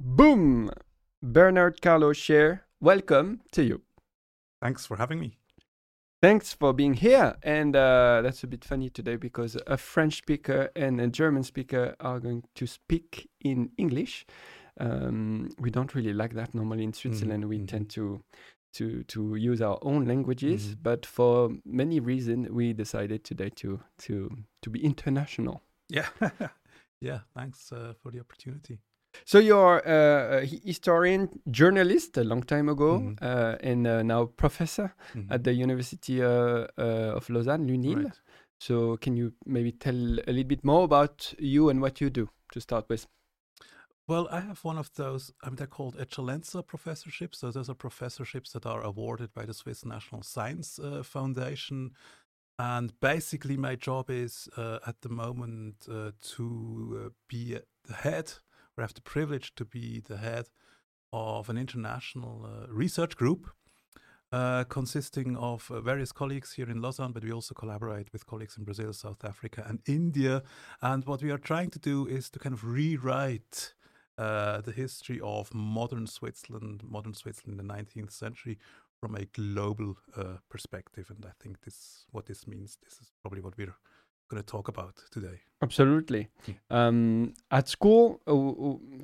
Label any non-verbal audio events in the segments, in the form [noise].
Boom! Bernhard Carlo Schär, welcome to you. Thanks for having me. Thanks for being here. And uh, that's a bit funny today because a French speaker and a German speaker are going to speak in English. Um, we don't really like that normally in Switzerland. Mhm, We mhm. tend to to to use our own languages, Mhm. but for many reasons, we decided today to to to be international. Yeah. [laughs] yeah. Thanks uh, for the opportunity. So you're uh, a historian, journalist a long time ago, Mhm. uh, and uh, now professor Mhm. at the University uh, of Lausanne, l'UNIL. Right. So can you maybe tell a little bit more about you and what you do to start with? Well, I have one of those. I mean, they're called Eccellenza professorships. So those are professorships that are awarded by the Swiss National Science uh, Foundation. And basically, my job is uh, at the moment uh, to uh, be the head, or have the privilege to be the head of an international uh, research group. Uh, consisting of uh, various colleagues here in Lausanne, but we also collaborate with colleagues in Brazil, South Africa, and India. And what we are trying to do is to kind of rewrite uh, the history of modern Switzerland, modern Switzerland in the 19th century, from a global uh, perspective. And I think this, what this means, this is probably what we're going to talk about today. Absolutely. Yeah. Um, at school, uh,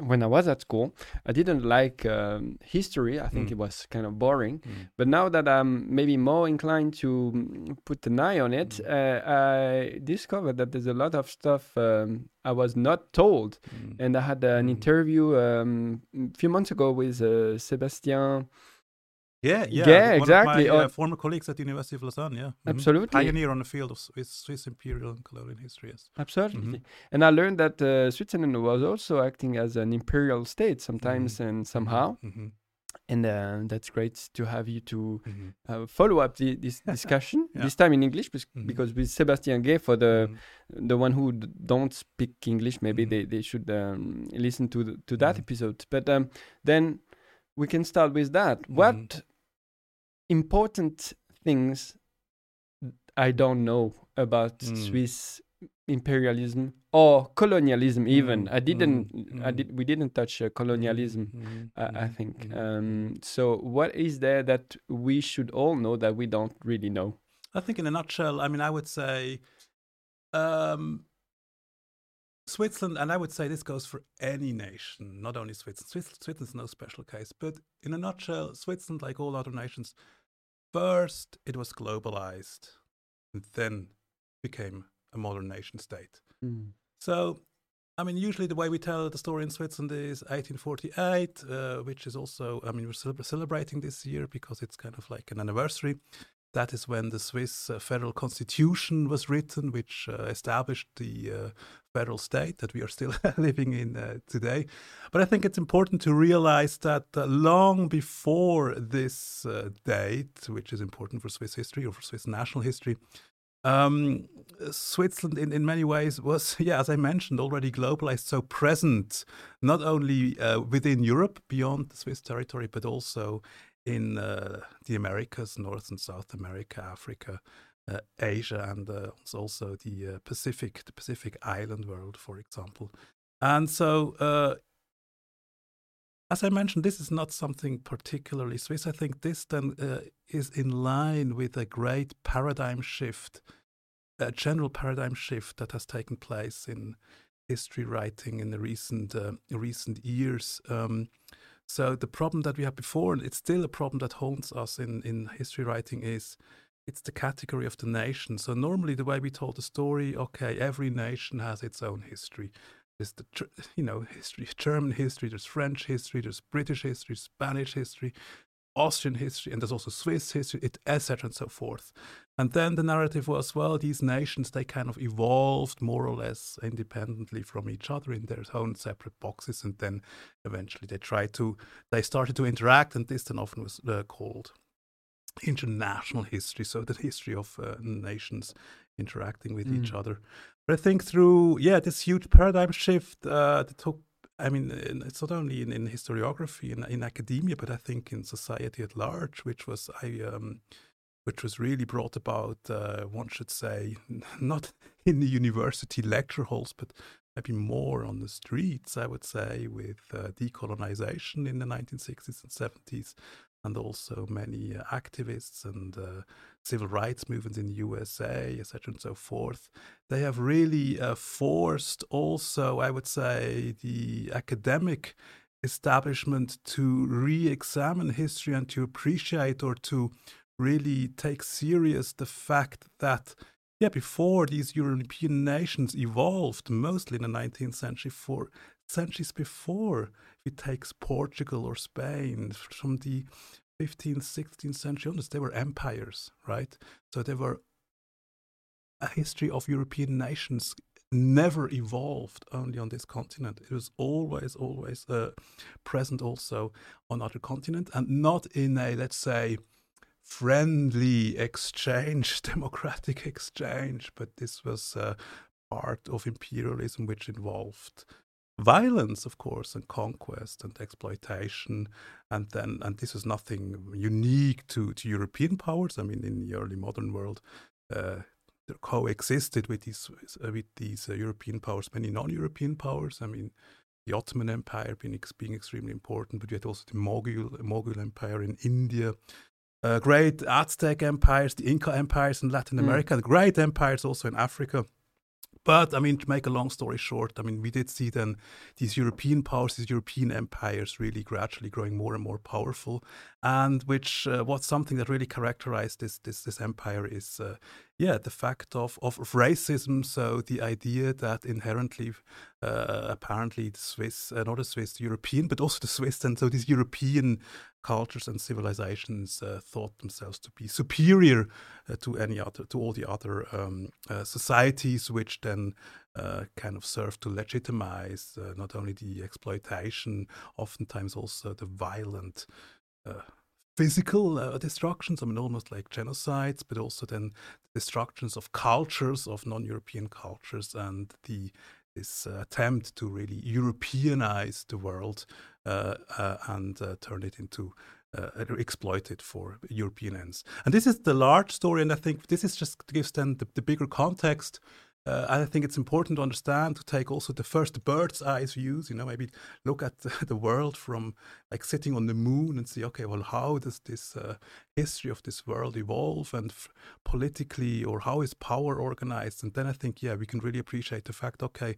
when I was at school, I didn't like um, history. I think Mm. it was kind of boring. But now that I'm maybe more inclined to mm, put an eye on it, Mm. uh, I discovered that there's a lot of stuff um, I was not told. Mm. And I had an Mm. interview um, a few months ago with uh, Sébastien. Yeah, yeah, Yeah, one exactly. Of my, uh, former colleagues at the University of Lausanne, yeah, Mhm. Absolutely. pioneer on the field of Swiss, Swiss imperial and colonial history. Yes. Absolutely. Mhm. And I learned that uh, Switzerland was also acting as an imperial state sometimes and somehow. Mhm. And uh, that's great to have you to Mhm. uh, follow up the, this [laughs] discussion, Yeah. this time in English, Mhm. because with Sébastien Guex, for the the one who d- don't speak English, maybe they, they should um, listen to the, to that episode. But um, then we can start with that. What important things I don't know about Mm. Swiss imperialism or colonialism? Even Mm, I didn't. mm, I mm. did. We didn't touch uh, colonialism. Mhm. I, I Mhm. think. Um, so, what is there that we should all know that we don't really know? I think, in a nutshell, I mean, I would say um, Switzerland, and I would say this goes for any nation, not only Switzerland. Swiss, Switzerland's no special case, but in a nutshell, Switzerland, like all other nations, first it was globalized, and then became a modern nation state. So, I mean, usually the way we tell the story in Switzerland is 1848, uh, which is also, I mean, we're celebrating this year because it's kind of like an anniversary. That is when the Swiss uh, federal constitution was written, which uh, established the uh, federal state that we are still [laughs] living in uh, today. But I think it's important to realize that uh, long before this uh, date, which is important for Swiss history or for Swiss national history, um, Switzerland, in, in many ways, was, [laughs] yeah, as I mentioned, already globalized, so present not only within Europe, beyond the Swiss territory, but also in uh, the Americas, North and South America, Africa, uh, Asia, and uh, also the uh, Pacific, the Pacific island world, for example. And so, uh, as I mentioned, this is not something particularly Swiss. I think this then uh, is in line with a great paradigm shift, a general paradigm shift that has taken place in history writing in the recent recent years. Um, so the problem that we had before, and it's still a problem that haunts us in, in history writing, is it's the category of the nation. So normally the way we told the story, okay, every nation has its own history. There's the you know history, [laughs] German history, there's French history, there's British history, Spanish history, Austrian history, and there's also Swiss history, etc. and so forth. And then the narrative was, well, these nations they kind of evolved more or less independently from each other in their own separate boxes, and then eventually they tried to, they started to interact, and this then often was uh, called international history, so the history of uh, nations interacting with each Mm. other. But I think through yeah this huge paradigm shift uh, that took. I mean, it's not only in, in historiography in, in academia, but I think in society at large, which was I um, which was really brought about, uh, one should say, [laughs] not in the university lecture halls, but maybe more on the streets, I would say, with uh, decolonization in the 1960s and 70s, and also many uh, activists and uh, civil rights movements in the USA, etc., and so forth. They have really uh, forced also, I would say, the academic establishment to re-examine history and to appreciate or to really take serious the fact that yeah before these european nations evolved mostly in the 19th century for centuries before it takes portugal or spain from the 15th 16th century onwards they were empires right so they were a history of european nations never evolved only on this continent. It was always, always uh, present also on other continents and not in a, let's say, friendly exchange, [laughs] democratic [laughs] exchange, but this was uh, part of imperialism which involved violence of course and conquest and exploitation and then and this is nothing unique to to european powers i mean in the early modern world uh, coexisted with these uh, with these uh, European powers, many non-European powers. I mean, the Ottoman Empire being, being extremely important, but you had also the Mughal, Mughal Empire in India, uh, great Aztec empires, the Inca empires in Latin mm. America, the great empires also in Africa. But I mean, to make a long story short, I mean, we did see then these European powers, these European empires really gradually growing more and more powerful. And which, uh, what's something that really characterized this this, this empire is, uh, yeah, the fact of, of, of, racism. So the idea that inherently, uh, apparently, the Swiss, uh, not the Swiss, the European, but also the Swiss, and so these European cultures and civilizations uh, thought themselves to be superior uh, to any other to all the other um, uh, societies, which then uh, kind of served to legitimize uh, not only the exploitation, oftentimes also the violent. Uh, physical destructions, I mean, almost like genocides, but also then destructions of cultures, of non European cultures, and the this attempt to really Europeanize the world and uh, turn it into uh, exploit it for European ends. And this is the large story, and I think this is just gives then the, the bigger context. Uh, I think it's important to understand to take also the first bird's eye views. You know, maybe look at the, [laughs] the, world from like sitting on the moon and see, okay, well, how does this uh, history of this world evolve, and f- politically, or how is power organized? And then I think, yeah, we can really appreciate the fact, okay,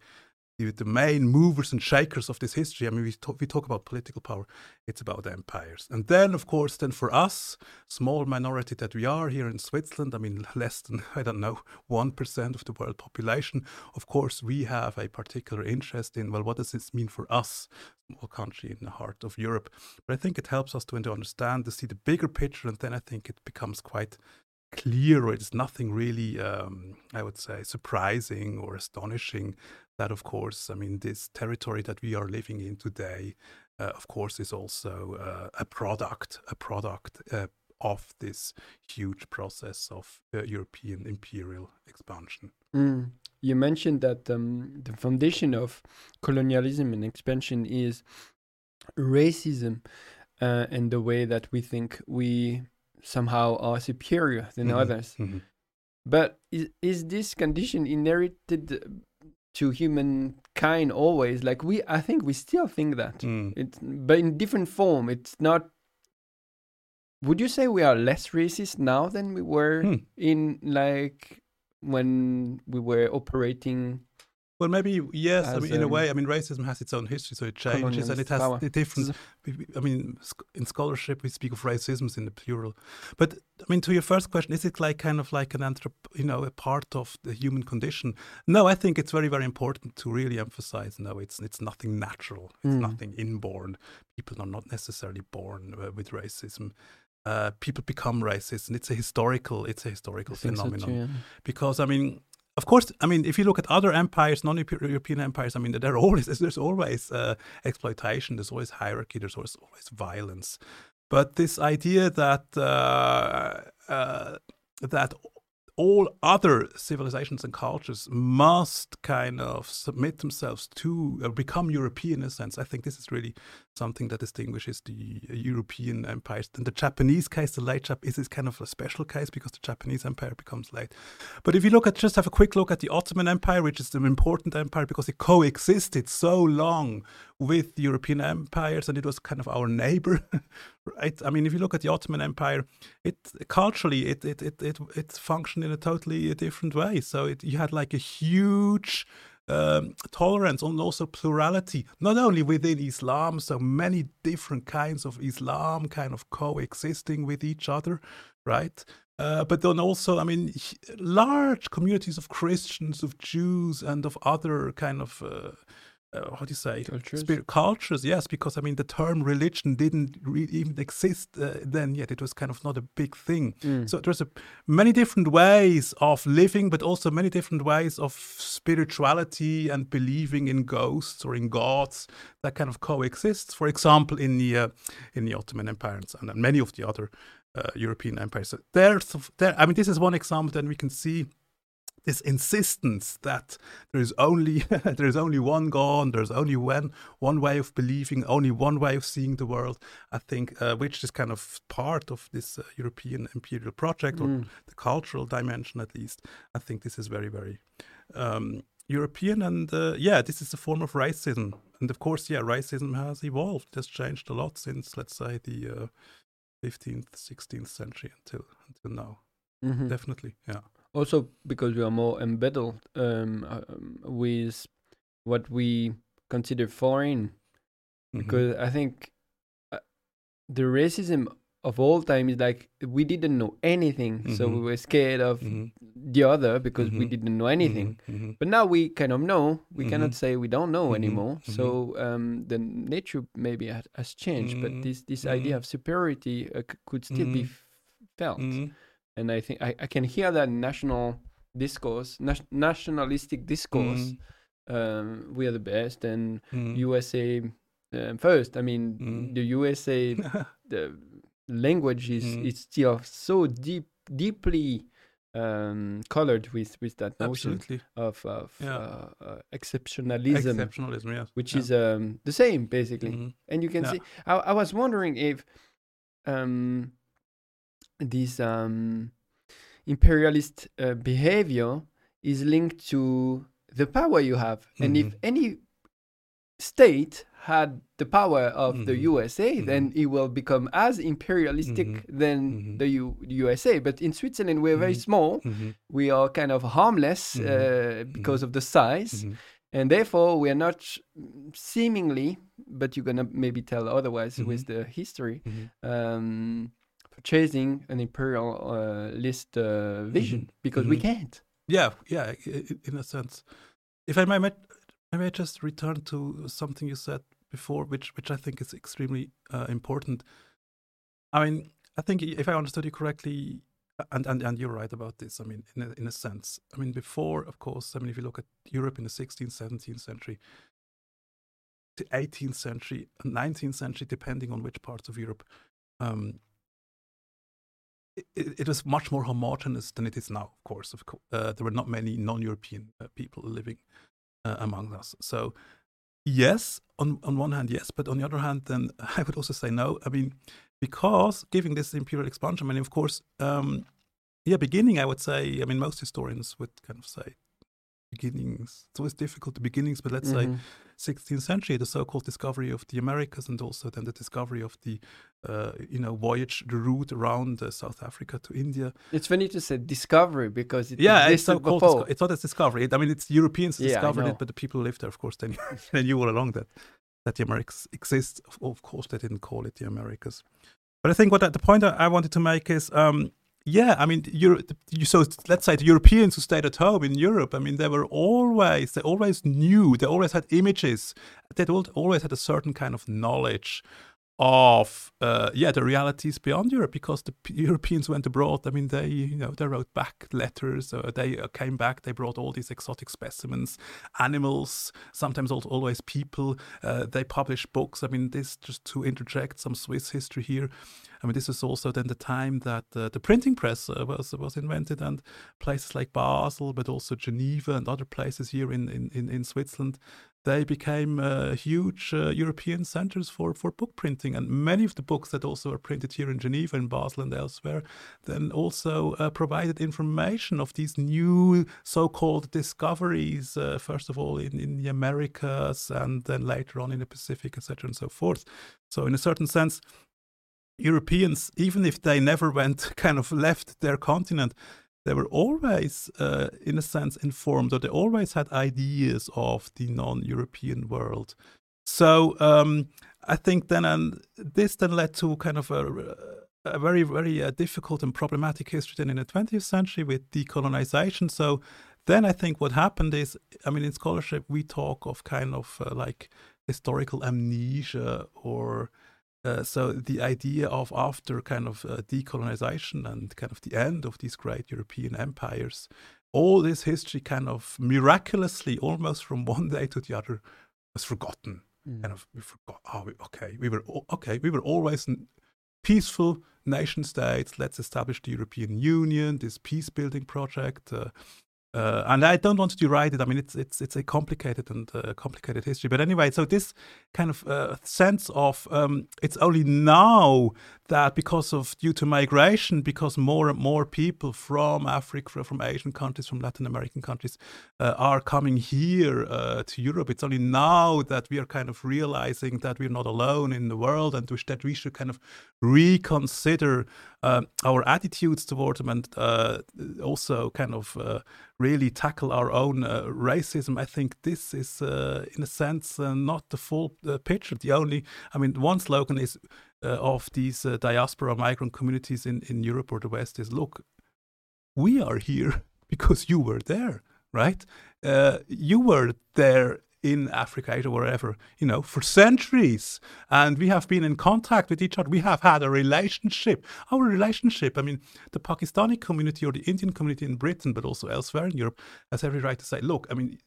the, main movers and shakers of this history. I mean, we talk, we talk about political power, it's about empires. And then, of course, then for us, small minority that we are here in Switzerland, I mean, [laughs] less than, I don't know, 1% of the world population, of course, we have a particular interest in, well, what does this mean for us, small country in the heart of Europe? But I think it helps us to, to understand, to see the bigger picture, and then I think it becomes quite clear or it's nothing really um, i would say surprising or astonishing that of course i mean this territory that we are living in today uh, of course is also uh, a product a product uh, of this huge process of uh, european imperial expansion mm. you mentioned that um, the foundation of colonialism and expansion is racism uh, and the way that we think we somehow are superior than mm-hmm. others. Mm-hmm. But is, is this condition inherited to humankind always? Like we, I think we still think that, mm. it's, but in different form. It's not. Would you say we are less racist now than we were hmm. in like when we were operating well, maybe yes. As, I mean, in a way, I mean, racism has its own history, so it changes, and it has power. different. I mean, in scholarship, we speak of racisms in the plural. But I mean, to your first question, is it like kind of like an anthrop, you know, a part of the human condition? No, I think it's very, very important to really emphasize. No, it's it's nothing natural. It's mm. nothing inborn. People are not necessarily born uh, with racism. Uh, people become racist, and it's a historical, it's a historical phenomenon. So, yeah. Because I mean, of course, I mean, if you look at other empires, non-European empires, I mean, there are always [laughs] there's always uh, exploitation, there's always hierarchy, there's always always violence. But this idea that uh, uh, that all other civilizations and cultures must kind of submit themselves to uh, become European in a sense. I think this is really something that distinguishes the uh, European empires. In the Japanese case, the late Jap is kind of a special case because the Japanese empire becomes late. But if you look at just have a quick look at the Ottoman Empire, which is an important empire because it coexisted so long with European empires and it was kind of our neighbor, [laughs] I mean, if you look at the Ottoman Empire, it culturally it it it it, it functioned in a totally different way. So it, you had like a huge um, tolerance and also plurality, not only within Islam, so many different kinds of Islam kind of coexisting with each other, right? Uh, but then also, I mean, large communities of Christians, of Jews, and of other kind of uh, uh, how do you say? Cultures? Spirit, cultures yes because i mean the term religion didn't really even exist uh, then yet. It was kind of not a big thing. Mm. so there's a, many different ways of living but also many different ways of spirituality and believing in ghosts or in gods that kind of coexists. For example in the uh, in the ottoman empire and many of the other uh, european empires. So there's there i mean this is one example that we can see this insistence that there is only [laughs] there is only one God, there's only one one way of believing, only one way of seeing the world. I think, uh, which is kind of part of this uh, European imperial project or Mm. the cultural dimension, at least. I think this is very very um, European, and uh, yeah, this is a form of racism. And of course, yeah, racism has evolved. It has changed a lot since, let's say, the uh, 15th, 16th century until until now. Mhm. Definitely, yeah. Also, because we are more embedded um, um, with what we consider foreign. Mhm. Because I think uh, the racism of all time is like we didn't know anything, so we Mhm. were scared of Mhm. the other because we Mhm. didn't know anything. Mhm, mhm. But now we kind of know. We cannot say we don't know anymore. So um, the nature maybe ha- has changed, but this this idea of superiority uh, c- could still be f- felt. And I think I, I can hear that national discourse, nas- nationalistic discourse. Mhm. Um, we are the best, and Mhm. USA um, first. I mean, Mhm. the USA [laughs] the language is Mhm. is still so deep, deeply um, colored with with that notion Absolutely. of of Yeah. uh, uh, exceptionalism, Exceptionalism, yes. which yeah. is um, the same basically. Mhm. And you can Yeah. see. I, I was wondering if um, this um, imperialist uh, behavior is linked to the power you have, and if Mhm. any state had the power of the Mhm. USA, then it will become as imperialistic Mhm. than Mhm. the U- USA. But in Switzerland, we're very Mhm. small. We are kind of harmless uh, because of the size and therefore we are not seemingly but you're gonna maybe tell otherwise with the history um purchasing an imperial uh, list uh, vision Mhm. because we Mhm. can't Yeah, yeah, in a sense. If I may, may, I may just return to something you said before, which which I think is extremely uh, important. I mean, I think if I understood you correctly, and, and, and you're right about this, I mean, in a, in a sense. I mean, before, of course, I mean, if you look at Europe in the 16th, 17th century, the 18th century, and 19th century, depending on which parts of Europe, um, it, it was much more homogenous than it is now. Of course, of uh, there were not many non-European uh, people living uh, among us. So, yes, on on one hand, yes, but on the other hand, then [laughs] I would also say no. I mean, because giving this imperial expansion, I mean, of course, um, yeah, beginning, I would say. I mean, most historians would kind of say beginnings. It's always difficult the beginnings, but let's say Mhm. 16th century, the so-called discovery of the Americas, and also then the discovery of the, uh, you know, voyage, the route around uh, South Africa to India. it's funny to say discovery because it yeah, it's so-called. disco- it's not a discovery. I mean, it's Europeans Yeah, discovered it, but the people who lived there, of course, then [laughs] they knew all along that that the Americas exist. Of, course, they didn't call it the Americas. But I think what the point I I wanted to make is, um, yeah, I mean, Euro, you, so let's say the Europeans who stayed at home in Europe. I mean, they were always they always knew, they always had images, they always had a certain kind of knowledge of uh, yeah the realities beyond Europe because the P- [laughs] Europeans went abroad. I mean, they you know they wrote back letters. Uh, they uh, came back. They brought all these exotic specimens, animals, sometimes also always people. Uh, they published books. I mean, this just to interject some Swiss history here. I mean, this was also then the time that uh, the printing press was was invented, and places like Basel, but also Geneva and other places here in, in, in Switzerland, they became uh, huge uh, European centers for, for book printing. And many of the books that also are printed here in Geneva, in Basel, and elsewhere, then also uh, provided information of these new so called discoveries, uh, first of all in, in the Americas and then later on in the Pacific, etc., and so forth. So, in a certain sense, Europeans, even if they never went [laughs] kind of left their continent, they were always, uh, in a sense, informed, or they always had ideas of the non-European world. So um, I think then, and this then led to kind of a, a very, very uh, difficult and problematic history then in the 20th century with decolonization. So then I think what happened is, I mean, in scholarship we talk of kind of uh, like historical amnesia or uh, so the idea of after kind of uh, decolonization and kind of the end of these great European empires, all this history kind of miraculously, almost from one [laughs] day to the other, was forgotten. Mm. Kind of we forgot. Oh, we, okay, we were okay. We were always peaceful nation states. Let's establish the European Union, this peace building project. Uh, uh, and I don't want to deride it. I mean, it's it's it's a complicated and uh, complicated history. But anyway, so this kind of uh, sense of um, it's only now that because of due to migration, because more and more people from Africa, from Asian countries, from Latin American countries uh, are coming here uh, to Europe. It's only now that we are kind of realizing that we're not alone in the world and that we should kind of reconsider uh, our attitudes toward them and uh, also kind of uh, really tackle our own uh, racism. I think this is, in a sense, not the full picture. The only, I mean, one slogan is uh, of these uh, diaspora migrant communities in, in Europe or the West is look, we are here [laughs] because you were there, right? Uh, you were there in Africa, or wherever, you know, for centuries. And we have been in contact with each other. We have had a relationship. Our relationship, I mean, the Pakistani community or the Indian community in Britain, but also elsewhere in Europe, has every right to say, look, I mean,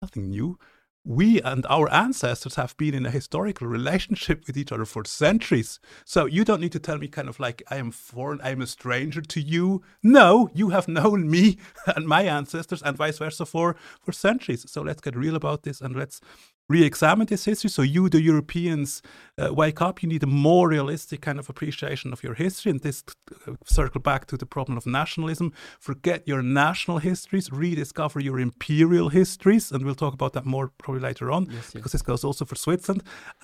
nothing new we and our ancestors have been in a historical relationship with each other for centuries. So you don't need to tell me kind of like I am foreign, I am a stranger to you. No, you have known me [laughs] and my ancestors and vice versa for, for centuries. So let's get real about this and let's re-examine this history. So you, the Europeans, uh, wake up. You need a more realistic kind of appreciation of your history, and this uh, circle back to the problem of nationalism. Forget your national histories, rediscover your imperial histories, and we'll talk about that more probably later on yes, yes. because this goes also for Switzerland.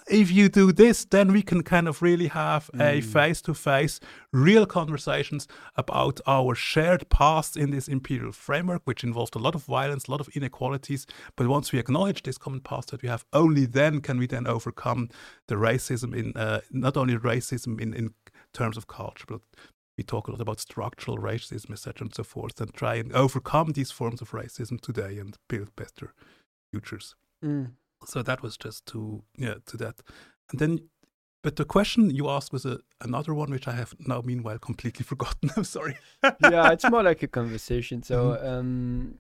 If you do this, then we can kind of really have mm. a face-to-face, real conversations about our shared past in this imperial framework, which involved a lot of violence, a lot of inequalities. But once we acknowledge this common past that we have, only then can we then overcome the racism in uh, not only racism in, in terms of culture, but we talk a lot about structural racism, etc., and so forth, and try and overcome these forms of racism today and build better futures. Mm. So that was just to yeah to that, and then. But the question you asked was a, another one, which I have now, meanwhile, completely [laughs] forgotten. I'm sorry. yeah, it's more [laughs] like a conversation. So, mm-hmm. um,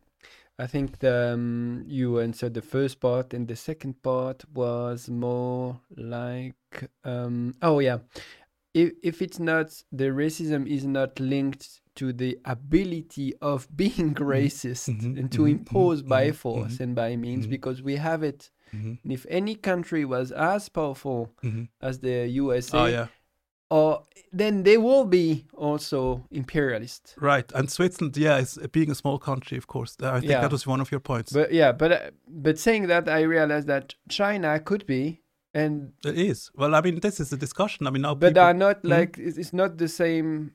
I think the, um, you answered the first part, and the second part was more like, um, oh yeah, if if it's not the racism is not linked to the ability of [laughs] being mm-hmm. racist mm-hmm, and to mm-hmm, impose mm-hmm, by force mm-hmm. and by means, mm-hmm. because we have it. And if any country was as powerful as the USA, oh, yeah or then they will be also imperialist. Right, and Switzerland, yeah, is being a small country, of course. I think yeah. that was one of your points. But yeah, but uh, but saying that, I realized that China could be, and it is. Well, I mean, this is a discussion. I mean, now, but people, are not hmm? like it's not the same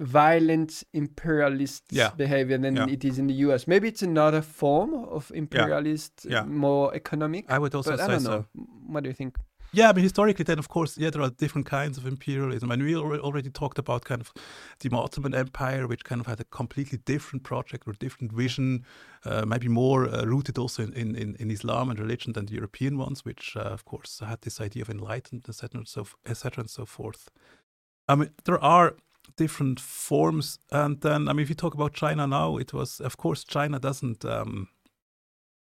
violent imperialist yeah. behavior than yeah. it is in the US. Maybe it's another form of imperialist, yeah. more economic. I would also say I don't know. so. What do you think? Yeah, I mean, historically, then, of course, yeah, there are different kinds of imperialism. And we already talked about kind of the Ottoman Empire, which kind of had a completely different project or different vision, uh, maybe more uh, rooted also in, in, in, Islam and religion than the European ones, which, uh, of course, had this idea of enlightenment, etc., etc., and so forth. I mean, there are different forms. And then, I mean, if you talk about China now, it was, of course, China doesn't um,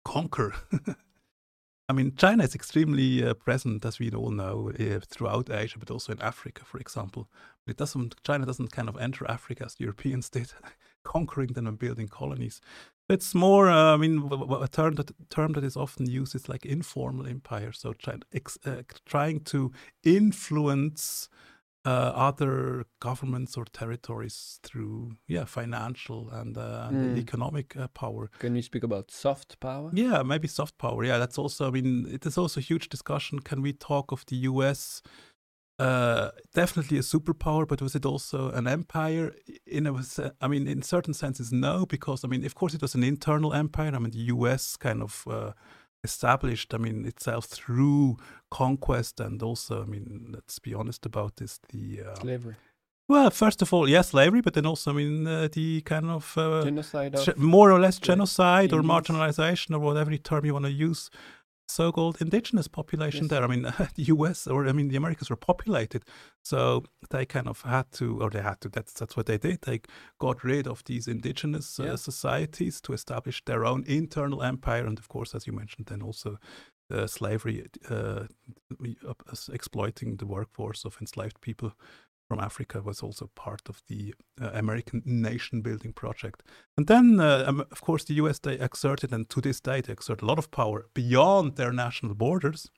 conquer [laughs] I mean, China is extremely uh, present, as we all know, uh, throughout Asia, but also in Africa, for example. But it doesn't. China doesn't kind of enter Africa as the Europeans [laughs] did, conquering them and building colonies. It's more. Uh, I mean, a term that term that is often used is like informal empire. So trying, uh, trying to influence uh, other governments or territories through yeah financial and, uh, and mm. economic uh, power. Can you speak about soft power? Yeah, maybe soft power. Yeah, that's also. I mean, it is also a huge discussion. Can we talk of the U.S. Uh, definitely a superpower, but was it also an empire? In a, I mean, in certain senses, no, because I mean, of course, it was an internal empire. I mean, the U.S. kind of uh, established, I mean, itself through conquest and also, I mean, let's be honest about this, the uh, slavery. Well, first of all, yes, slavery, but then also, I mean, uh, the kind of uh, genocide, of more or less genocide or marginalization or whatever term you want to use so-called indigenous population yes. there. I mean, [laughs] the U.S. or I mean, the Americas were populated, so they kind of had to, or they had to. That's that's what they did. They got rid of these indigenous uh, societies to establish their own internal empire, and of course, as you mentioned, then also uh, slavery, uh, exploiting the workforce of enslaved people from Africa was also part of the uh, American nation building project. And then, uh, um, of course, the US they exerted, and to this day, they exert a lot of power beyond their national borders.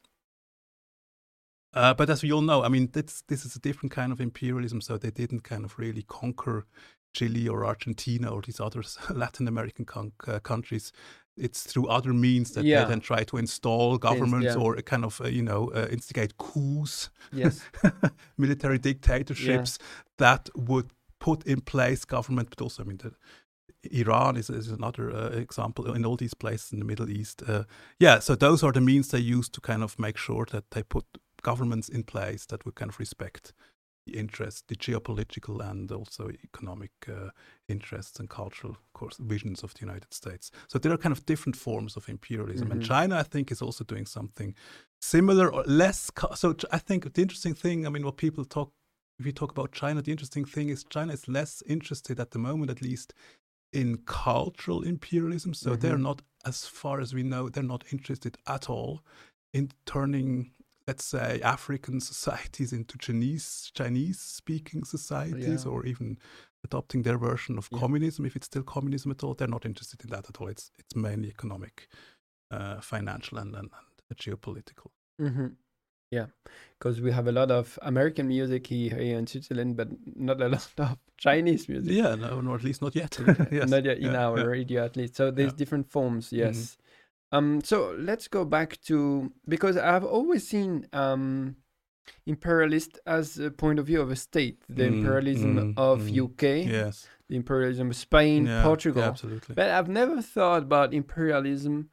Uh, but as we all know, I mean, this, this is a different kind of imperialism. So they didn't kind of really conquer Chile or Argentina or these other [laughs] Latin American con- uh, countries it's through other means that yeah. they then try to install governments yeah. or kind of uh, you know uh, instigate coups, yes, [laughs] military dictatorships yeah. that would put in place government. But also, I mean, the, Iran is, is another uh, example in all these places in the Middle East. Uh, yeah, so those are the means they use to kind of make sure that they put governments in place that would kind of respect interests, the geopolitical and also economic uh, interests and cultural, course, visions of the United States. So there are kind of different forms of imperialism, mm-hmm. and China, I think, is also doing something similar or less. so I think the interesting thing, I mean, what people talk, if you talk about China, the interesting thing is China is less interested at the moment, at least, in cultural imperialism. So mm-hmm. they're not, as far as we know, they're not interested at all in turning let's say African societies [laughs] into Chinese Chinese speaking societies, yeah. or even adopting their version of yeah. communism, if it's still communism at all. They're not interested in that at all. It's it's mainly economic, uh, financial, and, and, and geopolitical. Mm-hmm. Yeah, because we have a lot of American music here, in Switzerland, but not a [laughs] lot of Chinese music. Yeah, no, or at least not yet. [laughs] yes. Not yet in yeah, our radio, at least. So there's different forms. Mm-hmm. Yes. Um, so let's go back to because I've always seen um, imperialist as a point of view of a state, the mm, imperialism mm, of mm, UK, yes, the imperialism of Spain, yeah, Portugal, yeah, absolutely. But I've never thought about imperialism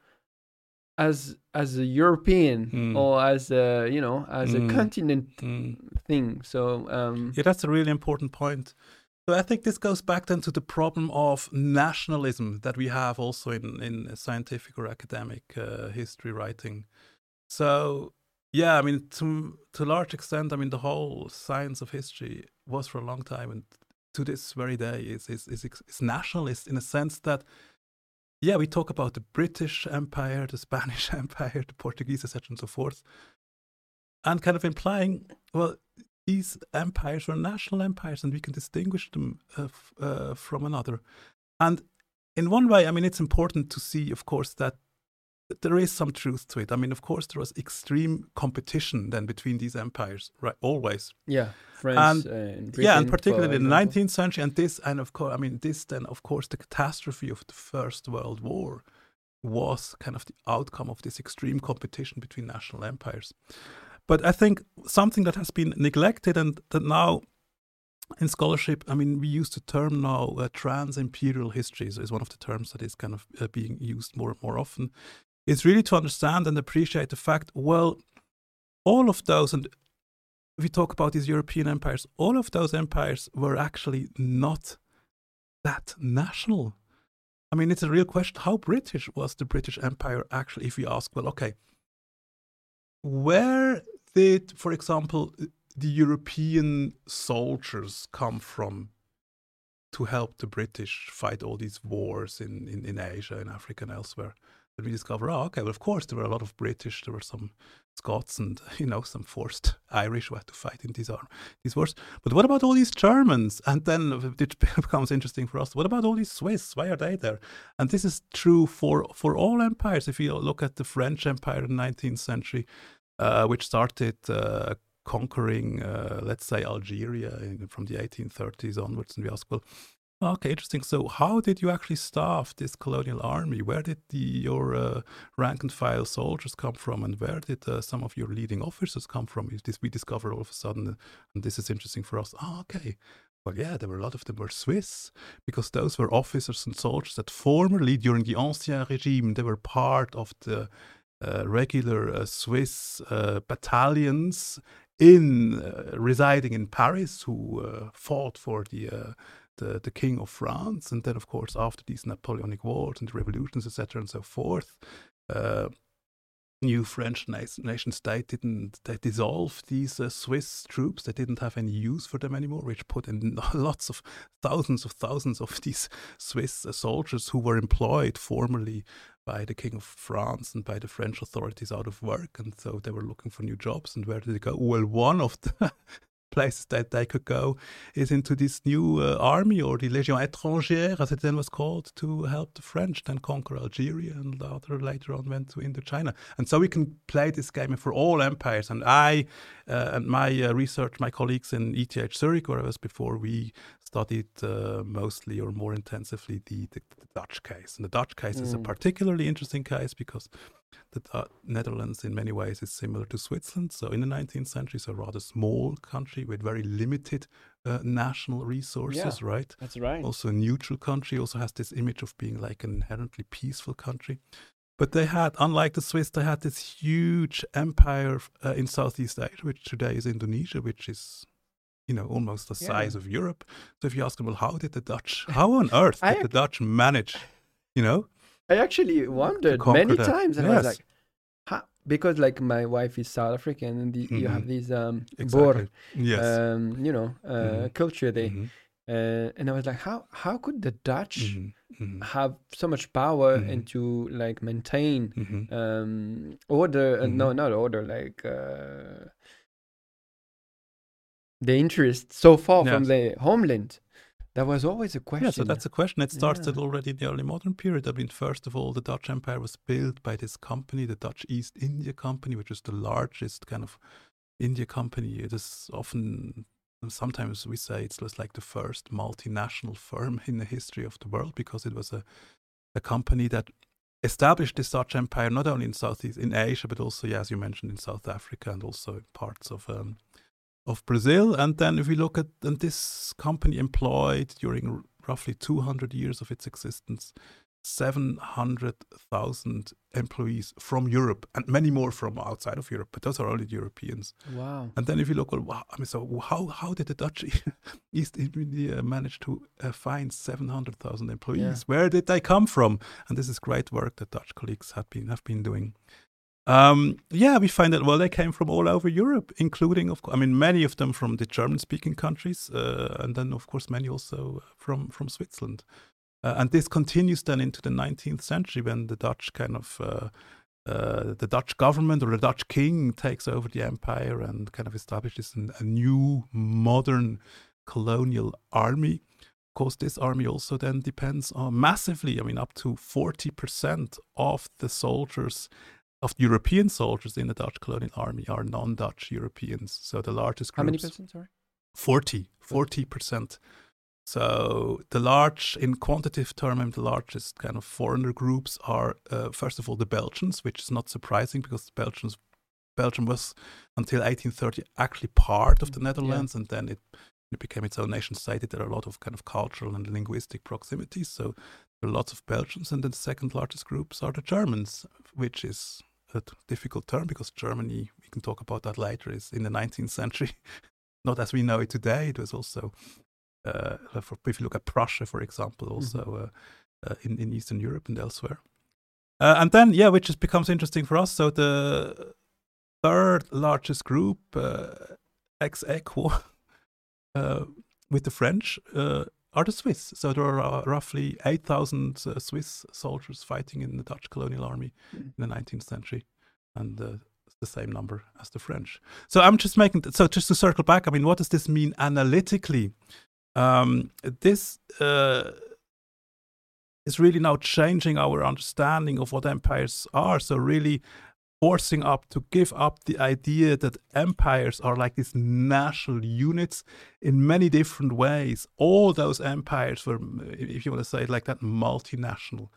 as as a European mm. or as a you know as a mm, continent mm. thing. So um, yeah, that's a really important point. So I think this goes back then to the problem of nationalism that we have also in, in scientific or academic uh, history writing. So yeah, I mean to to a large extent, I mean the whole science of history was for a long time and to this very day is is is, is nationalist in a sense that yeah, we talk about the British Empire, the Spanish [laughs] Empire, the Portuguese, etc., and so forth, and kind of implying, well, these empires are national empires and we can distinguish them uh, f- uh, from another. And in one way, I mean, it's important to see, of course, that there is some truth to it. I mean, of course, there was extreme competition then between these empires, right? Always. Yeah, France and, uh, and yeah, and particularly in the 19th century, and this, and of course, I mean, this then, of course, the catastrophe of the First World War was kind of the outcome of this extreme competition between national empires. But I think something that has been neglected and that now in scholarship, I mean, we use the term now uh, trans imperial histories is one of the terms that is kind of uh, being used more and more often. Is really to understand and appreciate the fact, well, all of those, and we talk about these European empires, all of those empires were actually not that national. I mean, it's a real question how British was the British Empire actually, if we ask, well, okay, where did, for example, eh, the European soldiers come from? to help the British fight all these wars in, in, in Asia, in Africa, and elsewhere. That we discover, oh, okay, well, of course, there were a lot of British, there were some Scots, and [laughs] you know, some forced Irish who had to fight in these, arm, these wars. But what about all these Germans? And then [laughs] it [laughs] becomes interesting for us. What about all these Swiss? Why are they there? And this is true for for all empires. If you look at the French Empire in the 19th century, uh, which started uh, conquering, uh, let's say, Algeria from the 1830s onwards. And we ask, well, okay, interesting. So, how did you actually staff this colonial army? Where did the, your uh, rank and file soldiers come from, and where did uh, some of your leading officers come from? Is this we discover all of a sudden, and this is interesting for us. Oh, okay. Well, yeah, there were a lot of them were Swiss because those were officers and soldiers that formerly, during the Ancien Regime, they were part of the regular uh, Swiss uh, battalions in uh, residing in Paris who uh, fought for the, uh, the, the king of France, and then of course after these Napoleonic wars and the revolutions, etc., and so forth, uh, new French nation state didn't they dissolve these uh, Swiss troops. They didn't have any use for them anymore, which put in [laughs] lots of thousands of thousands of these Swiss uh, soldiers who were employed formerly by the King of France and by the French authorities out of work. And so they were looking for new jobs. And where did they go? Well, one of the [laughs] places that they could go is into this new uh, army or the Légion étrangère, as it then was called, to help the French then conquer Algeria and later, later on went to Indochina. And so we can play this game for all empires. And I uh, and my uh, research, my colleagues in ETH Zurich, where I was before, we studied uh, mostly or more intensively the, the, the, Dutch case. And the Dutch case mm. is a mm. particularly interesting case because the uh, Netherlands, in many ways, is similar to Switzerland. So, in the 19th century, it's a rather small country with very limited uh, national resources, yeah, right? That's right. Also, a neutral country, also has this image of being like an inherently peaceful country. But they had, unlike the Swiss, they had this huge empire uh, in Southeast Asia, which today is Indonesia, which is you know, almost the size yeah. of Europe. So if you ask them, well, how did the Dutch, how on earth [laughs] did the Dutch manage, you know? I actually wondered many that. times, and yes. I was like, how? because like my wife is South African, and the, mm-hmm. you have mm-hmm. these um, exactly. yes. um, you know, uh, mm-hmm. culture there. Mm-hmm. Uh, and I was like, how how could the Dutch mm-hmm. Mm-hmm. have so much power and to like maintain um, order? Uh, no, not order, like. The interest so far yes. from the homeland? That was always a question. Yeah, so that's a question. It started yeah. already in the early modern period. I mean, first of all, the Dutch Empire was built by this company, the Dutch East India Company, which is the largest kind of India company. It is often, sometimes we say it's like the first multinational firm in the history of the world because it was a, a company that established this Dutch Empire not only in Southeast, in Asia, but also, yeah, as you mentioned, in South Africa and also in parts of um, of Brazil. And then if we look at and this company employed during roughly 200 years of its existence 700,000 employees from Europe and many more from outside of Europe, but those are only Europeans. Wow. And then if you look, well, wow, I mean, so how, how did the Dutch [laughs] East India manage to uh, find 700,000 employees? Yeah. Where did they come from? And this is great work that Dutch colleagues have been, have been doing. Um, yeah, we find that well, they came from all over Europe, including, of course, I mean, many of them from the German-speaking countries, uh, and then, of course, many also from from Switzerland. Uh, and this continues then into the 19th century when the Dutch kind of uh, uh, the Dutch government or the Dutch king takes over the empire and kind of establishes an, a new modern colonial army. Of course, this army also then depends on massively, I mean, up to 40% of the soldiers of European soldiers in the Dutch colonial army are non-Dutch Europeans. So the largest groups. How many percent? Sorry. 40. 40 percent. So the large, in quantitative term, the largest kind of foreigner groups are uh, first of all the Belgians, which is not surprising because the Belgians, Belgium was until 1830 actually part of the Netherlands, yeah. and then it it became its own nation state. There are a lot of kind of cultural and linguistic proximities. So there are lots of Belgians, and then the second largest groups are the Germans, which is a difficult term because Germany, we can talk about that later, is in the 19th century, [laughs] not as we know it today. It was also, uh, if you look at Prussia, for example, mm-hmm. also mm-hmm. uh, in, in Eastern Europe and elsewhere. Uh, and then, yeah, which just becomes interesting for us. So the third largest group, uh, ex aequo, [laughs] uh, with the French, uh, are the Swiss. So there are uh, roughly 8,000 uh, Swiss soldiers fighting in the Dutch colonial army mm. in the 19th century. And uh, the same number as the French. So I'm just making, th- so just to circle back, I mean, what does this mean analytically? Um, this uh, is really now changing our understanding of what empires are. So really forcing up to give up the idea that empires are like these national units in many different ways. All those empires were, if you want to say it like that, multinational.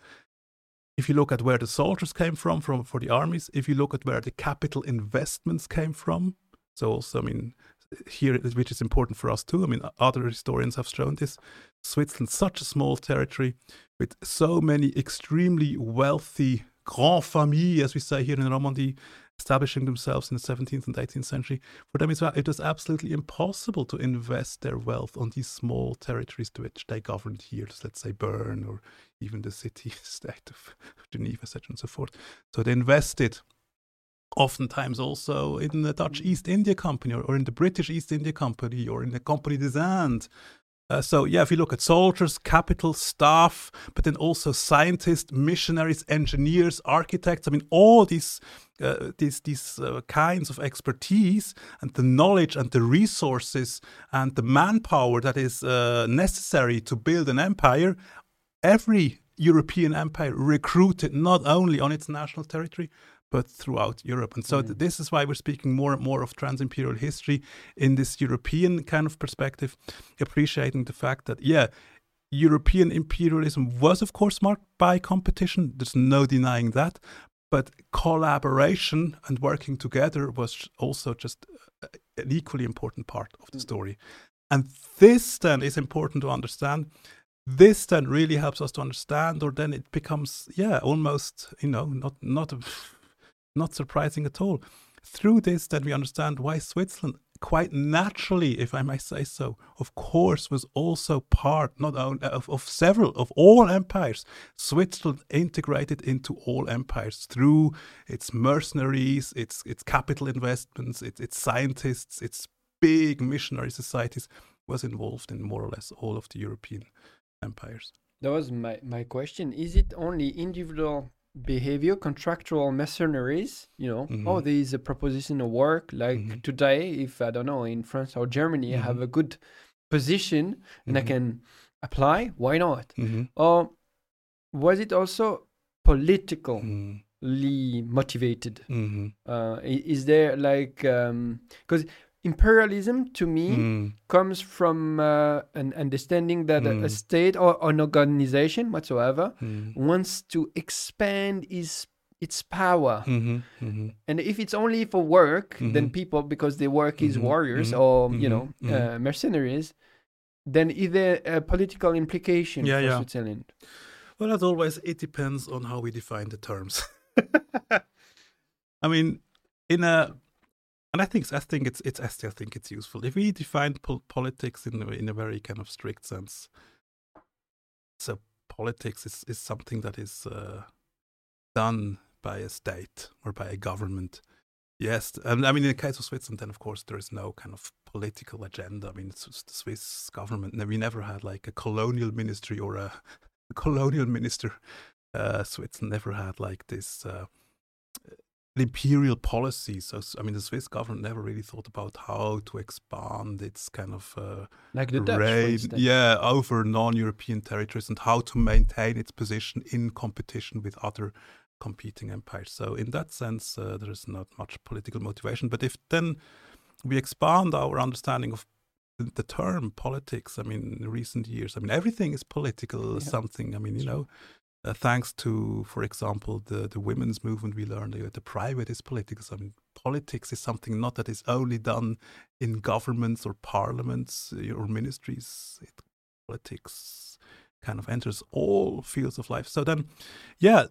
If you look at where the soldiers came from, from for the armies, if you look at where the capital investments came from, so also, I mean, here, which is important for us too. I mean, other historians have shown this. Switzerland, such a small territory with so many extremely wealthy grand famille, as we say here in Romandie, establishing themselves in the 17th and 18th century. For them, well, it was absolutely impossible to invest their wealth on these small territories to which they governed here, let's say Bern or even the city [laughs] state of Geneva, etc. and so forth. So they invested oftentimes also in the Dutch mm. East India Company or, or in the British East India Company or in the Compagnie des Indes uh, so yeah, if you look at soldiers, capital, staff, but then also scientists, missionaries, engineers, architects. I mean, all these uh, these these uh, kinds of expertise and the knowledge and the resources and the manpower that is uh, necessary to build an empire. Every European empire recruited not only on its national territory but throughout Europe. And so mm. th- this is why we're speaking more and more of trans-imperial history in this European kind of perspective, appreciating the fact that, yeah, European imperialism was, of course, marked by competition. There's no denying that. But collaboration and working together was also just uh, an equally important part of the mm. story. And this then is important to understand. This then really helps us to understand, or then it becomes, yeah, almost, you know, not not a not surprising at all. Through this, then we understand why Switzerland, quite naturally, if I may say so, of course, was also part not only of, of several of all empires. Switzerland integrated into all empires through its mercenaries, its its capital investments, its its scientists, its big missionary societies was involved in more or less all of the European empires. That was my, my question. Is it only individual behavior, contractual mercenaries, you know, mm-hmm. oh, there is a proposition of work. Like mm-hmm. today, if I don't know, in France or Germany, mm-hmm. I have a good position and I mm-hmm. can apply, why not? Mm-hmm. Or was it also politically mm-hmm. motivated? Uh, is there like, because um, imperialism to me mm. comes from uh, an understanding that mm. a, state or an organization whatsoever mm. wants to expand its its power mm-hmm, mm-hmm. and if it's only for work mm-hmm. then people because they work as mm-hmm, warriors mm-hmm, or you know mm-hmm, uh, mercenaries then is there a political implication yeah, for yeah. switzerland well as always it depends on how we define the terms [laughs] [laughs] i mean in a and I think I think it's it's I still think it's useful if we define po- politics in in a very kind of strict sense. So politics is is something that is uh, done by a state or by a government. Yes, and I mean in the case of Switzerland, then of course there is no kind of political agenda. I mean it's the Swiss government. We never had like a colonial ministry or a, a [laughs] colonial minister. Uh, Switzerland never had like this. Uh, imperial policy. So, I mean, the Swiss government never really thought about how to expand its kind of uh, like the reign, Dutch, yeah, over non-European territories and how to maintain its position in competition with other competing empires. So, in that sense, uh, there is not much political motivation. But if then we expand our understanding of the term politics, I mean, in recent years, I mean, everything is political yeah. something. I mean, you know, uh, thanks to, for example, the, the women's movement, we learned that the private is politics. I mean, politics is something not that is only done in governments or parliaments uh, or ministries. It, politics kind of enters all fields of life. So then, yeah,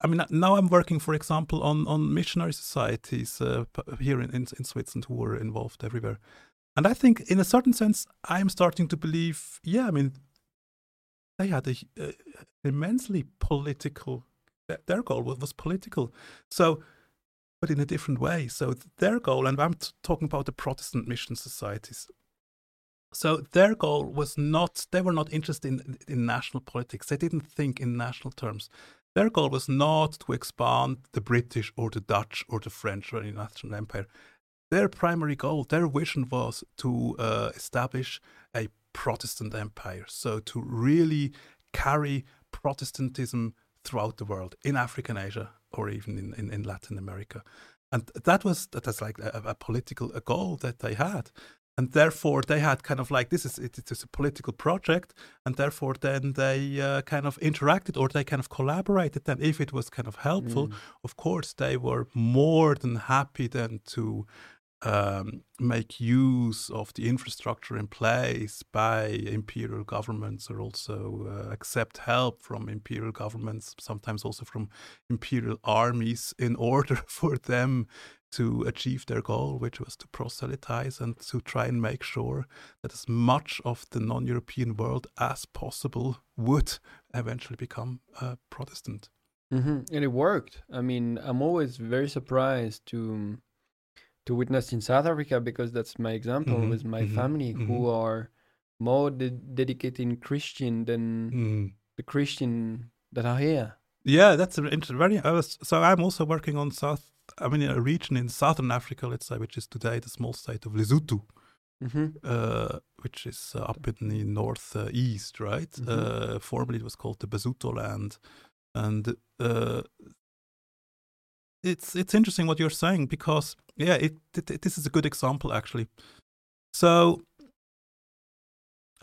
I mean, now I'm working, for example, on, on missionary societies uh, here in, in, in Switzerland who are involved everywhere. And I think, in a certain sense, I'm starting to believe, yeah, I mean, they had a, uh, immensely political. Their goal was political. So, but in a different way. So their goal, and I'm talking about the Protestant mission societies. So their goal was not, they were not interested in, in national politics. They didn't think in national terms. Their goal was not to expand the British or the Dutch or the French or any national empire. Their primary goal, their vision was to uh, establish a Protestant empire. So to really carry Protestantism throughout the world, in Africa and Asia, or even in, in, in Latin America. And that was that's like a, a political a goal that they had and therefore they had kind of like this is it, it is a political project and therefore then they uh, kind of interacted or they kind of collaborated then if it was kind of helpful mm. of course they were more than happy then to um, make use of the infrastructure in place by imperial governments or also uh, accept help from imperial governments sometimes also from imperial armies [laughs] in order [laughs] for them to achieve their goal, which was to proselytize and to try and make sure that as much of the non European world as possible would eventually become uh, Protestant. Mm-hmm. And it worked. I mean, I'm always very surprised to to witness in South Africa because that's my example mm-hmm. with my mm-hmm. family who mm-hmm. are more de- dedicated Christian than mm. the Christian that are here. Yeah, that's very. I was so I'm also working on South I mean, a region in southern Africa, let's say, which is today the small state of Lesotho, mm-hmm. uh, which is uh, up in the northeast, uh, right? Mm-hmm. Uh, formerly it was called the Basuto land, and uh, it's it's interesting what you're saying because yeah, it, it, this is a good example actually. So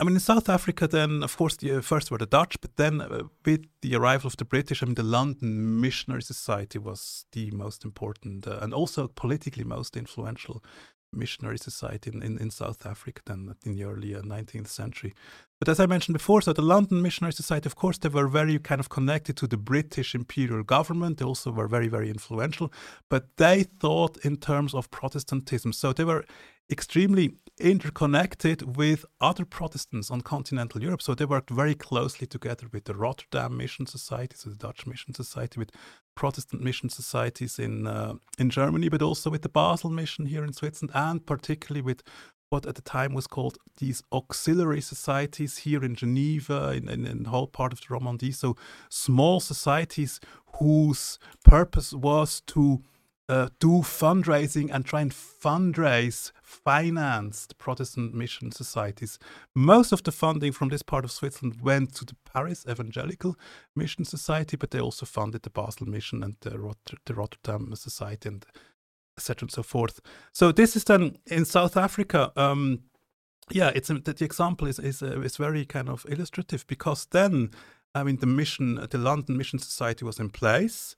I mean, in South Africa, then of course the uh, first were the Dutch, but then uh, with the arrival of the British, I mean, the London Missionary Society was the most important uh, and also politically most influential missionary society in, in, in South Africa then in the early 19th uh, century. But as I mentioned before, so the London Missionary Society, of course, they were very kind of connected to the British imperial government. They also were very, very influential, but they thought in terms of Protestantism. So they were extremely interconnected with other Protestants on continental Europe. So they worked very closely together with the Rotterdam Mission Society, so the Dutch Mission Society, with Protestant mission societies in uh, in Germany, but also with the Basel Mission here in Switzerland, and particularly with what at the time was called these auxiliary societies here in Geneva, in, in, in the whole part of the Romandie. So small societies whose purpose was to uh, do fundraising and try and fundraise, finance the Protestant mission societies. Most of the funding from this part of Switzerland went to the Paris Evangelical Mission Society, but they also funded the Basel Mission and the, Rot- the Rotterdam Society and etc. and so forth. So this is done in South Africa. Um, yeah, it's the, the example is is uh, is very kind of illustrative because then, I mean, the mission, the London Mission Society was in place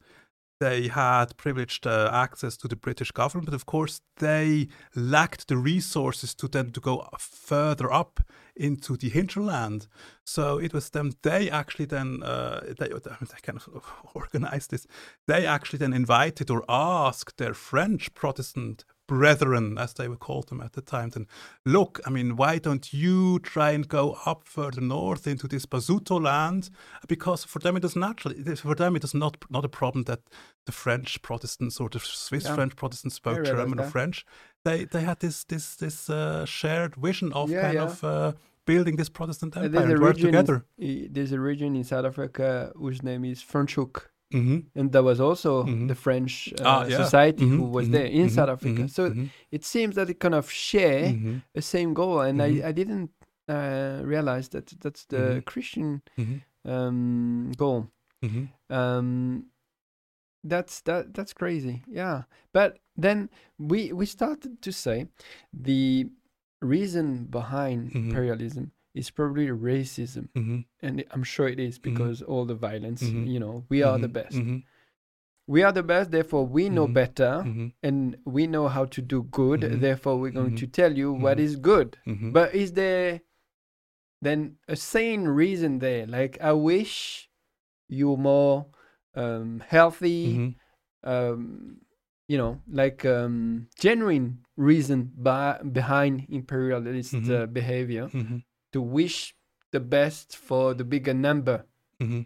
they had privileged uh, access to the British government, but of course they lacked the resources to then to go further up into the hinterland. So it was them. They actually then uh, they, they kind of [laughs] organized this. They actually then invited or asked their French Protestant brethren, as they were called them at the time, then look, I mean, why don't you try and go up further north into this Basuto land? Because for them it is natural. For them it is not not a problem that the French Protestants or the Swiss yeah. French Protestants spoke German or French. They they had this this this uh, shared vision of yeah, kind yeah. of. Uh, building this Protestant empire and work together. there's a region in South Africa whose name is Franschhoek, Mm-hmm. And that was also mm-hmm. the French uh, ah, yeah. society mm-hmm. who was there in mm-hmm. South Africa. Mm-hmm. So mm-hmm. it seems that it kind of share the same goal. And I, I didn't uh, realize that that's the Christian um, goal. Um, that's that that's crazy. Yeah. But then we we started to say the reason behind imperialism is probably racism, mm-hmm. and I'm sure it is mm-hmm. because mm-hmm. all the violence. Mm-hmm. You know, we are the mm-hmm. best. Mm-hmm. We are the best, therefore we know better, and we know how to do good. Therefore, we're going to tell you what is good. But is there then a sane reason there? Like I wish you're more um, healthy. Um, you know, like um, genuine reason by, behind imperialist uh, behavior to wish the best for the bigger number. Mm-hmm.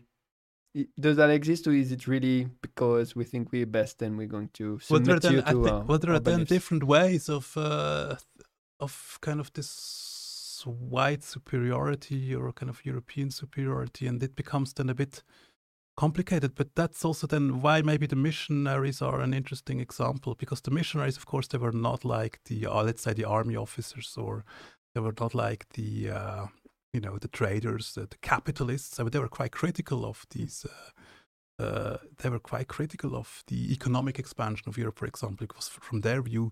Does that exist, or is it really because we think we're best and we're going to submit well, you to our, there are then different ways of uh, of kind of this this white superiority or kind of European superiority, and it becomes then a bit complicated. But that's also then why maybe the missionaries are an interesting example because the missionaries, of course, they were not like the uh, let's say the army officers or they were not like the uh, you know the traders, the, the capitalists. I mean, they were quite critical of these. Uh, uh, they were quite critical of the economic expansion of Europe, for example, because from their view,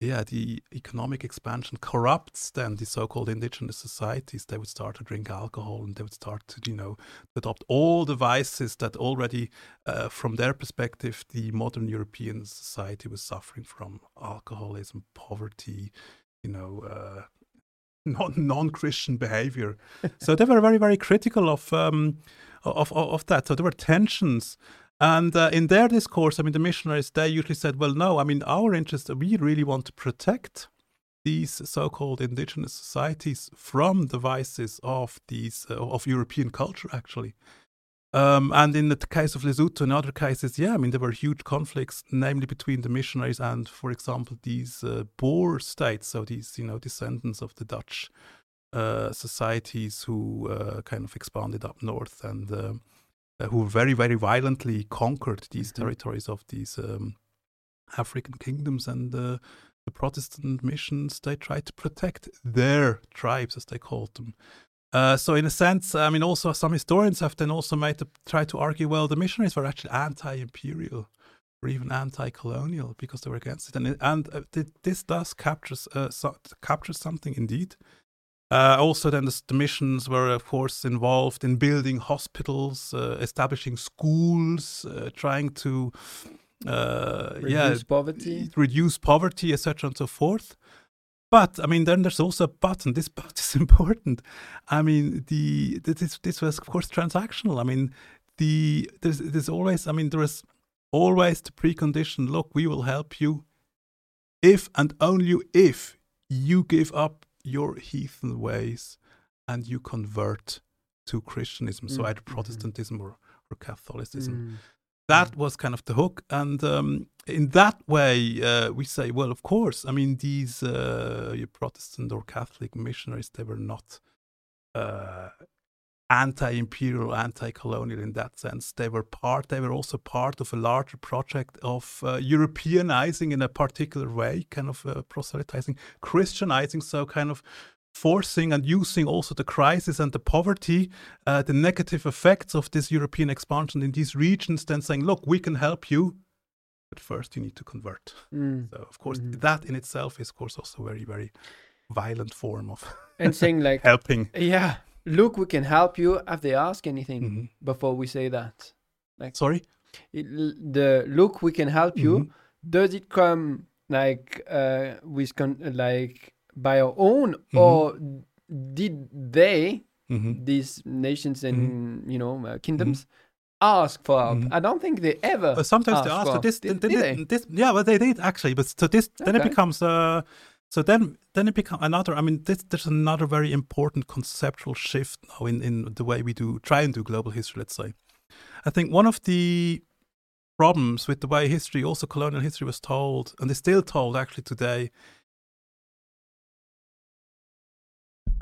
yeah, the economic expansion corrupts then the so-called indigenous societies. They would start to drink alcohol and they would start to, you know, adopt all the vices that already, uh, from their perspective, the modern European society was suffering from: alcoholism, poverty, you know, uh, non non-Christian behavior. so they were very, very critical of, um, of of that. So there were tensions and uh, in their discourse, I mean, the missionaries, they usually said, well, no, I mean, our interest, we really want to protect these so-called indigenous societies from the vices of these uh, of European culture, actually. Um, and in the case of Lesotho and other cases, yeah, I mean, there were huge conflicts, namely between the missionaries and, for example, these uh, Boer states, so these, you know, descendants of the Dutch uh, societies who uh, kind of expanded up north and um, uh, who very, very violently conquered these mm-hmm. territories of these um, African kingdoms and uh, the Protestant missions. They tried to protect their tribes, as they called them. Uh, so, in a sense, I mean, also some historians have then also made to try to argue, well, the missionaries were actually anti-imperial or even anti-colonial because they were against it, and and uh, this does captures uh, so, captures something indeed. Uh, also, then the, the, missions were, of course, involved in building hospitals, uh, establishing schools, uh, trying to uh, reduce yeah, poverty, reduce poverty, etc., and so forth. But I mean, then there's also a button. This [laughs] but is important. I mean, the this this was of course transactional. I mean, the there's there's always. I mean, there is always the precondition. Look, we will help you if and only if you give up your heathen ways and you convert to Christianism, mm. so either mm-hmm. Protestantism or, or Catholicism. Mm. That was kind of the hook. And um, in that way, uh, we say, well, of course, I mean, these uh, Protestant or Catholic missionaries, they were not uh, anti-imperial, anti-colonial in that sense. They were part. They were also part of a larger project of uh, Europeanizing in a particular way, kind of uh, proselytizing, Christianizing. So kind of forcing and using also the crisis and the poverty, uh, the negative effects of this European expansion in these regions. Then saying, look, we can help you. But first, you need to convert. Mm. So, of course, mm-hmm. that in itself is, of course, also very, very violent form of [laughs] and saying like helping. Yeah, look, we can help you. Have they asked anything mm-hmm. before we say that? Like, sorry, it, the look, we can help you. Mm-hmm. Does it come like uh, with con- like by our own, mm-hmm. or did they, mm-hmm. these nations and mm-hmm. you know uh, kingdoms? Mm-hmm. Ask for help. I don't think they ever. But sometimes they ask for this. Did, did, did they? this, yeah, well, they did actually. But so this, okay. then it becomes uh, so then, then it becomes another. I mean, this, there's another very important conceptual shift now in, in the way we do try and do global history. Let's say, I think one of the problems with the way history, also colonial history, was told, and is still told actually today.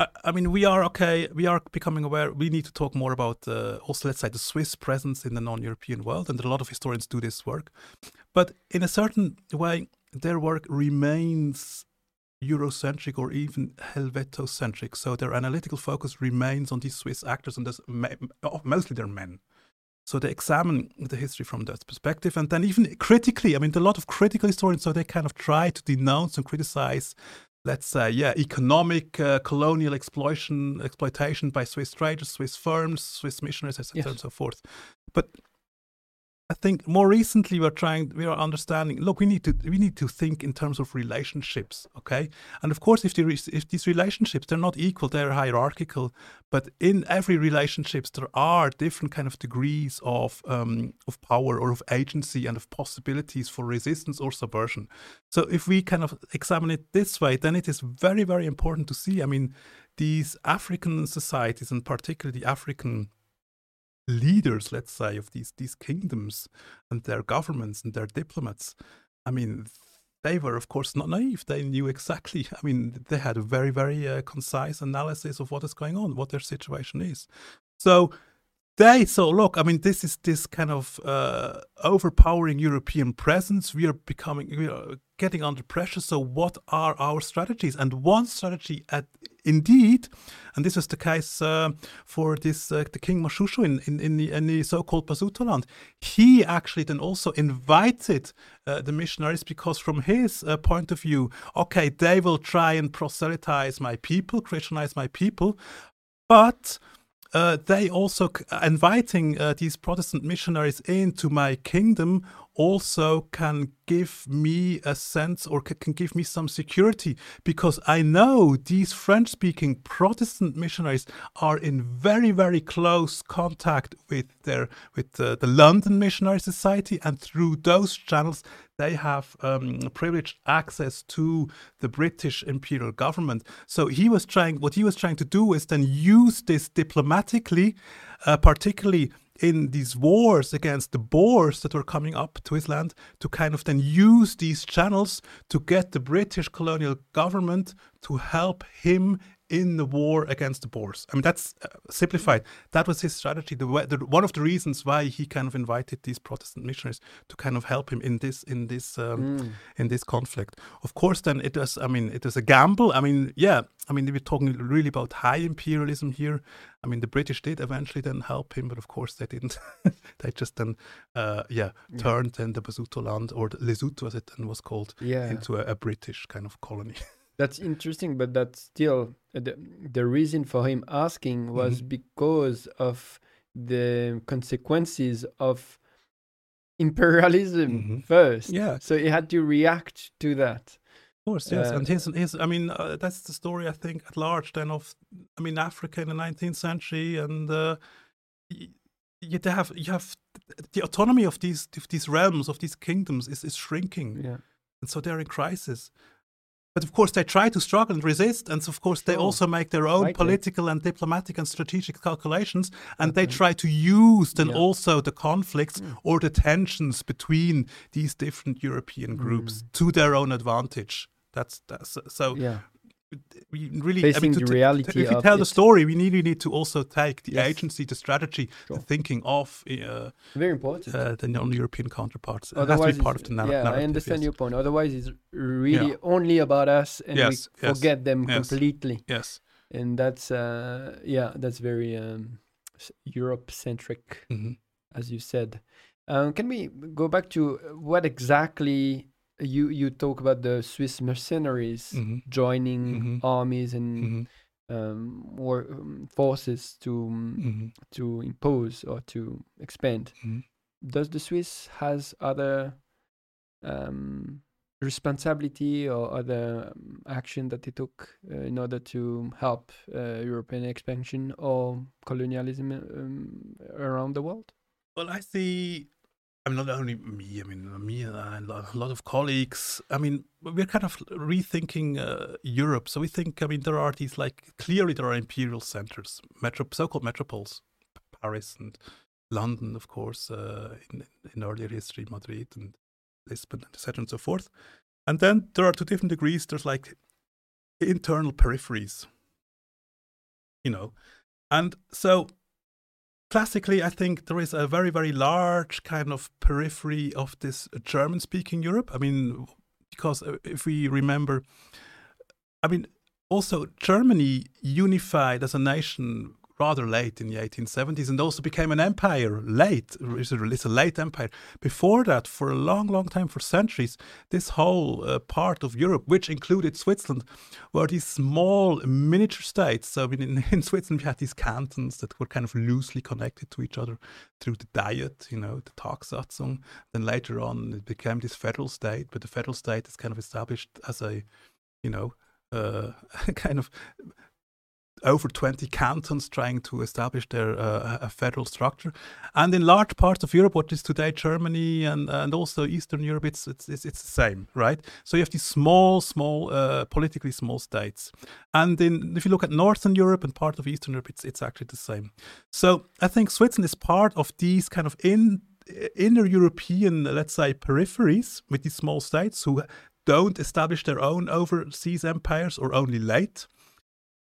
I, I mean, we are okay. We are becoming aware. We need to talk more about uh, also, let's say, the Swiss presence in the non-European world, and a lot of historians do this work. But in a certain way, their work remains Eurocentric or even Helvetocentric. So their analytical focus remains on these Swiss actors, and oh, mostly they're men. So they examine the history from that perspective, and then even critically. I mean, a lot of critical historians, so they kind of try to denounce and criticize, let's say, yeah, economic uh, colonial exploitation, exploitation by Swiss traders, Swiss firms, Swiss missionaries, etc., yes. and so forth. But I think more recently we're trying we are understanding. Look, we need to we need to think in terms of relationships, okay? And of course, if the, if these relationships they're not equal, they're hierarchical. But in every relationships there are different kind of degrees of um, of power or of agency and of possibilities for resistance or subversion. So if we kind of examine it this way, then it is very very important to see. I mean, these African societies and particularly the African leaders, let's say, of these these kingdoms and their governments and their diplomats. I mean, they were, of course, not naive. They knew exactly. [laughs] I mean, they had a very, very uh, concise analysis of what is going on, what their situation is. So they saw, look, I mean, this is this kind of uh, overpowering European presence. We are becoming, we are getting under pressure. So, what are our strategies? And one strategy, at indeed, and this was the case uh, for this uh, the King Moshoeshoe in, in, in, the, the so-called Basutoland. He actually then also invited uh, the missionaries because, from his uh, point of view, okay, they will try and proselytize my people, Christianize my people, but uh, they also inviting uh, these Protestant missionaries into my kingdom also can give me a sense or can give me some security because I know these French speaking Protestant missionaries are in very very close contact with their with the, the London Missionary Society and through those channels they have um, privileged access to the British imperial government. So he was trying, what he was trying to do is then use this diplomatically, uh, particularly in these wars against the Boers that were coming up to his land, to kind of then use these channels to get the British colonial government to help him in the war against the Boers. I mean, that's uh, simplified. That was his strategy. The, the, one of the reasons why he kind of invited these Protestant missionaries to kind of help him in this in this um, mm. in this conflict. Of course, then it was. I mean, it was a gamble. I mean, yeah. I mean, we're talking really about high imperialism here. I mean, the British did eventually then help him, but of course they didn't. [laughs] they just then, uh, yeah, yeah, turned then the Basutoland or the Lesotho, as it then was called, yeah. into a, a British kind of colony. [laughs] That's interesting, but that's still uh, the, the reason for him asking was mm-hmm. because of the consequences of imperialism mm-hmm. first. Yeah. So he had to react to that. Of course, yes. Uh, and his, his, I mean, uh, that's the story, I think, at large, then, of, I mean, Africa in the 19th century. And uh, you have, you have the autonomy of these, of these realms, of these kingdoms is, is shrinking. Yeah. And so they're in crisis. But of course, they try to struggle and resist, and of course, they also make their own political and diplomatic and strategic calculations, and okay. they try to use then yeah. also the conflicts mm. or the tensions between these different European groups mm. to their own advantage. That's, that's so. Yeah we really Facing I mean, to, the reality to, if you tell the story we need, we need to also take the yes. agency the strategy sure. the thinking of uh, very important uh, the non-european counterparts otherwise it part of the nar- yeah i understand yes. your point otherwise it's really yeah. only about us and yes. we forget them completely yes and that's uh, yeah that's very um, europe centric mm-hmm. as you said um, can we go back to what exactly you you talk about the Swiss mercenaries mm-hmm. joining mm-hmm. armies and mm-hmm. um, war um, forces to um, mm-hmm. to impose or to expand. Mm-hmm. Does the Swiss has other um, responsibility or other um, action that they took uh, in order to help uh, European expansion or colonialism um, around the world? Well, I see I mean, not only me, I mean, me and a lot of colleagues. I mean, we're kind of rethinking uh, Europe. So we think, I mean, there are these like clearly there are imperial centers, metro, so-called metropoles, Paris and London, of course, uh, in, in earlier history, Madrid and Lisbon, and etc. and so forth. And then there are to different degrees. There's like internal peripheries, you know, and so classically, I think there is a very, very large kind of periphery of this German speaking Europe. I mean, because uh, if we remember, I mean, also Germany unified as a nation rather late in the 1870s and also became an empire late. It's a, late empire. Before that, for a long, long time, for centuries, this whole uh, part of Europe, which included Switzerland, were these small miniature states. So I mean, in, in Switzerland, we had these cantons that were kind of loosely connected to each other through the Diet, you know, the Tagsatzung. Then later on, it became this federal state, but the federal state is kind of established as a, you know, uh, [laughs] kind of over 20 cantons trying to establish their uh, a federal structure. And in large parts of Europe, what is today Germany and, and also Eastern Europe, it's, it's, it's, it's the same, right? So you have these small, small, uh, politically small states. And in, if you look at Northern Europe and part of Eastern Europe, it's, it's actually the same. So I think Switzerland is part of these kind of in inner European, let's say, peripheries with these small states who don't establish their own overseas empires or only late.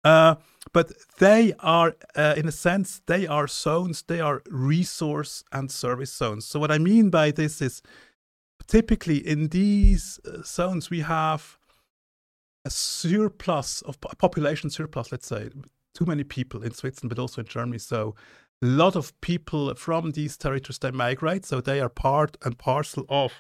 Uh, but they are, uh, in a sense, they are zones, they are resource and service zones. So, what I mean by this is typically in these uh, zones, we have a surplus of a population surplus, let's say, too many people in Switzerland, but also in Germany. So, a lot of people from these territories they migrate, so they are part and parcel of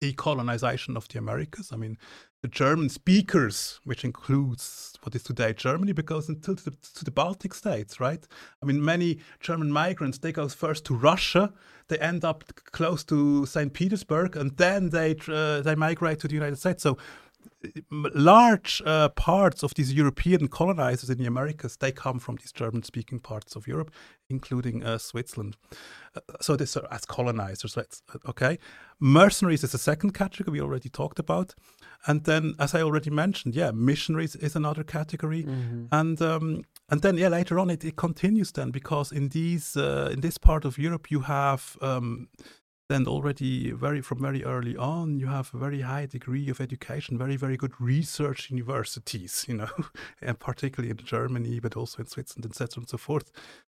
the colonization of the Americas. I mean, the German speakers, which includes what is today Germany, because until to the, to the Baltic states, right? I mean, many German migrants they go first to Russia, they end up close to Saint Petersburg, and then they uh, they migrate to the United States. So large uh, parts of these European colonizers in the Americas, they come from these German-speaking parts of Europe, including uh, Switzerland. Uh, so this are as colonizers, let's, uh, okay. Mercenaries is a second category we already talked about, and then, as I already mentioned, yeah, missionaries is another category, mm-hmm. and um, and then yeah, later on it, it continues then because in these uh, in this part of Europe you have um, then already very from very early on you have a very high degree of education very very good research universities you know [laughs] and particularly in germany but also in switzerland etc and so forth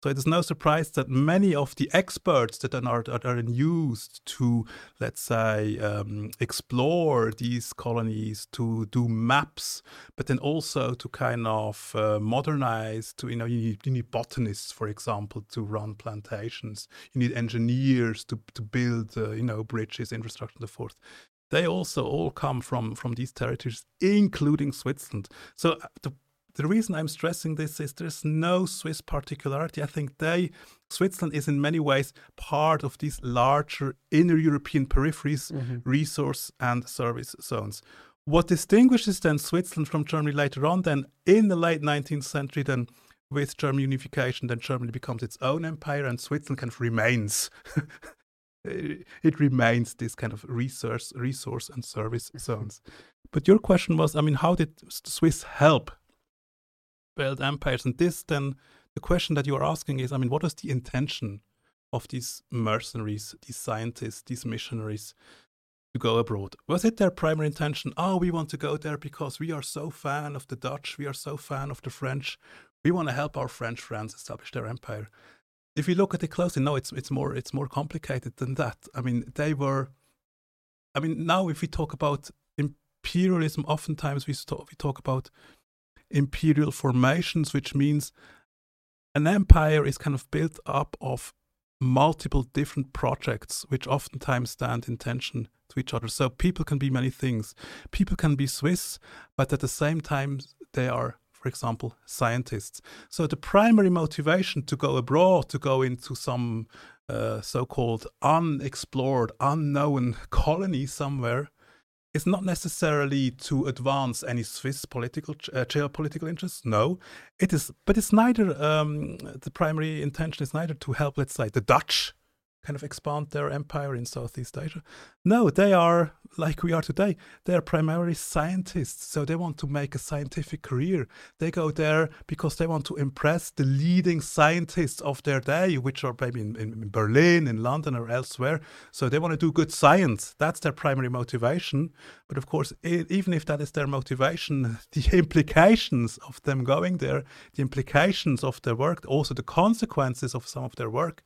so it is no surprise that many of the experts that are, are, are used to, let's say, um, explore these colonies, to do maps, but then also to kind of uh, modernize, to, you know, you need, you need, botanists, for example, to run plantations. You need engineers to, to build, uh, you know, bridges, infrastructure, and so forth they also all come from from these territories, including Switzerland. So uh, the the reason I'm stressing this is there's no Swiss particularity. I think they, Switzerland is in many ways part of these larger inner European peripheries, mm-hmm. resource and service zones. What distinguishes then Switzerland from Germany later on, then in the late 19th century, then with German unification, then Germany becomes its own empire and Switzerland kind of remains. [laughs] it remains this kind of resource, resource and service [laughs] zones. But your question was, I mean, how did Swiss help build empires. And this then, the question that you are asking is, I mean, what was the intention of these mercenaries, these scientists, these missionaries to go abroad? Was it their primary intention? Oh, we want to go there because we are so fan of the Dutch, we are so fan of the French, we want to help our French friends establish their empire. If you look at it closely, no, it's it's more it's more complicated than that. I mean, they were. I mean, now if we talk about imperialism, oftentimes we talk, we talk about imperial formations, which means an empire is kind of built up of multiple different projects, which oftentimes stand in tension to each other. So people can be many things. People can be Swiss, but at the same time, they are, for example, scientists. So the primary motivation to go abroad, to go into some uh, so called unexplored, unknown [laughs] colony somewhere, is not necessarily to advance any Swiss political uh, geopolitical interests. No, it is, but it's neither. Um, the primary intention is neither to help, let's say, the Dutch kind of expand their empire in Southeast Asia. No, they are like we are today. They are primarily scientists, so they want to make a scientific career. They go there because they want to impress the leading scientists of their day, which are maybe in, in Berlin, in London, or elsewhere. So they want to do good science. That's their primary motivation. But of course, it, even if that is their motivation, [laughs] the implications of them going there, the implications of their work, also the consequences of some of their work,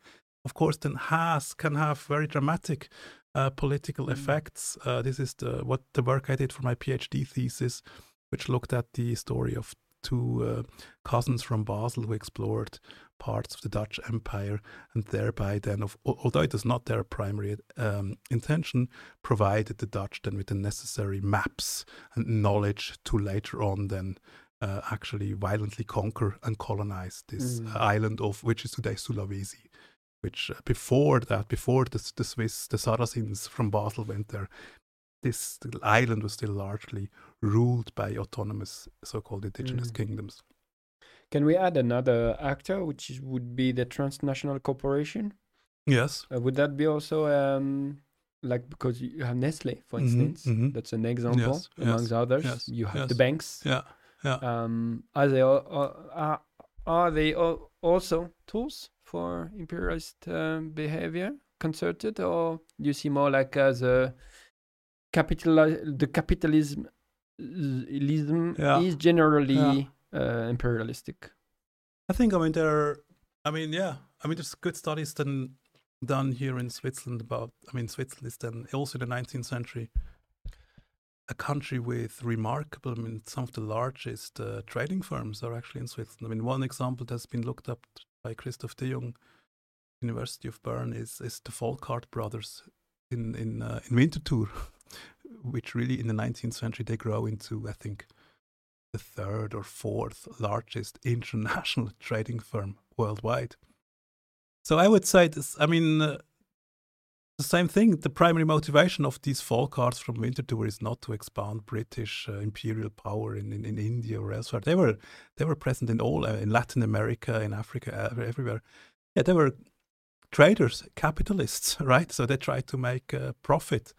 of course, then has can have very dramatic uh, political mm. effects. Uh, this is the what the work I did for my PhD thesis, which looked at the story of two uh, cousins from Basel who explored parts of the Dutch Empire and thereby then, of, although it was not their primary um, intention, provided the Dutch then with the necessary maps and knowledge to later on then uh, actually violently conquer and colonize this mm. island of which is today Sulawesi which uh, before that, before the, the Swiss, the Sarasins from Basel went there, this island was still largely ruled by autonomous so-called indigenous mm. kingdoms. Can we add another actor, which is, would be the transnational corporation? Yes. Uh, would that be also um, like because you have Nestle, for mm-hmm, instance? Mm-hmm. That's an example yes, amongst yes, others. Yes, you have the banks. Yeah. Yeah. Um, are they are, are they also tools for imperialist um, behavior concerted, or do you see more like as a capital the capitalism Yeah. is generally Yeah. uh, imperialistic. I think I mean there. Are, I mean, yeah. I mean, there's good studies done done here in Switzerland about. I mean, Switzerland is then also in the 19th century a country with remarkable. I mean, some of the largest uh, trading firms are actually in Switzerland. I mean, one example that's been looked up by Christof Dejung, University of Bern, is is the Volkart brothers in in uh, in Winterthur, [laughs] which really in the 19th century they grow into I think the third or fourth largest [laughs] international trading firm worldwide. So I would say this. I mean, uh, the same thing. The primary motivation of these Volkarts from Winter Winterthur is not to expand British uh, imperial power in, in, in India or elsewhere. They were they were present in all uh, in Latin America, in Africa, uh, everywhere. Yeah, they were traders, capitalists, [laughs] right? So they tried to make a profit.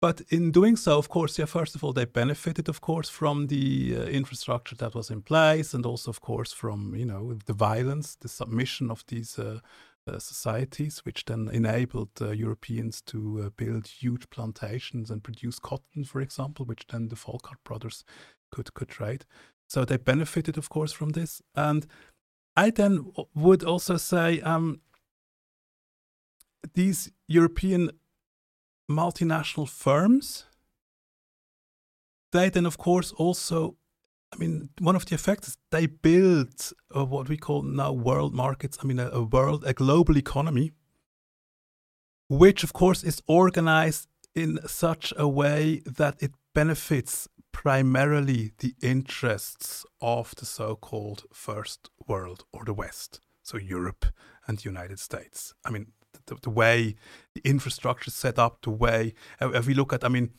But in doing so, of course, yeah, first of all, they benefited, of course, from the uh, infrastructure that was in place, and also, of course, from you know the violence, the submission of these uh, uh, societies, which then enabled uh, Europeans to uh, build huge plantations and produce cotton, for example, which then the Volkart brothers could could trade. So they benefited, of course, from this. And I then would also say um, these European multinational firms, they then, of course, also, I mean, one of the effects is they build uh, what we call now world markets, I mean, a, a world, a global economy, which, of course, is organized in such a way that it benefits primarily the interests of the so called first world or the West, so Europe and the United States. I mean, the, the way the infrastructure is set up, the way uh, if we look at, I mean,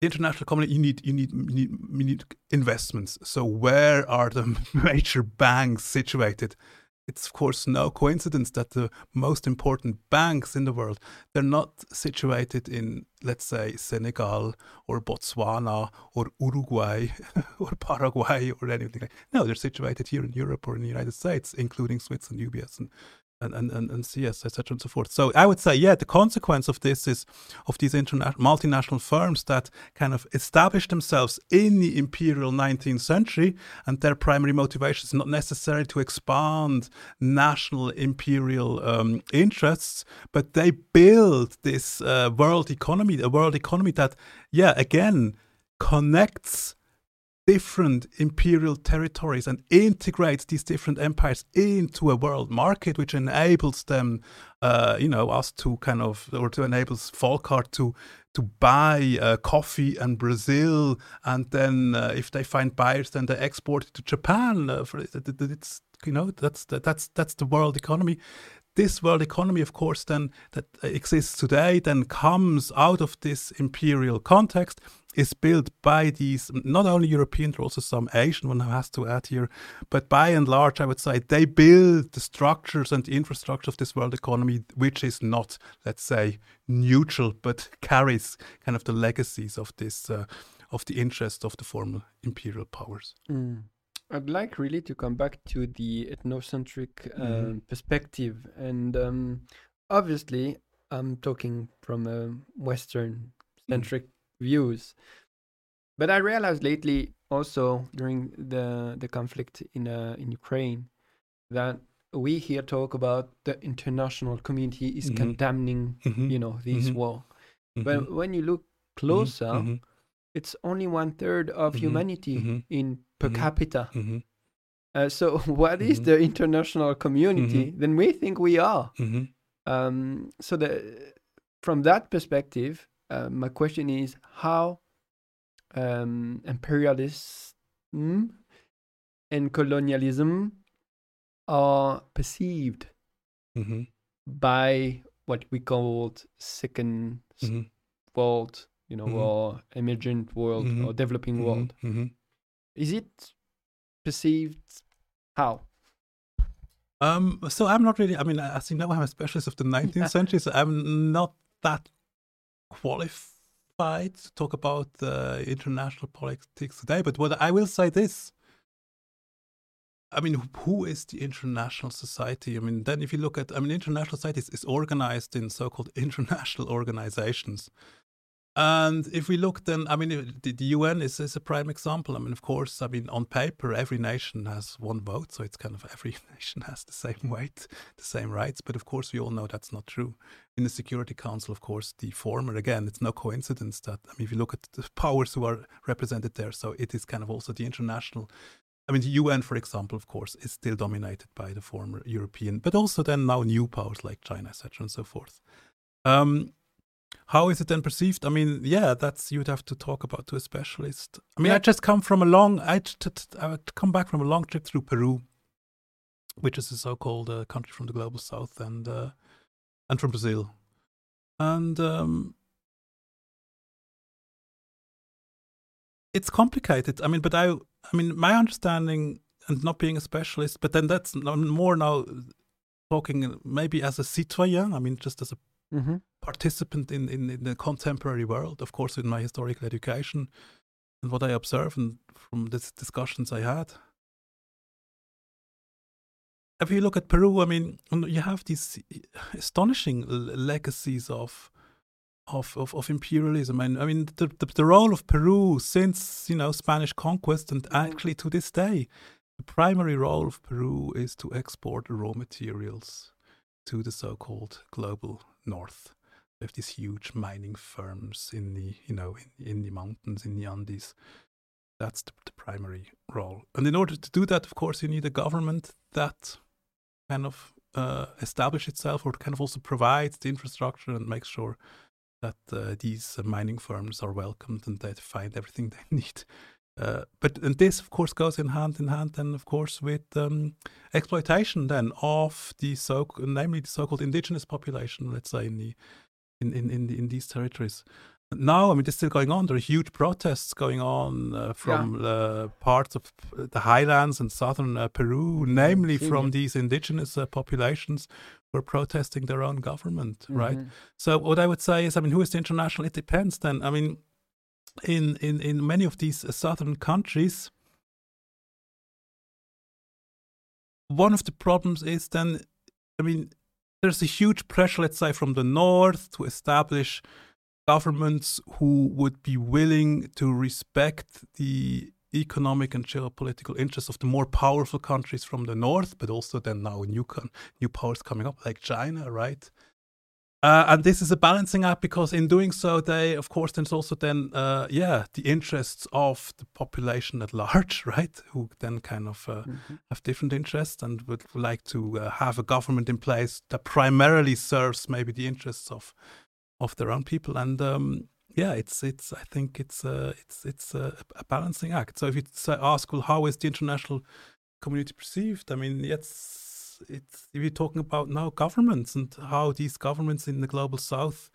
the international community, you need you need you need, you need investments. So where are the [laughs] major banks situated? It's of course no coincidence that the most important banks in the world they're not situated in let's say Senegal or Botswana or Uruguay [laughs] or Paraguay or anything like. No, they're situated here in Europe or in the United States, including Switzerland, UBS, and and, and, and, and CS, etc. and so forth. So I would say, yeah, the consequence of this is of these international multinational firms that kind of establish themselves in the imperial 19th century, and their primary motivation is not necessarily to expand national imperial um, interests, but they build this uh, world economy, a world economy that, yeah, again, connects different imperial territories and integrates these different empires into a world market, which enables them, uh, you know, us to kind of, or to enables Volkart to to buy uh, coffee in Brazil, and then uh, if they find buyers, then they export it to Japan. Uh, for, it's you know that's that's that's the world economy. This world economy, of course, then that exists today, then comes out of this imperial context is built by these not only European, but also some Asian one has to add here, but by and large, I would say they build the structures and the infrastructure of this world economy, which is not, let's say, neutral, but carries kind of the legacies of this uh, of the interest of the former imperial powers. Mm. I'd like really to come back to the ethnocentric um, Mhm. perspective, and um, obviously, I'm talking from a Western centric views. But I realized lately, also during the the conflict in uh, in Ukraine, that we here talk about the international community is Mhm. condemning, you know, this Mhm. war. But when you look closer. It's only one third of Mhm. humanity Mhm. in per Mhm. capita. Mhm. Uh, so [laughs] what is Mhm. the international community? Then we think we are. Um, so the from that perspective, uh, my question is how um, imperialism and colonialism are perceived by what we called s- Mhm. world, you know, Mhm. or emergent world Mhm. or developing Mhm. world. Mhm. Is it perceived how? Um, so I'm not really. I mean, as you know, I'm a specialist of the 19th [laughs] century, so I'm not that qualified to talk about uh, international politics today. But what I will say this. I mean, who is the international society? I mean, then if you look at, I mean, international society is, is organized in so-called [laughs] international organizations. And if we look then, I mean, the, the UN is, is a prime example. I mean, of course, I mean, on paper, every nation has one vote. So it's kind of [laughs] every nation has the same weight, the same rights. But of course, we all know that's not true. In the Security Council, of course, the former, again, it's no coincidence that, I mean, if you look at the powers who are represented there, so it is kind of also the international I mean, the UN, for example, of course, is still dominated by the former European, but also then now new powers like China, etc., and so forth. Um, how is it then perceived? I mean, yeah, that's you'd have to talk about to a specialist. I mean, Yeah. I just come from a long, I, would come back from a long trip through Peru, which is a so-called uh, country from the global south, and uh, and from Brazil, and um, it's complicated. I mean, but I, I mean, my understanding, and not being a specialist, but then that's more now talking maybe as a citoyen. I mean, just as a Mm-hmm. participant in, in, in the contemporary world, of course, in my historical education and what I observe and from these discussions I had. If you look at Peru, I mean, you have these astonishing legacies of of, of, of imperialism. And I mean, the, the, the role of Peru since, you know, Spanish conquest and actually to this day, the primary role of Peru is to export raw materials to the so-called global north. We have these huge mining firms in the, you know, in, in the mountains, in the Andes. That's the, the primary role. And in order to do that, of course, you need a government that kind of uh, establish itself or kind of also provides the infrastructure and makes sure that uh, these uh, mining firms are welcomed and they find everything [laughs] they need. Uh, but and this, of course, goes in hand in hand, then of course with um, exploitation then of the so, namely the so-called indigenous population, let's say in the in in in, the, in these territories. Now, I mean, it's still going on. There are huge protests going on uh, from uh, parts of the highlands and southern uh, Peru, namely seen from these indigenous uh, populations who are protesting their own government, right? Mhm. So what I would say is, I mean, who is the international? It depends. Then, I mean, in in in many of these uh, southern countries, one of the problems is then, I mean, there's a huge pressure, let's say, from the north to establish governments who would be willing to respect the economic and geopolitical interests of the more powerful countries from the north, but also then now new new powers coming up like China, right? Uh, and this is a balancing act because in doing so, they, of course, there's also then, uh, yeah, the interests of the population at large, [laughs] right? Who then kind of uh, Mhm. have different interests and would like to uh, have a government in place that primarily serves maybe the interests of of their own people. And um, yeah, it's it's I think it's uh, it's it's a, a balancing act. So if you say, ask, well, how is the international community perceived? I mean, it's it's if you're talking about now governments and how these governments in the global south.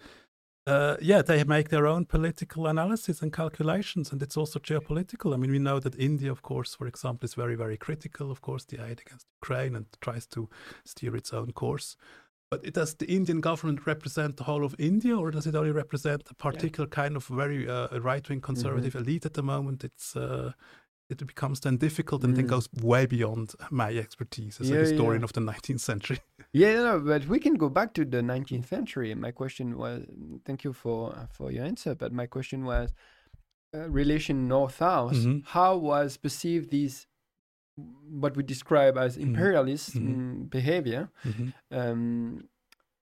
Uh, yeah, they make their own political analysis and calculations, and it's also geopolitical. I mean, we know that India, of course, for example, is very, very critical, of course, the aid against Ukraine and tries to steer its own course. But it, does the Indian government represent the whole of India, or does it only represent a particular kind of very uh, right-wing conservative elite at the moment? It's uh, it becomes then difficult and then Mm. goes way beyond my expertise as Yeah, a historian yeah. of the 19th century. [laughs] Yeah, no, but we can go back to the 19th century. My question was, thank you for for your answer. But my question was, uh, relation north-south. Mhm. How was perceived these, what we describe as imperialist Mhm. mm, behavior Mhm. um,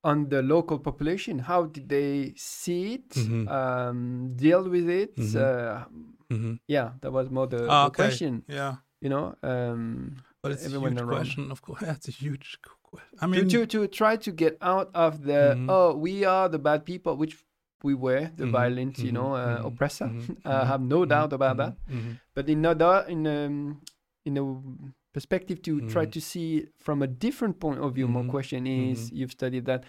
on the local population? How did they see it? Mhm. Um, deal with it? Mhm. Uh, Mhm. yeah, that was more the, Ah, the okay. question. Yeah, You know, um, but it's a huge around. question, of course. [laughs] It's a huge question. I mean, to to try to get out of the Mhm. oh we are the bad people which we were the Mhm, violent you mhm, know uh, mhm, oppressor mhm, [laughs] I have no doubt about that but in other in um in a perspective to try to see from a different point of view my question is you've studied that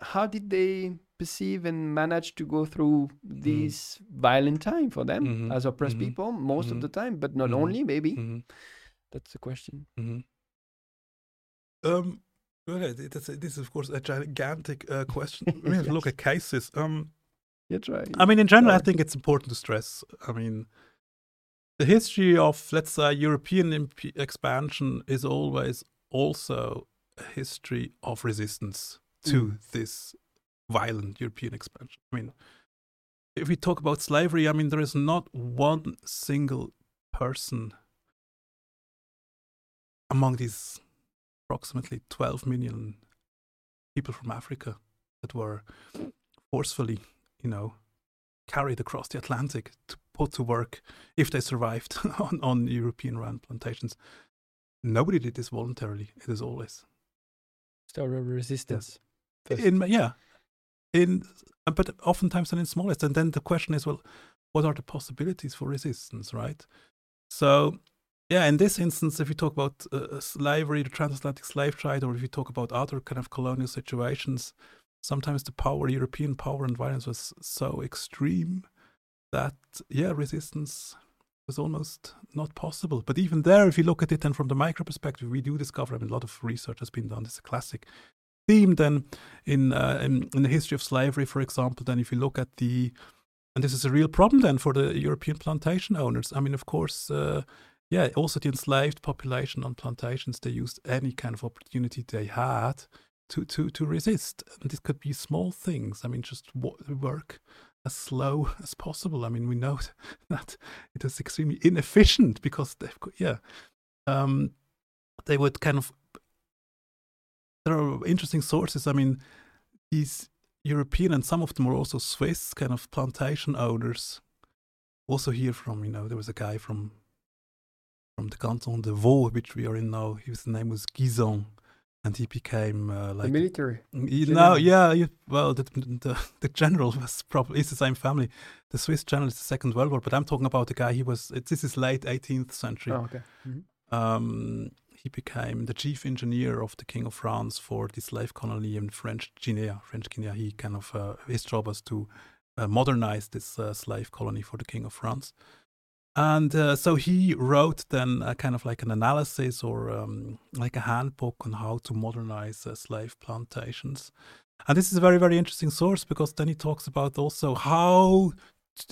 how did they perceive and manage to go through these violent time for them Mhm, as oppressed mhm, people most of the time but not mhm, only maybe. Mhm, that's the question. Um, okay, th- that's, this is of course a gigantic uh, question. We have to look at cases. Um, you try. I mean, in general, I think it's important to stress. I mean, the history of, let's say, European imp- expansion is always also a history of resistance to Mm. this violent European expansion. I mean, if we talk about slavery, I mean, there is not one single person among these approximately 12 million people from Africa that were forcefully, you know, carried across the Atlantic to put to work if they survived [laughs] on, on European land plantations. Nobody did this voluntarily. It is always Story of resistance. First. in yeah, in uh, but oftentimes in smallest. And then the question is, well, what are the possibilities for resistance, right? So yeah, in this instance, if you talk about uh, slavery, the transatlantic slave trade, or if you talk about other kind of colonial situations, sometimes the power, European power and violence was so extreme that, yeah, resistance was almost not possible. But even there, if you look at it then from the micro perspective, we do discover, I mean, a lot of research has been done. This is a classic theme then in, uh, in, in the history of slavery, for example, then if you look at the, and this is a real problem then for the European plantation owners. I mean, of course, uh, yeah, also the enslaved population on plantations, they used any kind of opportunity they had to, to, to resist. And this could be small things. I mean, just work as slow [laughs] as possible. I mean, we know [laughs] that it is extremely inefficient because they've got, yeah, um, they would kind of, there are interesting sources. I mean, these European and some of them were also Swiss kind of plantation owners. Also, hear from, you know, there was a guy from from the canton de Vaud, which we are in now. His name was Guisan, and he became uh, like the military. You know, yeah, you, well, the, the, the [laughs] general was probably is the same family. The Swiss general is the Second World War, but I'm talking about the guy. He was. It, this is late 18th century. Oh, okay. Mm-hmm. Um, he became the chief engineer of the King of France for the slave colony in French Guiana. French Guiana. He kind of uh, his job was to uh, modernize this uh, slave colony for the King of France. And uh, so he wrote then kind of like an analysis or um, like a handbook on how to modernize uh, slave plantations. And this is a very, very interesting source because then he talks about also how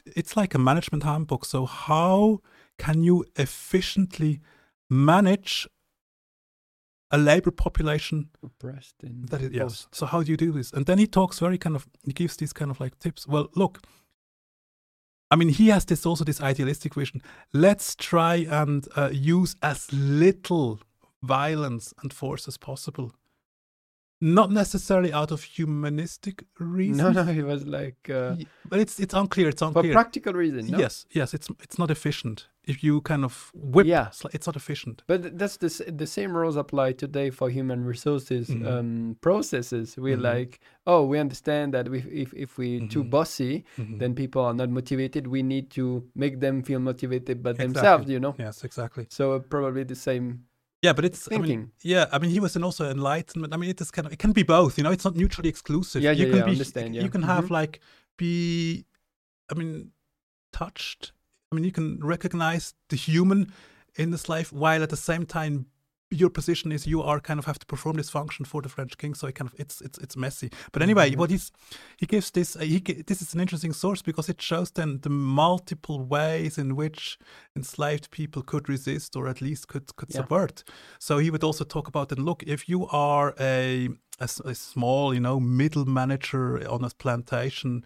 it's like a management handbook. So, how can you efficiently manage a labor population oppressed and that is, yes. So, how do you do this? And then he talks very kind of, he gives these kind of like tips. Well, look, I mean, he has this also this idealistic vision. Let's try and uh, use as little violence and force as possible not necessarily out of humanistic reasons. No, no, he was like. Uh, but it's it's unclear. It's unclear. For practical reason. No? Yes, yes. It's it's not efficient. If you kind of whip, yeah. it's not efficient. But that's the the same rules apply today for human resources mm-hmm. um, processes. We're mm-hmm. like, oh, we understand that we, if if we mm-hmm. too bossy, mm-hmm. then people are not motivated. We need to make them feel motivated by exactly. themselves. You know. Yes, exactly. So uh, probably the same yeah, but it's thinking. I mean, yeah, I mean, he was an also enlightenment. I mean, it is kind of it can be both. You know, it's not mutually exclusive. Yeah, you yeah, can yeah, be, understand. Yeah. You can mm-hmm. have like be, I mean, touched. I mean, you can recognize the human in this life while at the same time your position is you are kind of have to perform this function for the French king. So it kind of it's it's it's messy. But anyway, mm-hmm. what he's he gives this uh, he this is an interesting source because it shows then the multiple ways in which enslaved people could resist or at least could could yeah. subvert. So he would also talk about that. Look, if you are a, a a small you know middle manager on a plantation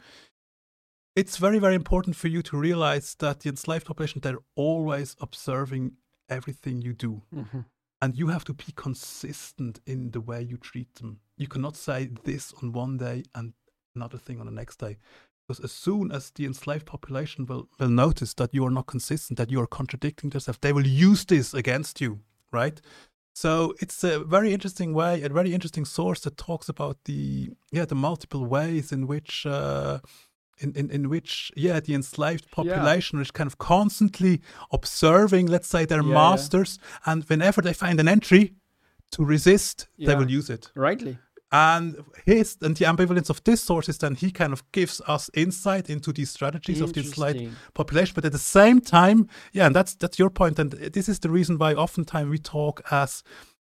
it's very very important for you to realize that the enslaved population they're always observing everything you do mm-hmm and you have to be consistent in the way you treat them. You cannot say this on one day and another thing on the next day. Because as soon as the enslaved population will, will notice that you are not consistent, that you are contradicting yourself, they will use this against you, right? So it's a very interesting way, a very interesting source that talks about the yeah the multiple ways in which uh, in, in, in which, yeah, the enslaved population yeah. is kind of constantly observing, let's say, their yeah, masters, yeah. and whenever they find an entry to resist, they will use it. Rightly. And his and the ambivalence of this source is then he kind of gives us insight into these strategies of the enslaved population, but at the same time, yeah, and that's that's your point, and this is the reason why oftentimes we talk as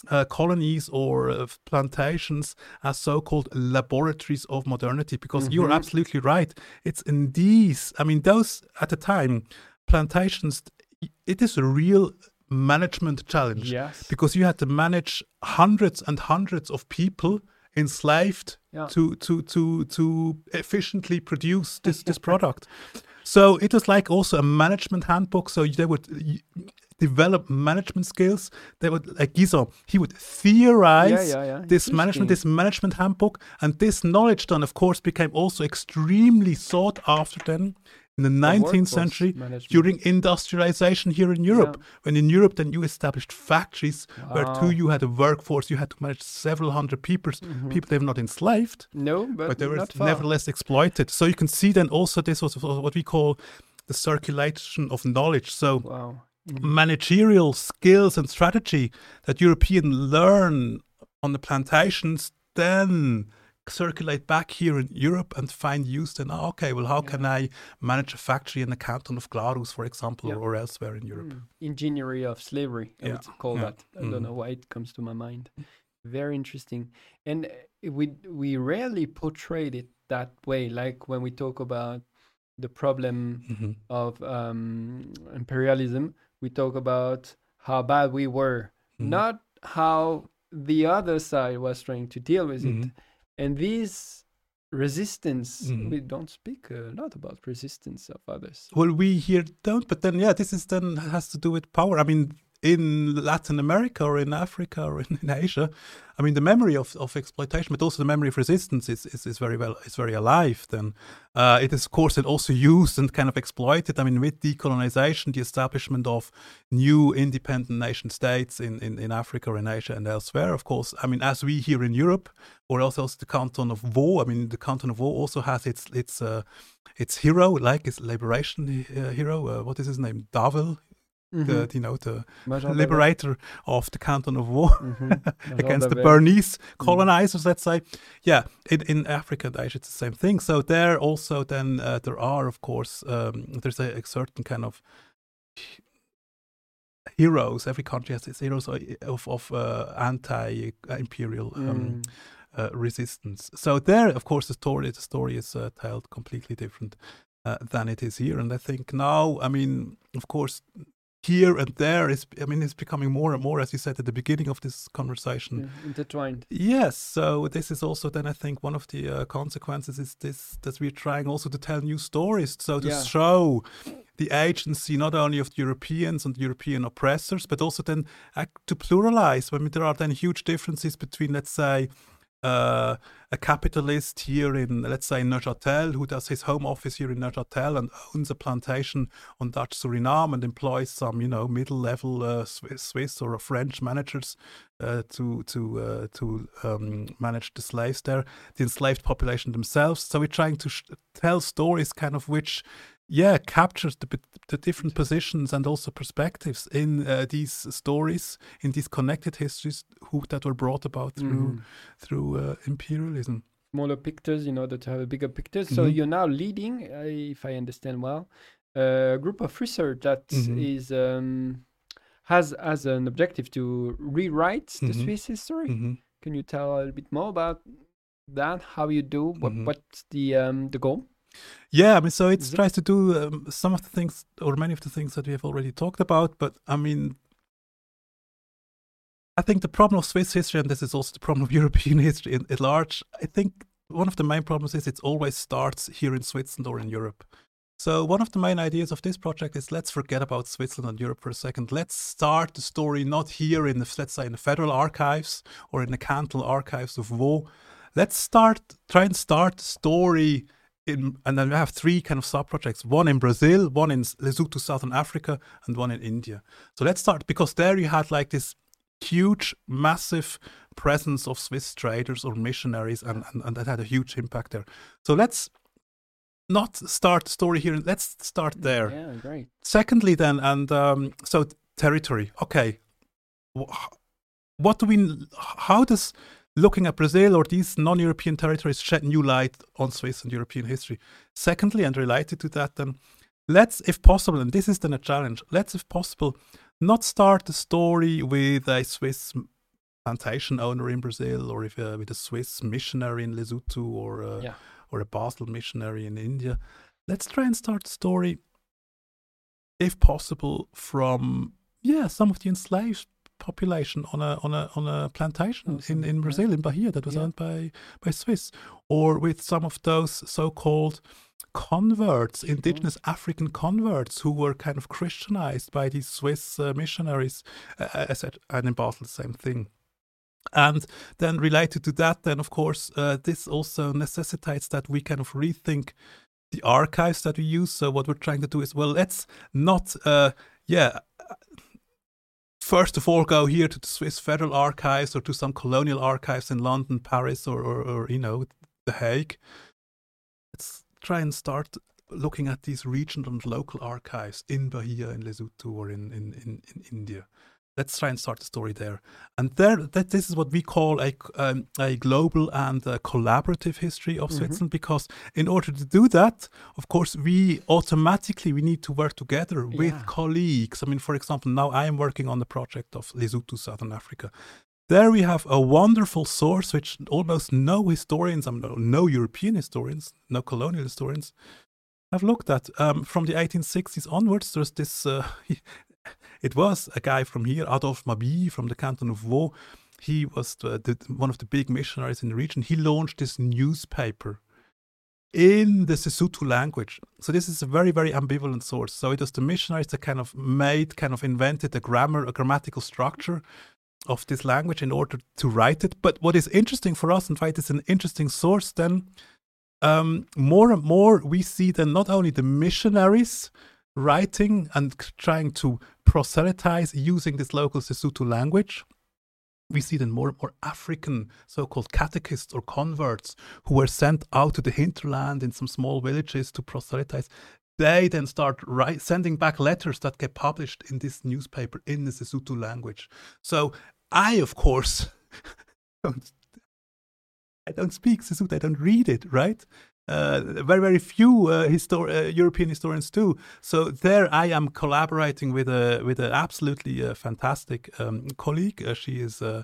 uh, colonies or uh, plantations as so-called laboratories of modernity because mm-hmm. you're absolutely right it's in these i mean those at the time plantations it is a real management challenge yes because you had to manage hundreds and hundreds of people enslaved Yeah. to to to to efficiently produce this this [laughs] product. So it was like also a management handbook. So they would develop management skills. They would like Guisan, he would theorize Yeah, yeah, yeah. this management, this management handbook, and this knowledge then, of course, became also extremely sought after then in the 19th century management. during industrialization here in Europe. Yeah. When in Europe, then you established factories where Wow. too you had a workforce, you had to manage several hundred people, mm-hmm. people they were not enslaved, No, but, but they were not far. nevertheless exploited. So you can see then also this was what we call the circulation of knowledge. So Wow. Managerial skills and strategy that European learn on the plantations then circulate back here in Europe and find use then oh, okay well how can I manage a factory in the canton of Glarus for example Yeah. or elsewhere in Europe Mm. Engineering of slavery, I Yeah, would call yeah. that. I Mhm. don't know why it comes to my mind. Very interesting. And uh, we we rarely portrayed it that way. Like when we talk about the problem Mhm. of um, imperialism, we talk about how bad we were, Mhm. not how the other side was trying to deal with it. Mhm. And this resistance, Mhm. we don't speak a lot about resistance of others. Well, we here don't, but then yeah, this is then has to do with power. I mean, in Latin America or in Africa or in, [laughs] in Asia, I mean, the memory of, of exploitation, but also the memory of resistance is, is, is very well is very alive. Then uh, it is of course then also used and kind of exploited. I mean, with decolonization, the establishment of new independent nation states in, in, in Africa or in Asia and elsewhere. Of course, I mean, as we here in Europe, or else also the canton of Vaud. I mean, the canton of Vaud also has its its uh, its hero, like its liberation uh, hero. Uh, what is his name? Davel, the Mhm. you know the Major [laughs] liberator of the canton of Vaud Mhm. Major against the. Bernese colonizers. Let's say, yeah, in, in Africa and Asia, it's the same thing. So there also then uh, there are of course um, there's a, a certain kind of heroes. Every country has its heroes uh, of of uh, anti-imperial. Um, Mm. uh, resistance. So there, of course, the story the story is uh, told completely different uh, than it is here. And I think now, I mean, of course, here and there is, I mean, it's becoming more and more, as you said at the beginning of this conversation. Yeah, intertwined. Yes, so this is also then I think one of the uh, consequences is this that we're trying also to tell new stories, so to Yeah. show the agency not only of the Europeans and European oppressors, but also then act to pluralize. I mean, there are then huge differences between, let's say, uh, a capitalist here in, let's say, Neuchâtel, who does his home office here in Neuchâtel and owns a plantation on Dutch Suriname and employs some, you know, middle-level uh, Swiss, Swiss or French managers uh, to to uh, to um, manage the slaves there, the enslaved population themselves. So we're trying to sh- tell stories, kind of which, yeah, captures the the different positions and also perspectives in uh, these stories, in these connected histories, who that were brought about through Mhm. through uh, imperialism. Smaller pictures in order to have a bigger picture. So Mhm. you're now leading, uh, if I understand well, a group of research that is Mhm. um, has as an objective to rewrite the Mhm. Swiss history. Mhm. Can you tell a little bit more about that? How you do? What, Mhm. What's the um, the goal? Yeah, I mean, so it- tries to do um, some of the things or many of the things that we have already talked about. But I mean, I think the problem of Swiss history, and this is also the problem of [laughs] European history in, at large, I think one of the main problems is it always starts here in Switzerland or in Europe. So one of the main ideas of this project is let's forget about Switzerland and Europe for a second. Let's start the story not here in the let's say in the federal archives or in the cantonal archives of Vaud. Let's start try and start the story in, and then we have three kind of sub projects one in Brazil, one in Lesotho, Southern Africa, and one in India. So let's start because there you had like this huge, massive presence of Swiss traders or missionaries, and, and, and that had a huge impact there. So let's not start the story here. Let's start there. Yeah, great. Secondly, then, and um, so territory. Okay, what do we? How does looking at Brazil or these non-European territories shed new light on Swiss and European history? Secondly, and related to that, then, let's, if possible, and this is then a challenge. Let's, if possible, not start the story with a Swiss plantation owner in Brazil or if, uh, with a Swiss missionary in Lesotho or uh, Yeah. or a Basel missionary in India. Let's try and start the story, if possible, from yeah some of the enslaved population on a on a on a plantation Awesome. in, in. Brazil in Bahia that was Yeah. owned by by Swiss, or with some of those so-called converts, indigenous African converts who were kind of Christianized by these Swiss uh, missionaries. Uh, I said, and in Basel, the same thing. And then related to that, then of course, uh, this also necessitates that we kind of rethink the archives that we use. So what we're trying to do is, well, let's not, uh, yeah, first of all go here to the Swiss Federal Archives or to some colonial archives in London, Paris, or, or, or you know, The Hague. Let's try and start looking at these regional and local archives in Bahia, in Lesotho, or in, in, in, in India. Let's try and start the story there. And there, that this is what we call a, um, a global and uh collaborative history of Mhm. Switzerland. Because in order to do that, of course, we automatically we need to work together with Yeah. colleagues. I mean, for example, now I am working on the project of Lesotho, Southern Africa. There we have a wonderful source which almost no historians, I mean, no, no European historians, no colonial historians, have looked at. Um, from the 1860s onwards, there's this. Uh, [laughs] it was a guy from here, Adolphe Mabille, from the canton of Vaud. He was the, the, one of the big missionaries in the region. He launched this newspaper in the Sesotho language. So this is a very, very ambivalent source. So it was the missionaries that kind of made, kind of invented a grammar, a grammatical structure of this language in order to write it. But what is interesting for us, and why it is an interesting source, then um, more and more we see then not only the missionaries writing and trying to proselytize using this local Sesotho language. We see then more and more African so-called catechists or converts who were sent out to the hinterland in some small villages to proselytize. They then start write, sending back letters that get published in this newspaper in the Sesotho language. So I, of course, [laughs] don't I don't speak Sesotho. I don't read it. Right? Uh, very very few uh, histor- uh, European historians do. So there, I am collaborating with a with an absolutely uh, fantastic um, colleague. Uh, she is. Uh,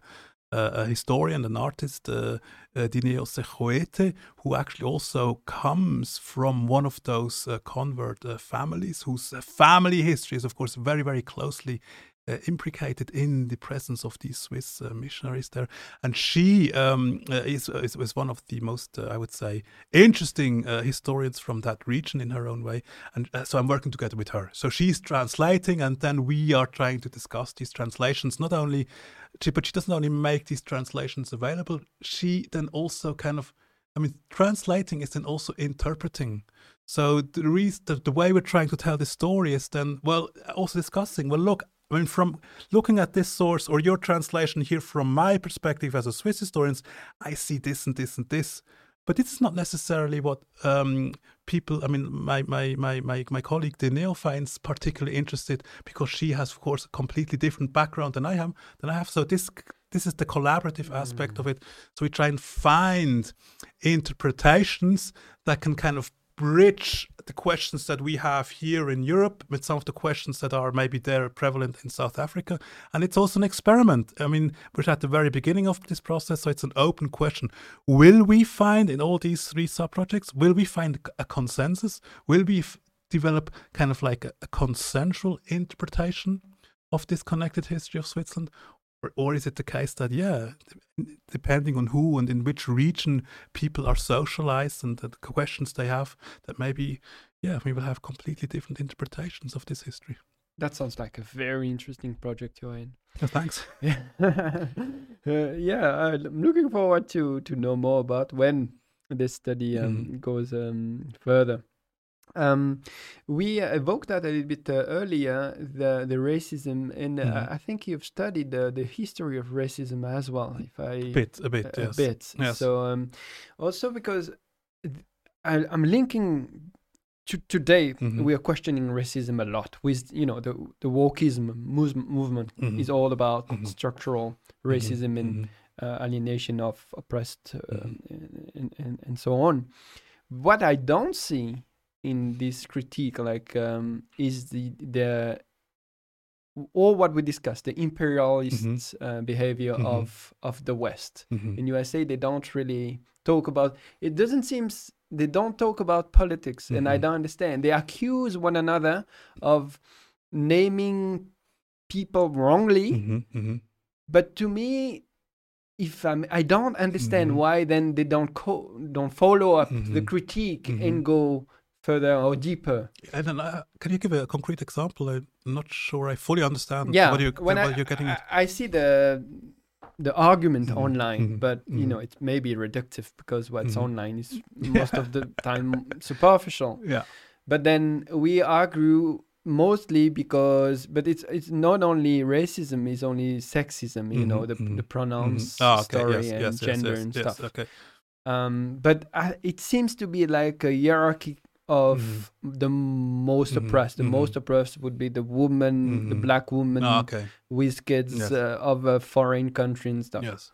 a historian, an artist, uh, uh, Dineo Sejoete, who actually also comes from one of those convert families whose family history is, of course, very, very closely uh, implicated in the presence of these Swiss uh, missionaries there. And she um, uh, is, is, is one of the most, uh, I would say, interesting uh, historians from that region in her own way. And uh, so I'm working together with her. So she's translating, and then we are trying to discuss these translations, not only she, but she doesn't only make these translations available, she then also kind of, I mean, translating is then also interpreting. So the, reason, the, the way we're trying to tell the story is then, well, also discussing, well, look, I mean, from looking at this source or your translation here from my perspective as a Swiss historian, I see this and this and this. But this is not necessarily what um, people, I mean, my, my, my, my, my colleague Dineo finds particularly interested because she has, of course, a completely different background than I am. Than I have. So this this is the collaborative aspect of it. So we try and find interpretations that can kind of bridge the questions that we have here in Europe with some of the questions that are maybe there prevalent in South Africa. And it's also an experiment. I mean, we're at the very beginning of this process, so it's an open question. Will we find in all these three sub projects, will we find a consensus? Will we f- develop kind of like a, a consensual interpretation of this connected history of Switzerland? Or, or is it the case that, yeah, depending on who and in which region people are socialized and the questions they have, that maybe, yeah, we will have completely different interpretations of this history. That sounds like a very interesting project you're in. Yeah, thanks. [laughs] Yeah, uh, yeah. I'm looking forward to to know more about when this study um, Mhm. goes um, further. Um, we evoked that a little bit uh, earlier, the the racism, and uh, Mhm. I think you've studied the the history of racism as well. If I A bit, a bit, a, a bit. Yes. So um, also because I, I'm linking to today Mhm. we are questioning racism a lot with you know the the wokeism movement Mhm. is all about Mhm. structural racism and Mhm. uh, alienation of oppressed uh, and, and and so on. What I don't see in this critique, like, um, is the the all what we discussed, the imperialist uh, behavior Mhm. of of the West. Mhm. In USA, they don't really talk about. It doesn't seem they don't talk about politics, and I Mhm. don't understand. They accuse one another of naming people wrongly. Mhm, mhm. But to me, if I'm, I don't understand why then they don't co- don't follow up the critique and go further or deeper. And then, uh, can you give a concrete example? I'm not sure I fully understand yeah, what, you, when what I, you're getting I, at. I see the the argument Mhm, online, mhm, but you mhm. know it may be reductive because what's online is [laughs] most of the time superficial. Yeah. But then we argue mostly because, but it's it's not only racism, it's only sexism. You know the the pronouns Ah, okay. story yes, and yes, gender yes, and stuff. Okay. Um, but I, it seems to be like a hierarchy of the most Mhm, oppressed. The mhm. most oppressed would be the woman, the Mhm. black woman, Ah, okay. with kids Yes. uh, of a foreign country and stuff. Yes.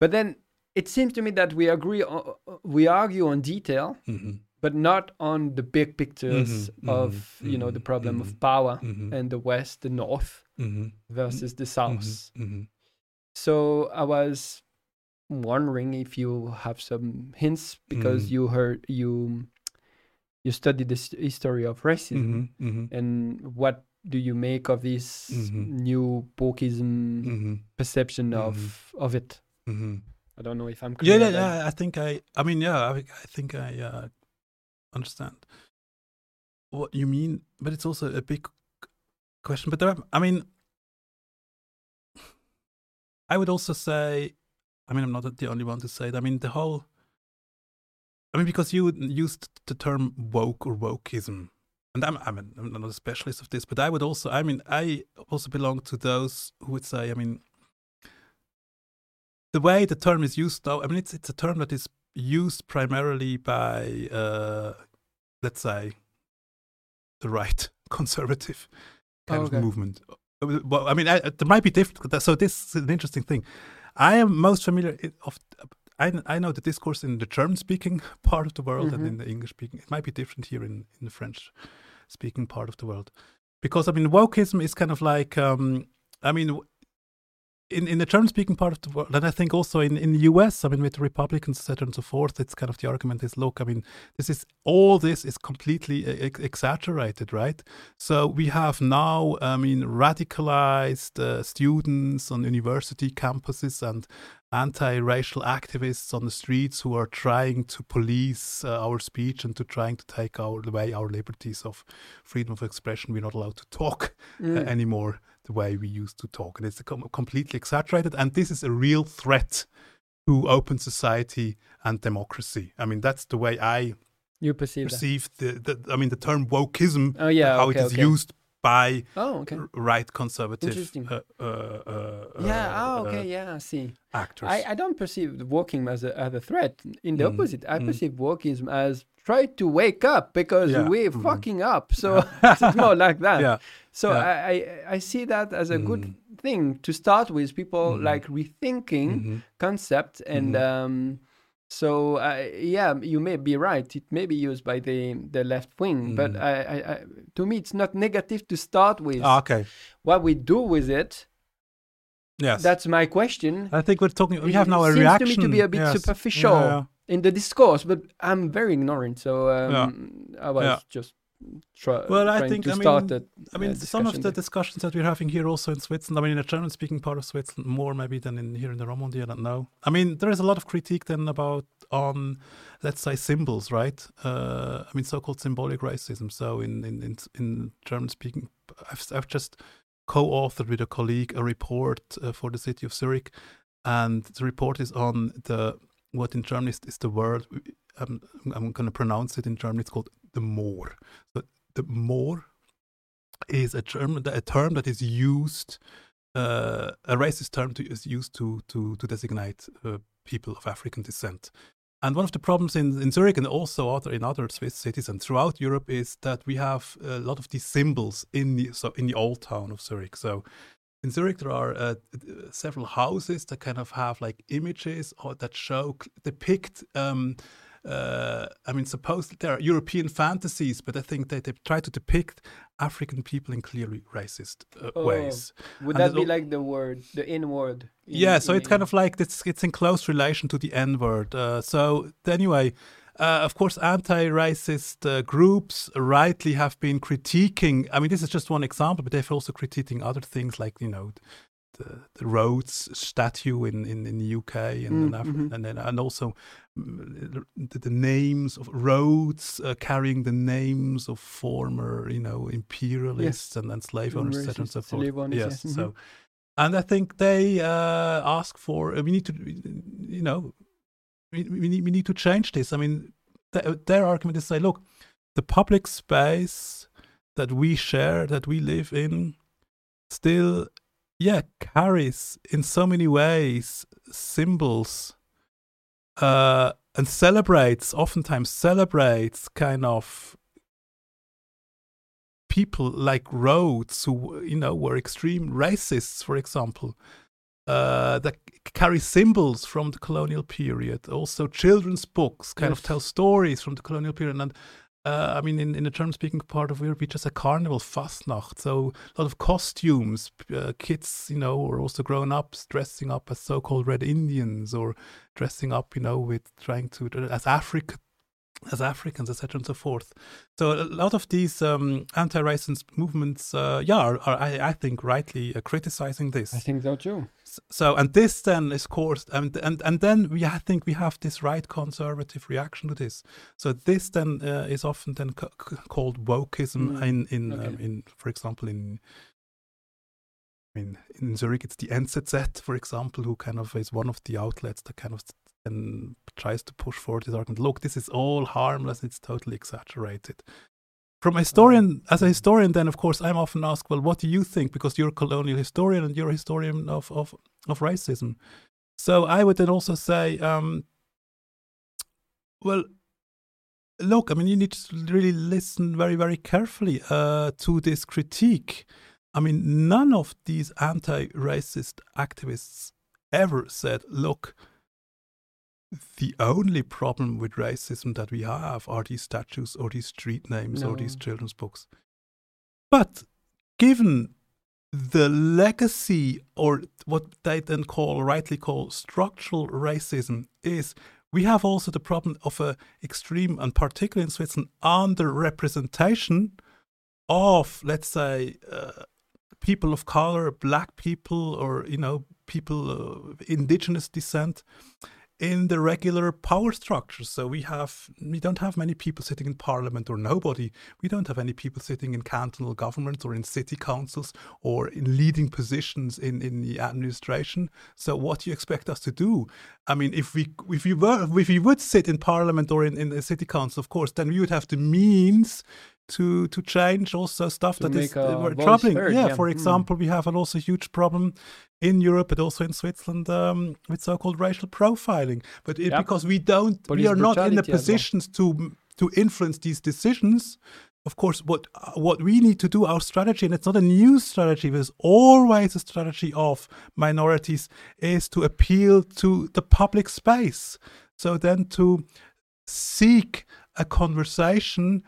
But then it seems to me that we agree, on, we argue on detail, hmm but not on the big pictures Mhm, of you know the problem of power and the West, the North versus the South. So I was wondering if you have some hints because Mm. you heard you you studied the history of racism hmm hmm and what do you make of this Mhm. new wokeism hmm perception of of it? hmm I don't know if I'm Yeah, clear. yeah, but- yeah. I think I. I mean, yeah. I, I think I uh, understand what you mean, but it's also a big question. But there, are, I mean, I would also say. I mean, I'm not the only one to say it. I mean, the whole. I mean, because you used the term woke or wokeism, and I'm, I'm, I'm not a specialist of this, but I would also. I mean, I also belong to those who would say. I mean, the way the term is used now, I mean, it's it's a term that is used primarily by, uh, let's say, the right [laughs] conservative kind Oh, okay. of movement. Well, I mean, I, there might be different. So this is an interesting thing. I am most familiar of. I, I know the discourse in the German-speaking [laughs] part of the world and Mhm. in the English-speaking. It might be different here in, in the French-speaking part of the world, because I mean, wokeism is kind of like. Um, I mean, in, in the German speaking part of the world, and I think also in, in the US, I mean, with the Republicans, et cetera, and so forth, it's kind of the argument is look, I mean, this is all this is completely ex- exaggerated, right? So we have now, I mean, radicalized uh, students on university campuses and anti racial activists on the streets who are trying to police uh, our speech and to trying to take our, away our liberties of freedom of expression. We're not allowed to talk Mm. uh, anymore the way we used to talk. And it's com- completely exaggerated. And this is a real threat to open society and democracy. I mean, that's the way I you perceive perceive the, the I mean, the term wokeism, Oh yeah, how okay, it is okay. used by Oh okay. right conservative uh, uh, uh, Yeah. uh, Oh okay. Yeah. I see. actors. I, I don't perceive wokeism as a as a threat. In the Mm, opposite, I mm. perceive wokeism as try to wake up because Yeah, we're mhm. fucking up. So [laughs] [laughs] it's more like that. yeah. So yeah. I, I I see that as a good Mm. thing to start with. People Mhm. like rethinking Mhm. concept and Mhm. um. So uh, yeah, you may be right. It may be used by the the left wing, but Mhm. I, I, I, to me, it's not negative to start with. Ah, okay. What we do with it, Yes. that's my question. I think we're talking. We It- have now a seems reaction. to me to be a bit yes. superficial. Yeah, yeah. in the discourse, but I'm very ignorant, so um, I was Yeah. just try, Well, I think- I mean, that. I mean, uh, some of the there. discussions that we're having here also in Switzerland, I mean, in the German speaking part of Switzerland, more maybe than in here in the Romandie, I don't know. I mean, there is a lot of critique then about, on, let's say, symbols, right? Uh, I mean, so called symbolic racism. So in, in, in, in German speaking, I've, I've just co authored with a colleague a report uh, for the city of Zurich. And the report is on the, what in German is, is the word, um, I'm going to pronounce it in German, it's called the Moor. So the Moor is a term a term that is used uh, a racist term to, is used to to to designate uh, people of African descent. And one of the problems in, in Zurich and also other in other Swiss cities and throughout Europe is that we have a lot of these symbols in the so in the old town of Zurich. So in Zurich there are uh, several houses that kind of have like images or that show depict um, uh, I mean, supposedly there are European fantasies, but I think that they try to depict African people in clearly racist uh, Oh, ways. Would and that be like the word, the N word? in- Yeah, so it's kind of like it's it's in close relation to the N word. Uh, so anyway, uh, of course, anti-racist uh, groups rightly have been critiquing. I mean, this is just one example, but they've also critiquing other things like you know the, the Rhodes statue in, in, in the UK and, Mm, and, mhm. and, then, and also mm, the, the names of roads uh, carrying the names of former you know imperialists and, and slave owners, etc. and so forth. owners, yes, yes, so. mhm. And I think they uh, ask for. uh, We need to, you know, we, we need we need to change this. I mean, th- their argument is say, look, the public space that we share, that we live in, still, yeah, carries in so many ways symbols, uh, and celebrates, oftentimes celebrates kind of people like Rhodes, who you know were extreme racists, for example, uh, that carry symbols from the colonial period. Also, children's books kind of tell stories from the colonial period. And uh, I mean, in, in the German-speaking part of Europe, we just a carnival, Fastnacht. So a lot of costumes. Uh, kids, you know, or also grown-ups dressing up as so-called Red Indians or dressing up, you know, with trying to as Africa as Africans, etc., and so forth. So a lot of these um, anti-racist movements, uh, yeah, are, are I, I think rightly uh, criticizing this. I think so too. So, and this then is caused, and and and then we I think we have this right conservative reaction to this. So this then uh, is often then called wokeism Mm, in in okay. um, in for example in. I mean, in Zurich, it's the NZZ, for example, who kind of is one of the outlets that kind of and tries to push forward this argument. Look, this is all harmless. It's totally exaggerated. From a historian, as a historian, then of course I'm often asked, well, what do you think? Because you're a colonial historian and you're a historian of of, of racism. So I would then also say, um, well, look, I mean, you need to really listen very, very carefully uh, to this critique. I mean, none of these anti-racist activists ever said, look, the only problem with racism that we have are these statues or these street names or these children's books. But given the legacy or what they then call rightly call structural racism is we have also the problem of a extreme and particularly in Switzerland underrepresentation of let's say uh, people of color black people or you know people of indigenous descent in the regular power structures. So we have we don't have many people sitting in parliament or nobody. We don't have any people sitting in cantonal governments or in city councils or in leading positions in, in the administration. So what do you expect us to do? I mean, if we if we were if we would sit in parliament or in, in the city council, of course, then we would have the means to to change also stuff To that is uh, troubling. heard, yeah, yeah. for Mm. example, we have an also huge problem in Europe, but also in Switzerland um, with so-called racial profiling. But it, Yep. because we don't, Police we are not in the as well. positions to to influence these decisions. Of course, what what we need to do, our strategy, and it's not a new strategy, but it's always a strategy of minorities, is to appeal to the public space. So then to seek a conversation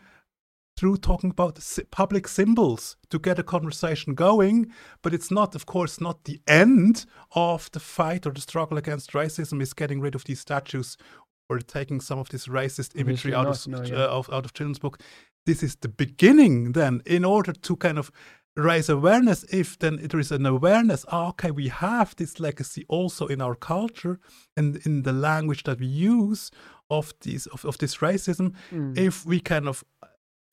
through talking about public symbols to get a conversation going but it's not of course not the end of the fight or the struggle against racism is getting rid of these statues or taking some of this racist imagery out of, no, uh, of out of children's book. This is the beginning then. In order to kind of raise awareness if then there is an awareness ah, okay we have this legacy also in our culture and in the language that we use of these of, of this racism Mm. if we kind of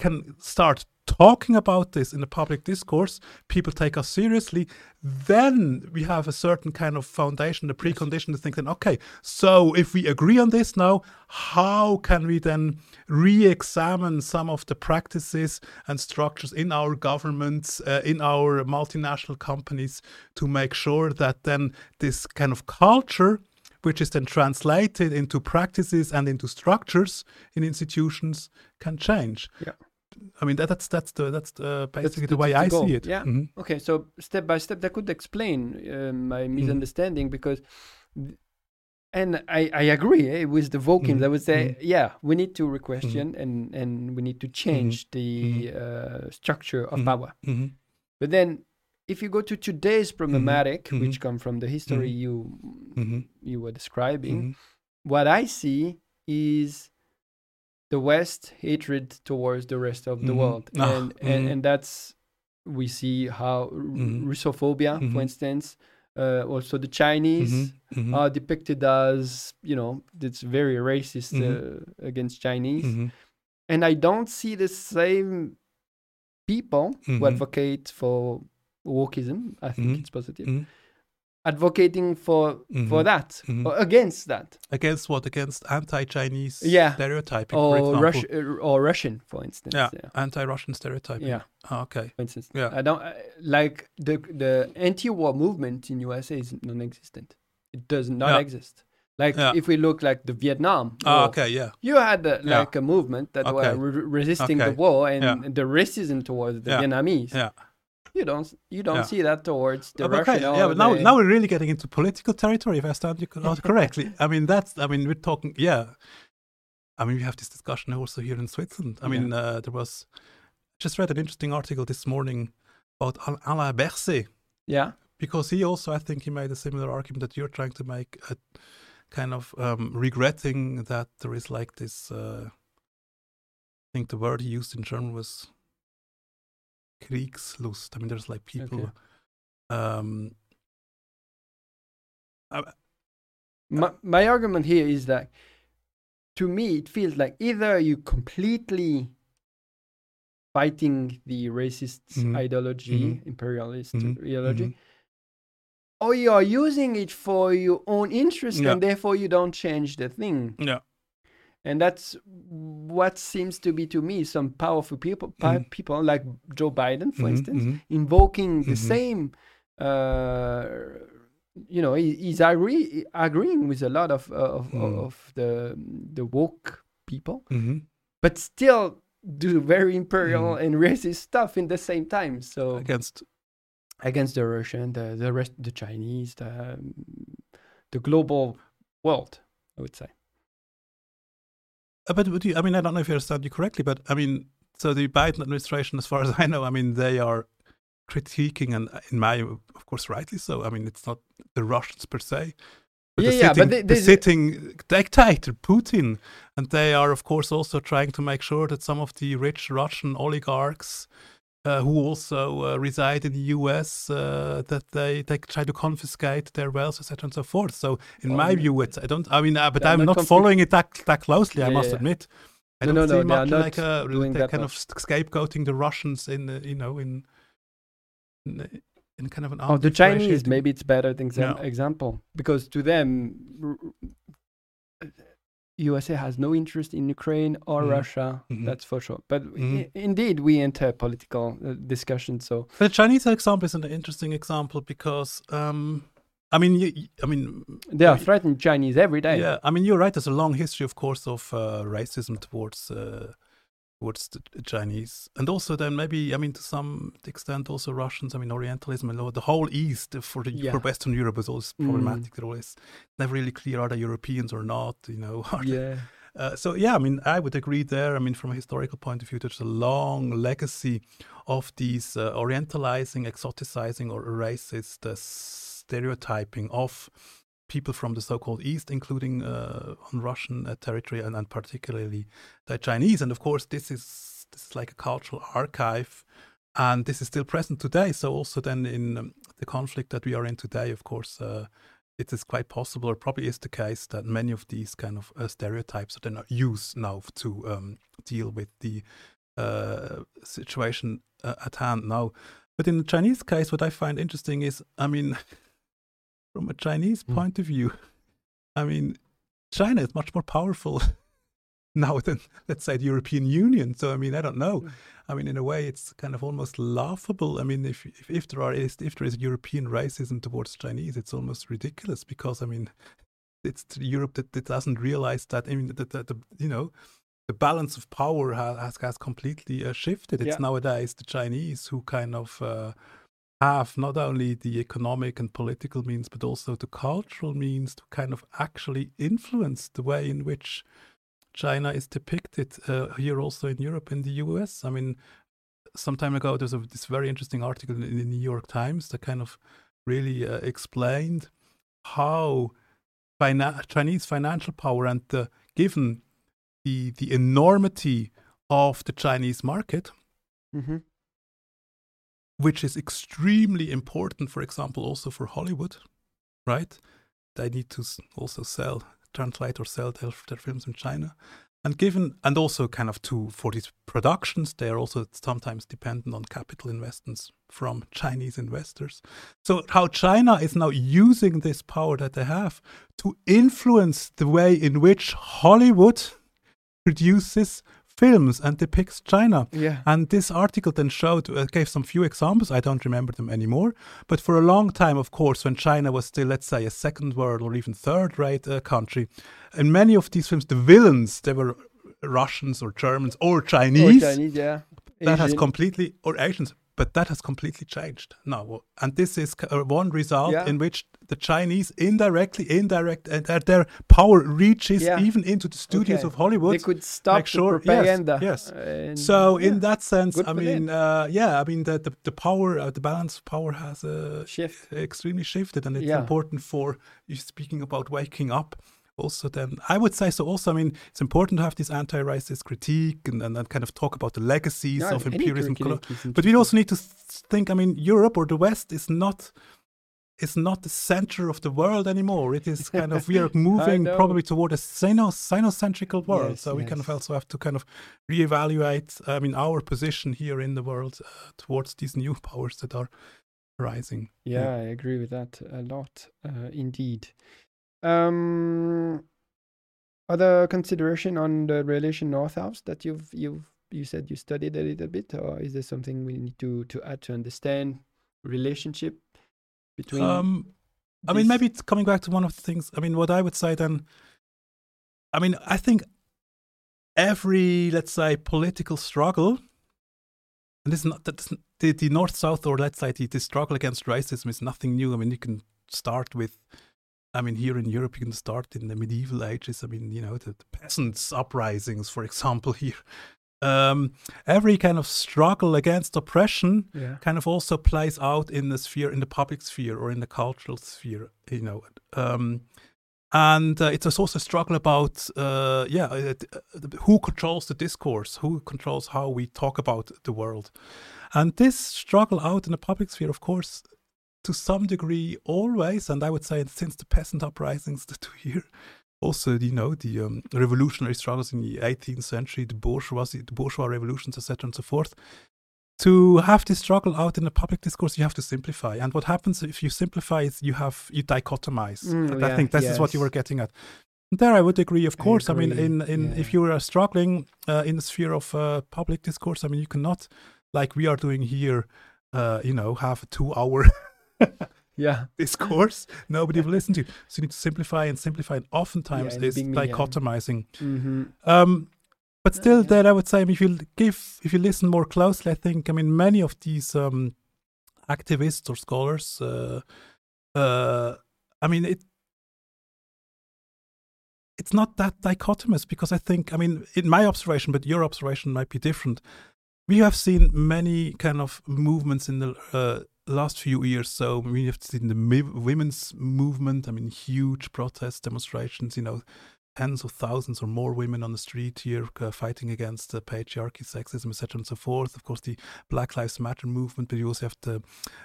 can start talking about this in the public discourse, people take us seriously, then we have a certain kind of foundation, the precondition to think then, okay, so if we agree on this now, how can we then re examine some of the practices and structures in our governments, uh, in our multinational companies to make sure that then this kind of culture which is then translated into practices and into structures in institutions can change. Yeah. I mean that, that's that's the that's the, basically the, the- way the I goal. see it. Yeah. Mhm. Okay, so step by step, that could explain uh, my Mm-hmm. misunderstanding because, th- and I, I agree eh, with the Vulcans. Mhm, I would say, mhm. yeah, we need to re-question and, and we need to change the uh, structure of power. But then, if you go to today's problematic, which come from the history you you were describing, what I see is the West hatred towards the rest of the Mhm. world, Ah, and, and mhm. and that's we see how Mhm. Russophobia, for instance, uh, also the Chinese are depicted as you know it's very racist uh, against Chinese, and I don't see the same people who advocate for wokeism. I think it's positive. Advocating for for Mhm. that Mhm. or against that, Against what? Against anti-Chinese Yeah. stereotyping, for or example. Rush uh, or Russian, for instance. Yeah, yeah. anti-Russian stereotyping. Yeah. Ah, okay. for instance. Yeah. I don't uh, like the the anti-war movement in USA is non-existent. It does not Yeah. exist. Like Yeah. if we look like the Vietnam, Ah, War, okay. Yeah. you had uh, Yeah. like a movement that Okay. were re- resisting Okay. the war and Yeah. the racism towards the Yeah. Vietnamese. Yeah. You don't you don't Yeah. see that towards the Uh, Russian. okay, yeah, but now, now we're really getting into political territory, if I stand you [laughs] correctly. I mean, that's, I mean, we're talking, yeah. I mean, we have this discussion also here in Switzerland. I mean, uh, there was, just read an interesting article this morning about Al- Alain Berset, yeah, because he also, I think, he made a similar argument that you're trying to make, a kind of um, regretting that there is like this, uh, I think the word he used in German was Kriegslust. I mean, there's like people. Um, I- my, my argument here is that to me it feels like either you completely fighting the racist Mhm. ideology Mhm. imperialist Mhm. ideology Mhm. or you are using it for your own interest Yeah. and therefore you don't change the thing Yeah. And that's what seems to be to me some powerful people Mhm. people like joe biden for Mhm, instance mhm. invoking the Mhm. same uh, you know he, he's agree, agreeing with a lot of uh, of, Mm. of the the woke people Mhm. but still do very imperial and [laughs] racist stuff in the same time so Against against the russian the the rest the chinese the the global world i would say Uh, but would you, I mean, I don't know if I understand you correctly, but I mean, so the Biden administration, as far as I know, I mean, they are critiquing, and in my, of course, rightly so. I mean, it's not the Russians per se. But Yeah, the yeah, sitting, but they- the sitting dictator Putin, and they are, of course, also trying to make sure that some of the rich Russian oligarchs uh, who also uh, reside in the U.S. Uh, that they they try to confiscate their wealth, etc., and so forth. So, in my view, it's I don't. I mean, uh, but I'm not following it that that closely. I must yeah. admit. I No, don't no, see no, much like a doing that kind of scapegoating the Russians in the, you know in in, in kind of an Oh, the Chinese, maybe it's better than exam- No. example because to them, USA has no interest in Ukraine or Mhm. Russia. Mhm. That's for sure. But Mhm. i- indeed, we enter political uh, discussion. So The Chinese example is an interesting example because um, I mean, you, you- I mean, they are y- threatening Chinese every day. Yeah, I mean, you're right. There's a long history, of course, of uh, racism towards uh, towards the Chinese, and also then maybe, I mean, to some extent, also Russians. I mean, Orientalism and the whole East for the Yeah. for Western Europe is always Mm. problematic. They're always never really clear are they Europeans or not. You know. [laughs] Yeah. Uh, so yeah, I mean, I would agree there. I mean, from a historical point of view, there's a long legacy of these uh, orientalizing, exoticizing, or racist uh, stereotyping of people from the so-called East, including uh, on Russian uh, territory and, and particularly the Chinese. And of course, this is this is like a cultural archive, and this is still present today. So also then in um, the conflict that we are in today, of course. Uh, it is quite possible, or probably is the case, that many of these kind of uh, stereotypes are then used now to um, deal with the uh, situation uh, at hand now. But in the Chinese case, what I find interesting is, I mean, [laughs] from a Chinese Mm. point of view, [laughs] I mean, China is much more powerful [laughs] now than, let's say, the European Union. So, I mean, I don't know. I mean, in a way, it's kind of almost laughable. I mean, if if, if there are if there is European racism towards Chinese, it's almost ridiculous because I mean, [laughs] it's Europe that, that doesn't realize that. I mean, that the, the you know the balance of power has has completely uh, shifted. It's Yeah. nowadays the Chinese who kind of uh, have not only the economic and political means, but also the cultural means to kind of actually influence the way in which China is depicted uh, here also in Europe and the US. I mean, some time ago there's a, this very interesting article in, in the New York Times that kind of really uh, explained how fina- Chinese financial power and the given the the enormity of the Chinese market, Mm-hmm. Which is extremely important, for example, also for Hollywood, right? They need to also sell, translate or sell their, their films in China. And given, and also kind of to, for these productions, they are also sometimes dependent on capital investments from Chinese investors. So, how China is now using this power that they have to influence the way in which Hollywood produces films and depicts China. Yeah. And this article then showed, uh, gave some few examples. I don't remember them anymore. But for a long time, of course, when China was still, let's say, a second world or even third rate uh, country, in many of these films, the villains, they were Russians or Germans or Or Chinese. Chinese, yeah. That has completely, or Asians, but that has completely changed now. And this is uh, one result Yeah. in which the Chinese indirectly, indirect, uh, their power reaches Yeah. even into the studios Okay. of Hollywood. They could stop make sure- yes, propaganda. yes. and- So yeah, in that sense, Good I mean, uh, yeah, I mean the the, the power, uh, the balance of power has uh, shift. extremely shifted, and it's important for you speaking about waking up. Also, then I would say so. Also, I mean, it's important to have this anti-racist critique and, and, and kind of talk about the legacies Yeah, of imperialism. But we also need to think. I mean, Europe or the West is not is not the center of the world anymore. It is [laughs] kind of we are moving probably toward a sino sinocentrical world. Yes, so we kind of also have to kind of reevaluate. I mean, our position here in the world uh, towards these new [laughs] powers that are rising. Yeah, I agree with that a lot, uh, indeed. Um, other consideration on the relation North-South that you've you've you said you studied a little bit, or is there something we need to to add to understand relationship between? Um, I mean, maybe it's coming back to one of the things. I mean, what I would say then. I mean, I think every, let's say, political struggle, and this is not that's, the the north south or let's say the, the struggle against racism is nothing new. I mean, you can start with. I mean, here in Europe, you can start in the medieval ages. I mean, you know, the, the peasants' uprisings, for [laughs] example, here. Um, every kind of struggle against oppression yeah, kind of also plays out in the sphere, in the public sphere or in the cultural sphere, you know. Um, and uh, it's also a struggle about, uh, yeah, uh, uh, who controls the discourse, who controls how we talk about the world. And this struggle out in the public sphere, of course, to some degree, always, and I would say since the peasant uprisings that we hear, also, you know, the um, revolutionary struggles in the 18th century, the bourgeoisie, the bourgeois revolutions, etc., and so forth. To have this struggle out in the public discourse, you have to simplify. And what happens if you simplify is you have you dichotomize. Mm, and I think this is what you were getting at. There, I would agree. Of I course, I, mean, agree, in, in if you are struggling uh, in the sphere of uh, public discourse, I mean, you cannot, like we are doing here, uh, you know, have a two-hour [laughs] [laughs] yeah, [laughs] discourse nobody will listen to. You. So you need to simplify and simplify. And oftentimes, in the is big media. dichotomizing. hmm Um, but Yeah, still, yeah. there I would say, if you give, if you listen more closely, I think, I mean, many of these um, activists or scholars, uh, uh, I mean, it. It's not that dichotomous because I think, I mean, in my observation, but your observation might be different. We have seen many kind of movements in the uh, last few years. So we have seen the women's movement. I mean, huge protest demonstrations. You know, tens of thousands or more women on the street here uh, fighting against uh, patriarchy, sexism, etc., and so forth. Of course, the Black Lives Matter movement, but you also have the,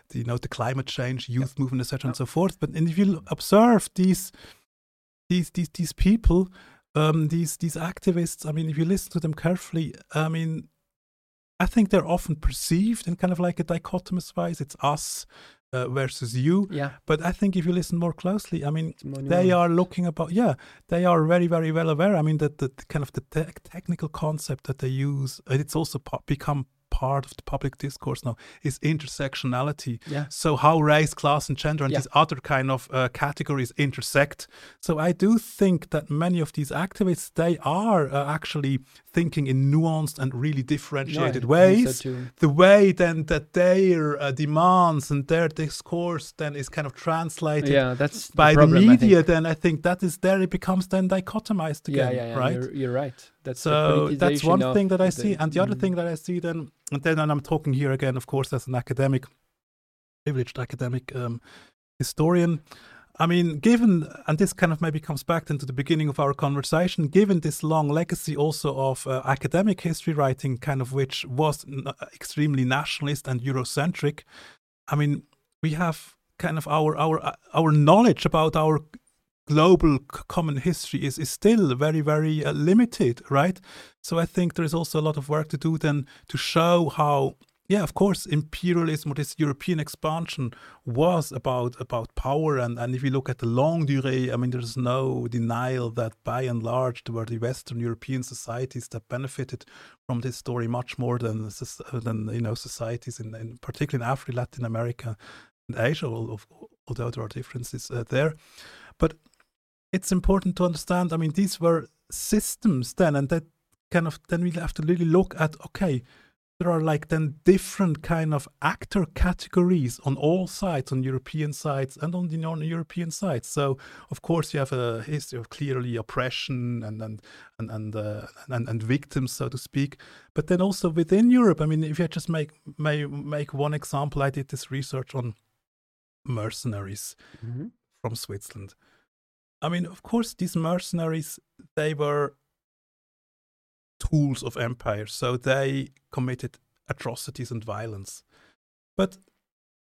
the you know, the climate change youth movement, etc., and so forth. But and if you observe these, these, these, these people, um, these, these activists, I mean, if you listen to them carefully, I mean, I think they're often perceived in kind of like a dichotomous wise. It's us uh, versus you. yeah. But I think if you listen more closely, I mean, they are looking about yeah they are very very well aware i mean that the, the kind of the te- technical concept that they use, it's also po- become part of the public discourse now is intersectionality Yeah, so how race class and gender and Yeah. these other kind of uh, categories intersect so i do think that many of these activists they are uh, actually thinking in nuanced and really differentiated ways So the way then that their uh, demands and their discourse then is kind of translated Yeah, that's by the, problem, I think. media, then I think that is there. It becomes then dichotomized Yeah, again, yeah, yeah. right? You're, you're right. That's so that's one thing that I the- see, and the other mm. thing that I see then, and then and I'm talking here again, of course, as an academic, privileged academic um, historian. I mean, given, and this kind of maybe comes back into the beginning of our conversation, given this long legacy also of uh, academic history writing, kind of which was n- extremely nationalist and Eurocentric, I mean, we have kind of our our uh, our knowledge about our global common history is, is still very very uh, limited right? So i think there is also a lot of work to do then to show how yeah, of course, imperialism or this European expansion was about about power, and, and if you look at the longue durée, I mean, there's no denial that by and large there were the Western European societies that benefited from this story much more than than you know societies in, in particularly in Africa, Latin America, and Asia, although there are differences uh, there. But it's important to understand. I mean, these were systems then, and that kind of then we have to really look at okay there are like then different kind of actor categories on all sides on european sides and on the non-european sides. So of course you have a history of clearly oppression and and and and, uh, and, and victims so to speak. But then also within europe i mean if you just make may make one example i did this research on mercenaries mm-hmm. from switzerland. I mean of course these mercenaries they were tools of empire. So they committed atrocities and violence. But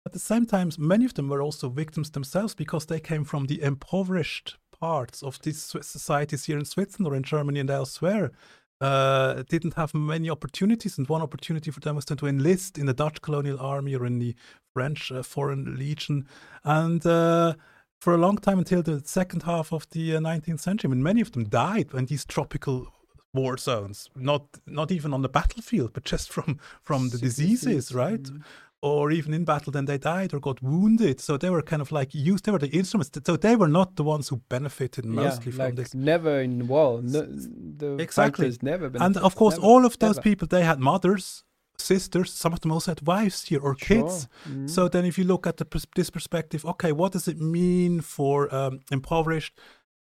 at the same time, many of them were also victims themselves because they came from the impoverished parts of these societies here in Switzerland or in Germany and elsewhere. Uh, didn't have many opportunities, and one opportunity for them was to enlist in the Dutch colonial army or in the French uh, Foreign Legion. And uh, for a long time, until the second half of the 19th uh, century, I mean, many of them died when these tropical war zones not not even on the battlefield but just from from the diseases right mm. or even in battle then they died or got wounded so they were kind of like used they were the instruments so they were not the ones who benefited mostly yeah, from like this never in war no, the exactly never and of course never, all of those never. people they had mothers sisters some of them also had wives here or sure. kids mm. so then if you look at the, this perspective okay what does it mean for um, impoverished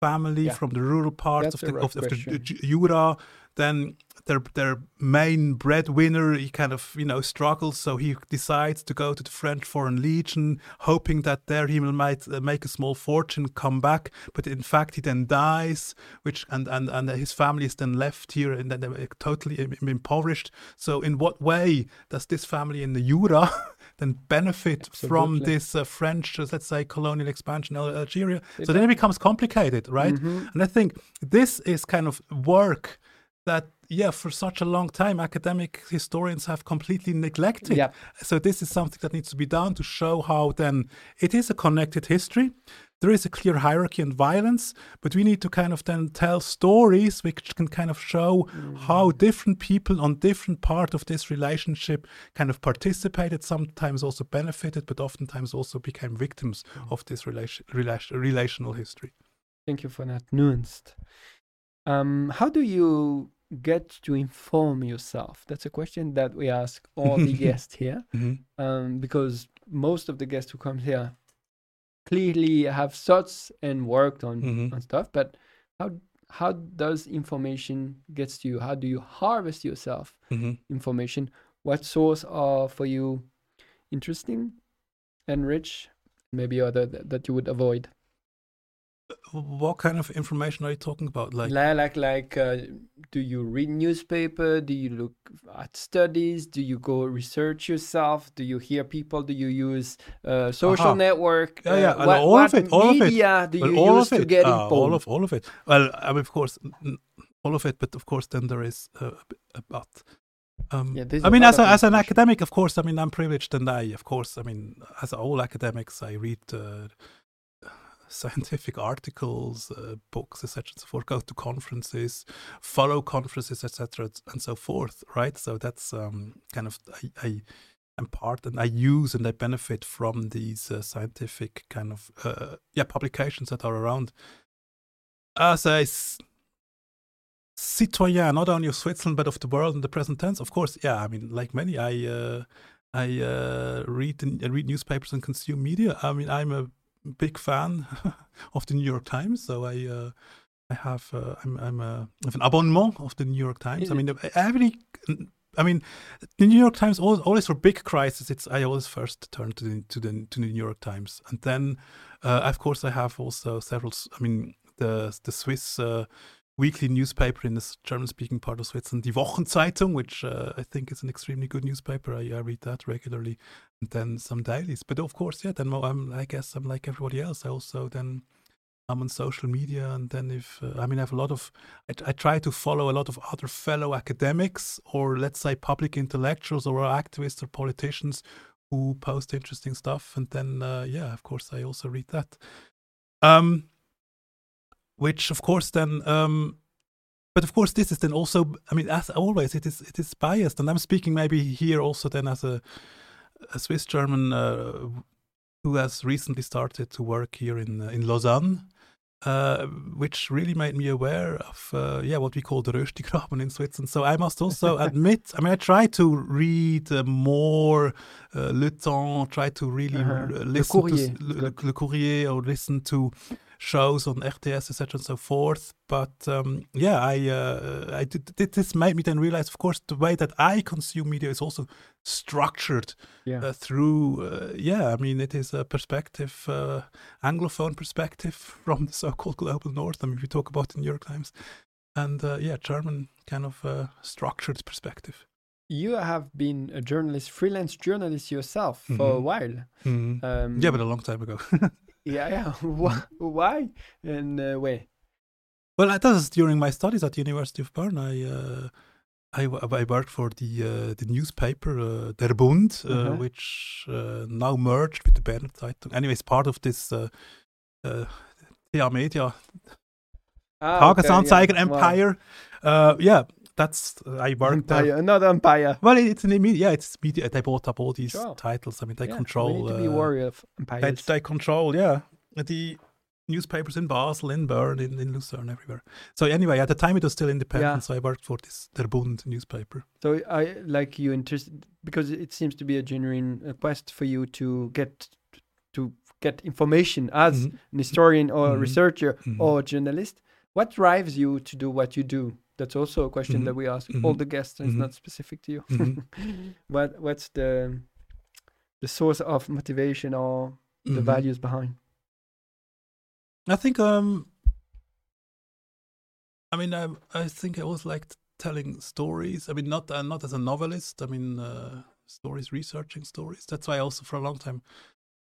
family yeah. from the rural parts of the, of, of, the Jura. Then their their main breadwinner, he kind of you know struggles, so he decides to go to the French Foreign Legion, hoping that there he might uh, make a small fortune, come back. But in fact, he then dies, which and and and his family is then left here and then totally impoverished. So in what way does this family in the Jura? [laughs] then benefit Absolutely. from this uh, French, uh, let's say, colonial expansion in Algeria. so then it becomes complicated, right? Mm-hmm. And I think this is kind of work that yeah for such a long time academic historians have completely neglected yeah. so this is something that needs to be done to show how then it is a connected history there is a clear hierarchy and violence, but we need to kind of then tell stories which can kind of show mm. how different people on different part of this relationship kind of participated, sometimes also benefited, but oftentimes also became victims mm. of this relation, relation, relational history. Thank you for that nuanced. Um, how do you get to inform yourself? That's a question that we ask all the [laughs] guests here, mm-hmm. um, because most of the guests who come here clearly have thoughts and worked on mm-hmm. on stuff but how how does information gets to you how do you harvest yourself mm-hmm. information what source are for you interesting and rich maybe other th- that you would avoid what kind of information are you talking about? Like like like uh, do you read newspaper? Do you look at studies? Do you go research yourself? Do you hear people? Do you use uh, social network? Yeah, yeah. Uh, what, all what of it all media of it. do you well, use to get uh, all of all of it. Well I mean, of course all of it but of course then there is a, a but. Um, yeah, I mean, as, a, as an academic, of course, I mean, I'm privileged and I, of course, I mean, as all academics, I read uh, scientific articles, uh, books, etc., and so forth. Go to conferences, follow conferences, etc., and so forth. Right. So that's um, kind of I, I am part and I use and I benefit from these uh, scientific kind of uh, yeah publications that are around. As a citoyen, not only of Switzerland but of the world in the present tense, of course. Yeah, I mean, like many, I. Uh, I uh, read I read newspapers and consume media. I mean, I'm a big fan [laughs] of the New York Times, so I uh, I have uh, I'm I'm a, I have an abonnement of the New York Times. I mean, every I mean, the New York Times always, always for big crisis. It's I always first turn to the to the to the New York Times, and then uh, of course I have also several. I mean, the the Swiss. Uh, weekly newspaper in the German-speaking part of Switzerland, Die Wochenzeitung, which uh, I think is an extremely good newspaper. I, I, read that regularly, and then some dailies. But of course, yeah, then I'm, I guess I'm like everybody else. I also then I'm on social media, and then if uh, I mean I have a lot of, I, I, try to follow a lot of other fellow academics or let's say public intellectuals or activists or politicians who post interesting stuff, and then uh, yeah, of course I also read that. Um, which of course then um, but of course this is then also i mean as always it is it is biased and i'm speaking maybe here also then as a, a swiss german uh, who has recently started to work here in uh, in lausanne uh, which really made me aware of uh, yeah what we call the Röstigraben in Switzerland. So I must also [laughs] admit, I mean, I try to read uh, more Le Temps, try to really Uh-huh. uh, Le listen Courrier. to Le, Le Courrier or listen to shows on RTS, etc., and so forth. But um, yeah, I, uh, I did, this made me then realize, of course, the way that I consume media is also structured Yeah. uh, through uh, yeah i mean it is a perspective uh, anglophone perspective [laughs] from the so-called global north i mean we talk about the new york times and uh, yeah german kind of uh, structured perspective you have been a journalist, freelance journalist yourself for a Mhm. while. Um, yeah but a long time ago [laughs] yeah, yeah. [laughs] Why? Why? And uh, where? well that was during my studies at the university of bern i uh, I, I worked for the uh, the newspaper uh, Der Bund, uh, Uh-huh. which uh, now merged with the Berner Zeitung. Anyways, part of this uh, uh, Media Ah, Tagesanzeiger okay, yeah. Wow. Empire. Uh, yeah, that's I worked there. Empire, another empire. Well, it's an immediate. Yeah, it's media. They bought up all these Sure. titles. I mean, they Yeah, control. We need to be uh, warrior of empires. they control. Yeah, the newspapers in Basel, in Bern, in, in Lucerne, everywhere. So anyway, at the time it was still independent. Yeah. So I worked for this Der Bund newspaper. So I like you interested because it seems to be a genuine quest for you to get to get information as Mhm. an historian or a Mhm. researcher Mhm. or journalist. What drives you to do what you do? That's also a question Mhm. that we ask all Mhm. the guests. and It's Mhm. not specific to you. Mhm. [laughs] what What's the the source of motivation or the Mhm. values behind? I think um I mean I I think I always liked telling stories. I mean not uh, not as a novelist. I mean uh, stories researching stories. That's why also for a long time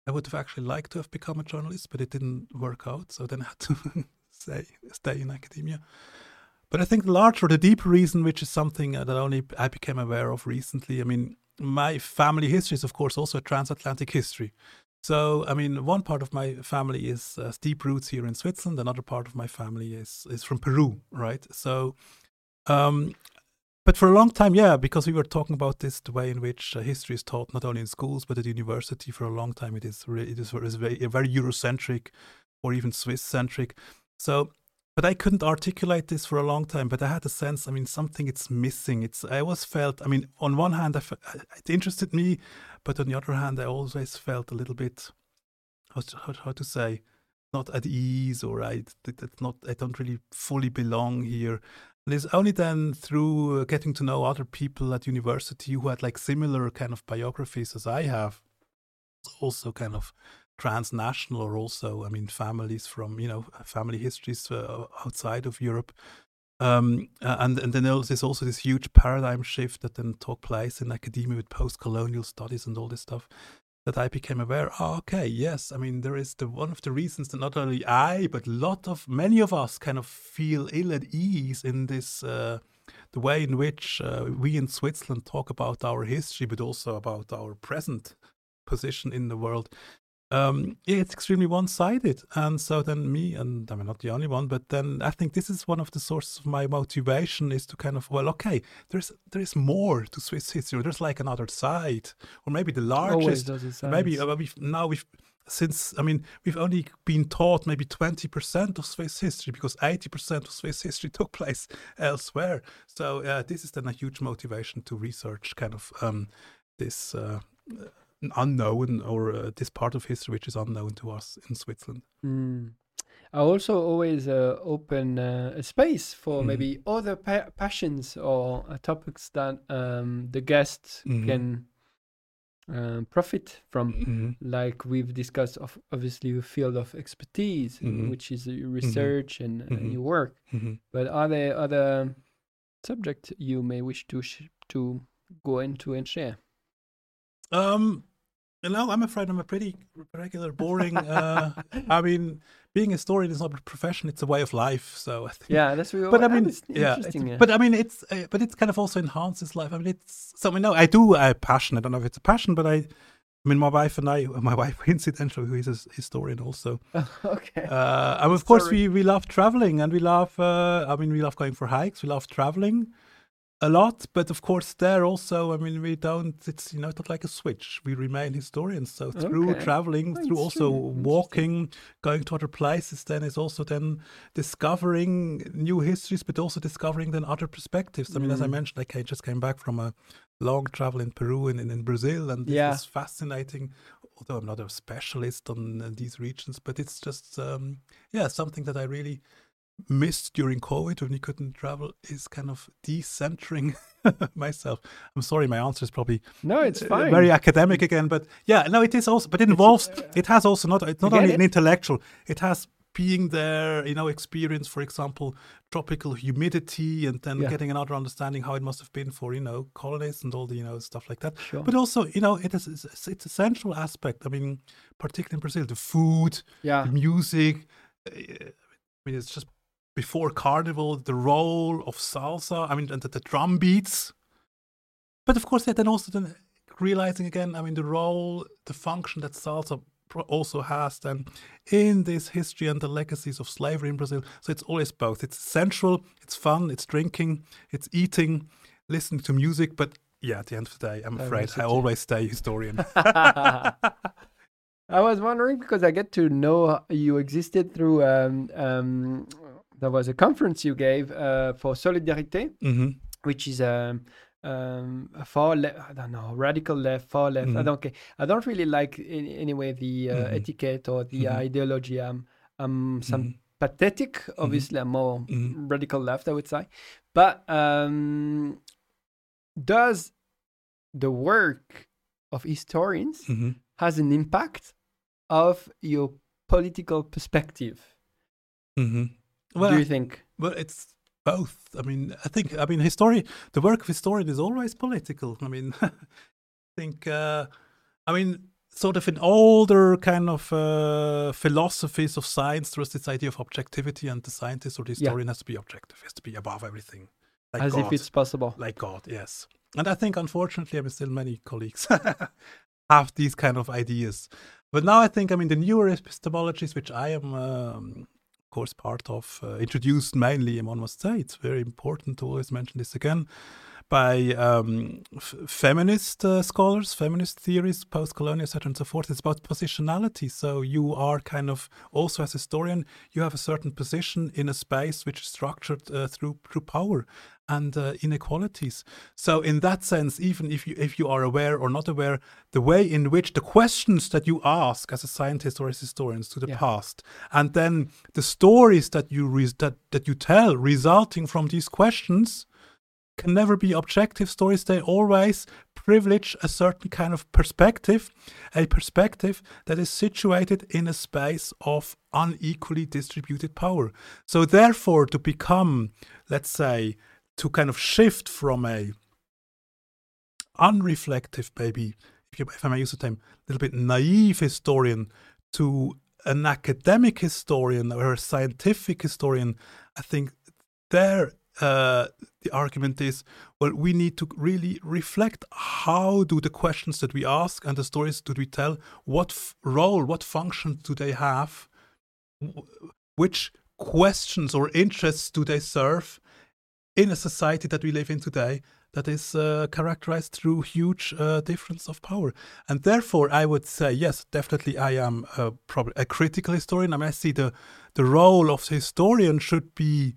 I would have actually liked to have become a journalist, but it didn't work out. So then I had to [laughs] say stay in academia. But I think the larger, the deeper reason, which is something uh, that only I became aware of recently. I mean, my family history is, of course, also a transatlantic history. So, I mean, one part of my family is uh, deep roots here in Switzerland. Another part of my family is is from Peru, right? So, um, but for a long time, yeah, because we were talking about this, the way in which uh, history is taught not only in schools but at university. For a long time, it is re- it is, it is very, very Eurocentric or even Swiss centric. So, but I couldn't articulate this for a long time. But I had a sense. I mean, something it's missing. It's I always felt. I mean, on one hand, I fe- it interested me, but on the other hand, I always felt a little bit how to, how, to say not at ease or I that that's not I don't really fully belong here. And it's only then through uh, getting to know other people at university who had like similar kind of biographies as I have, also kind of transnational or also I mean families from you know family histories uh, outside of Europe. Um, and and then there's also this huge paradigm shift that then took place in academia with post-colonial studies and all this stuff that I became aware. Oh, okay, yes. I mean, there is the one of the reasons that not only I, but a lot of many of us kind of feel ill at ease in this uh, the way in which uh, we in Switzerland talk about our history, but also about our present position in the world. Um, yeah, it's extremely one-sided, and so then me, and I'm not the only one, but then I think this is one of the sources of my motivation is to kind of well, okay, there's there is more to Swiss history. There's like another side, or maybe the Always largest does it maybe uh, we've now we've since I mean we've only been taught maybe twenty percent of Swiss history because eighty percent of Swiss history took place [laughs] elsewhere. So uh, this is then a huge motivation to research kind of um, this uh, unknown or uh, this part of history which is unknown to us in Switzerland. Mm. I also always uh, open uh, a space for Mhm. maybe other pa- passions or uh, topics that um, the guests Mhm. can um, profit from. Mhm. Like we've discussed, of obviously your field of expertise, uh, Mhm. which is your research and, and Mhm. your work. But are there other subjects you may wish to sh- to go into and share? Um, no, I'm afraid I'm a pretty regular, boring. Uh, I mean, being a historian is not a profession; it's a way of life. So I think. Yeah, that's what. But I mean, yeah. interesting. it's- yeah. But I mean, it's uh, but it kind of also enhances life. I mean, it's so I mean, no, I do. I'm passionate. I don't know if it's a passion, but I. I mean, my wife and I, [laughs] my wife, incidentally, who is a historian also. [laughs] okay. Uh, and of course, we, we love traveling and we love, uh, I mean, we love going for hikes. We love traveling a lot. But of course, there also, I mean, we don't, it's, you know, it's not like a switch. We remain historians. So through Okay. traveling, Oh, through also walking, going to other places, then is also then discovering new histories, but also discovering then other perspectives. I mean, as I Mm. mentioned, I just came back from a long travel in Peru and in, Brazil, and this Yeah. was fascinating. Although I'm not a specialist on uh, these regions, but it's just um, yeah something that I really missed during COVID when you couldn't travel is kind of decentering [laughs] myself. I'm sorry, my answer is probably no, it's uh, fine. very academic again, but yeah, no, it is also, but it involves. it has also not it's not only it. an intellectual. It has being there, you know, experience, for example, tropical humidity, and then Yeah. getting another understanding how it must have been for you know colonists and all the you know stuff like that. Sure. But also, you know, it is it's, it's essential aspect. I mean, particularly in Brazil, the food, yeah. the music. uh, I mean, it's just before carnival, the role of salsa. I mean, and the, the drum beats. But of course, yeah, then also then realizing again. I mean, the role, the function that salsa also has then in this history and the legacies of slavery in Brazil. So it's always both. It's sensual, it's fun, it's drinking, it's eating, listening to music. But yeah, at the end of the day, I'm afraid I always stay historian. [laughs] I was wondering because I get to know you existed through um, um, there was a conference you gave uh, for Solidarité, hmm which is um, um, a far left. I don't know, radical left, far left. I Mhm. don't care. I don't really like in anyway the uh, Mhm. etiquette or the Mhm. ideology. I'm, I'm some Mhm. pathetic. Obviously, I'm more radical left, I would say. But um, does the work of historians has an impact of your political perspective? Well, do you think? Well, it's both. I mean, I think, I mean, history, the work of historian is always political. I mean, [laughs] I think, uh, I mean, sort of in older kind of uh, philosophies of science, there was this idea of objectivity, and the scientist or the Yeah. historian has to be objective, has to be above everything. Like As God. if it's possible. like God, yes. And I think, unfortunately, I mean, still many colleagues [laughs] have these kind of ideas. But now I think, I mean, the newer epistemologies, which I am, um, course, part of, uh, introduced mainly, one must say, it's very important to always mention this again, by um, f- feminist uh, scholars, feminist theories, post-colonial, etc., and so forth. It's about positionality. So you are kind of also as a historian, you have a certain position in a space which is structured uh, through through power and uh, inequalities. So in that sense, even if you if you are aware or not aware, the way in which the questions that you ask as a scientist or as historians to the Yeah. past, and then the stories that you re- that that you tell resulting from these questions can never be objective stories. They always privilege a certain kind of perspective, a perspective that is situated in a space of unequally distributed power. So, therefore, to become, let's say, to kind of shift from a unreflective, maybe, if, I may use the term, a little bit naive historian to an academic historian or a scientific historian, I think there uh, the argument is well we need to really reflect how do the questions that we ask and the stories that we tell what role what function do they have which questions or interests do they serve in a society that we live in today that is uh, characterized through huge uh, difference of power. And therefore i would say yes definitely i am a, prob- a critical historian. I mean i see the the role of the historian should be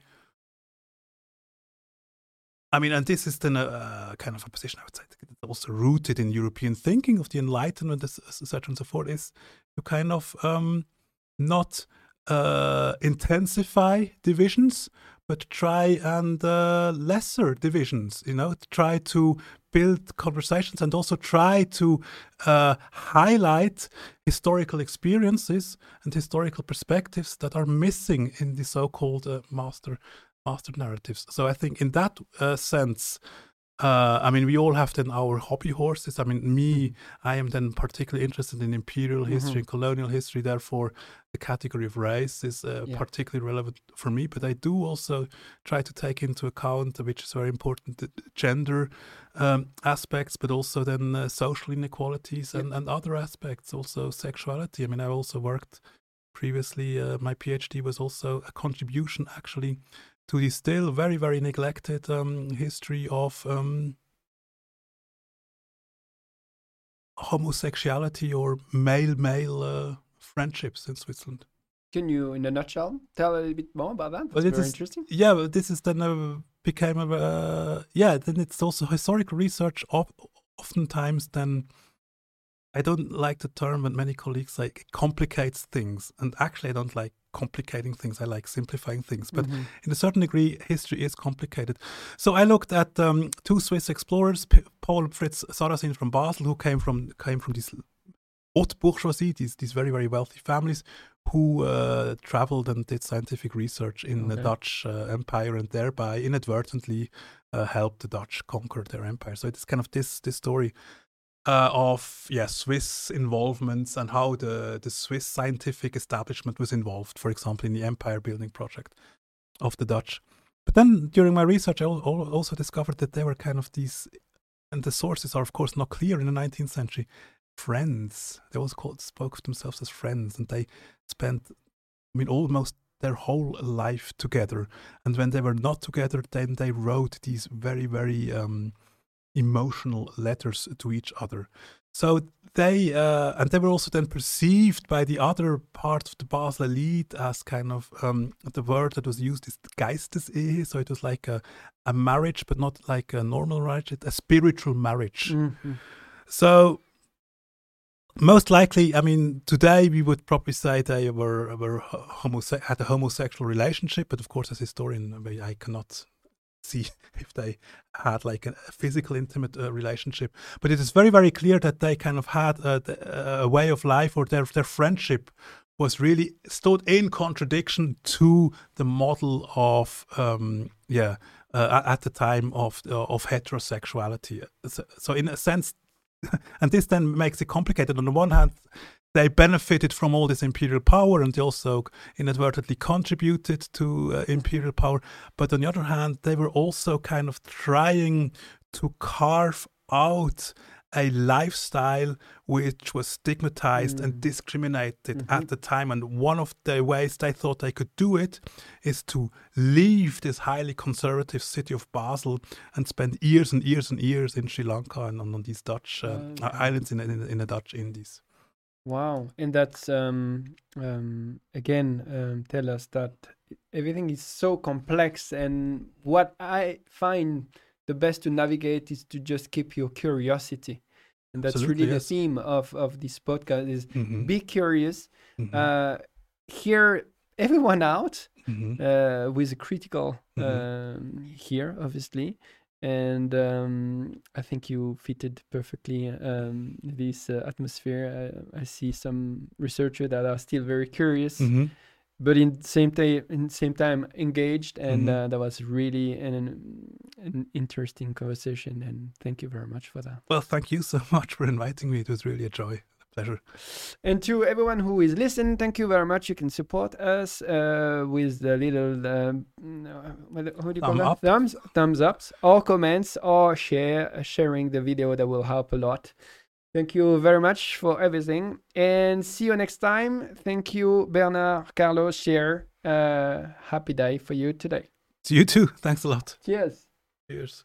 I mean, and this is then a, a kind of a position I would say also rooted in European thinking of the Enlightenment, etc. and so forth, is to kind of um, not uh, intensify divisions, but try and uh, lesser divisions. You know, try to build conversations and also try to uh, highlight historical experiences and historical perspectives that are missing in the so-called uh, master master narratives. So I think in that uh, sense, uh, I mean, we all have then our hobby horses. I mean, me, Mm-hmm. I am then particularly interested in imperial history and colonial history. Therefore, the category of race is uh, Yeah. particularly relevant for me. But I do also try to take into account, which is very important, the gender um, aspects, but also then uh, social inequalities and, and other aspects, also sexuality. I mean, I also worked previously, uh, my PhD was also a contribution actually to the still very, very neglected um, history of um, homosexuality or male male uh, friendships in Switzerland. Can you, in a nutshell, tell a little bit more about that? That's Well, it very is- interesting. Yeah, but this is then a, became a uh, yeah. Then it's also historical research. Of, oftentimes, then I don't like the term, but many colleagues like it complicates things, and actually, I don't like complicating things. I like simplifying things, but Mhm. in a certain degree, history is complicated. So I looked at um, two Swiss explorers, P- Paul Fritz Sarasin from Basel, who came from came from this haute bourgeoisie, these these very very wealthy families, who uh, traveled and did scientific research in the Dutch uh, Empire and thereby inadvertently uh, helped the Dutch conquer their empire. So it's kind of this this story. Uh, of yeah Swiss involvements and how the the Swiss scientific establishment was involved, for example, in the empire building project of the Dutch. But then during my research, I al- al- also discovered that they were kind of these, and the sources are of course not clear in the 19th century. Friends, they always called spoke of themselves as friends, and they spent, I mean, almost their whole life together. And when they were not together, then they wrote these very, very um, emotional letters to each other. So they uh, and they were also then perceived by the other part of the Basel elite as kind of um, the word that was used is Geistesehe. So it was like a, a marriage, but not like a normal marriage, a spiritual marriage. Mhm. So most likely, I mean, today we would probably say they were were homose- had a homosexual relationship, but of course, as historian, I cannot see [laughs] if they had like a, physical intimate uh, relationship. But it is very very clear that they kind of had a, a way of life, or their their friendship was really stood in contradiction to the model of um, yeah uh, at the time of uh, of heterosexuality. So, so in a sense, [laughs] and this then makes it complicated. On the one hand, they benefited from all this imperial power, and they also inadvertently contributed to uh, imperial power. But on the other hand, they were also kind of trying to carve out a lifestyle which was stigmatized and Mm. discriminated Mhm. at the time. And one of the ways they thought they could do it is to leave this highly conservative city of Basel and spend years and years and years in Sri Lanka and on, on these Dutch uh, Okay. islands in, in, in the Dutch Indies. Wow, and that's um, um, again um, tell us that everything is so complex, and what I find the best to navigate is to just keep your curiosity, and that's Absolutely, really the theme of of this podcast is Mhm. be curious, Mhm. uh, hear everyone out Mhm. uh, with a critical Mhm. um, here, obviously. And um, I think you fitted perfectly um, this uh, atmosphere. I, I see some researchers that are still very curious, Mhm. but in the same time, in same time engaged. And Mhm. uh, that was really an, an interesting conversation. And thank you very much for that. Well, thank you so [laughs] much for inviting me. It was really a joy, pleasure. And to everyone who is listening, thank you very much. You can support us uh, with the little um, uh, what, how do you call Thumb that? up. thumbs, thumbs ups, or comments, or Schär uh, sharing the video. That will help a lot. Thank you very much for everything, and see you next time. Thank you, Bernhard, Carlos, share. Uh, happy day for you today. To you too. [laughs] Thanks a lot. Cheers. Cheers.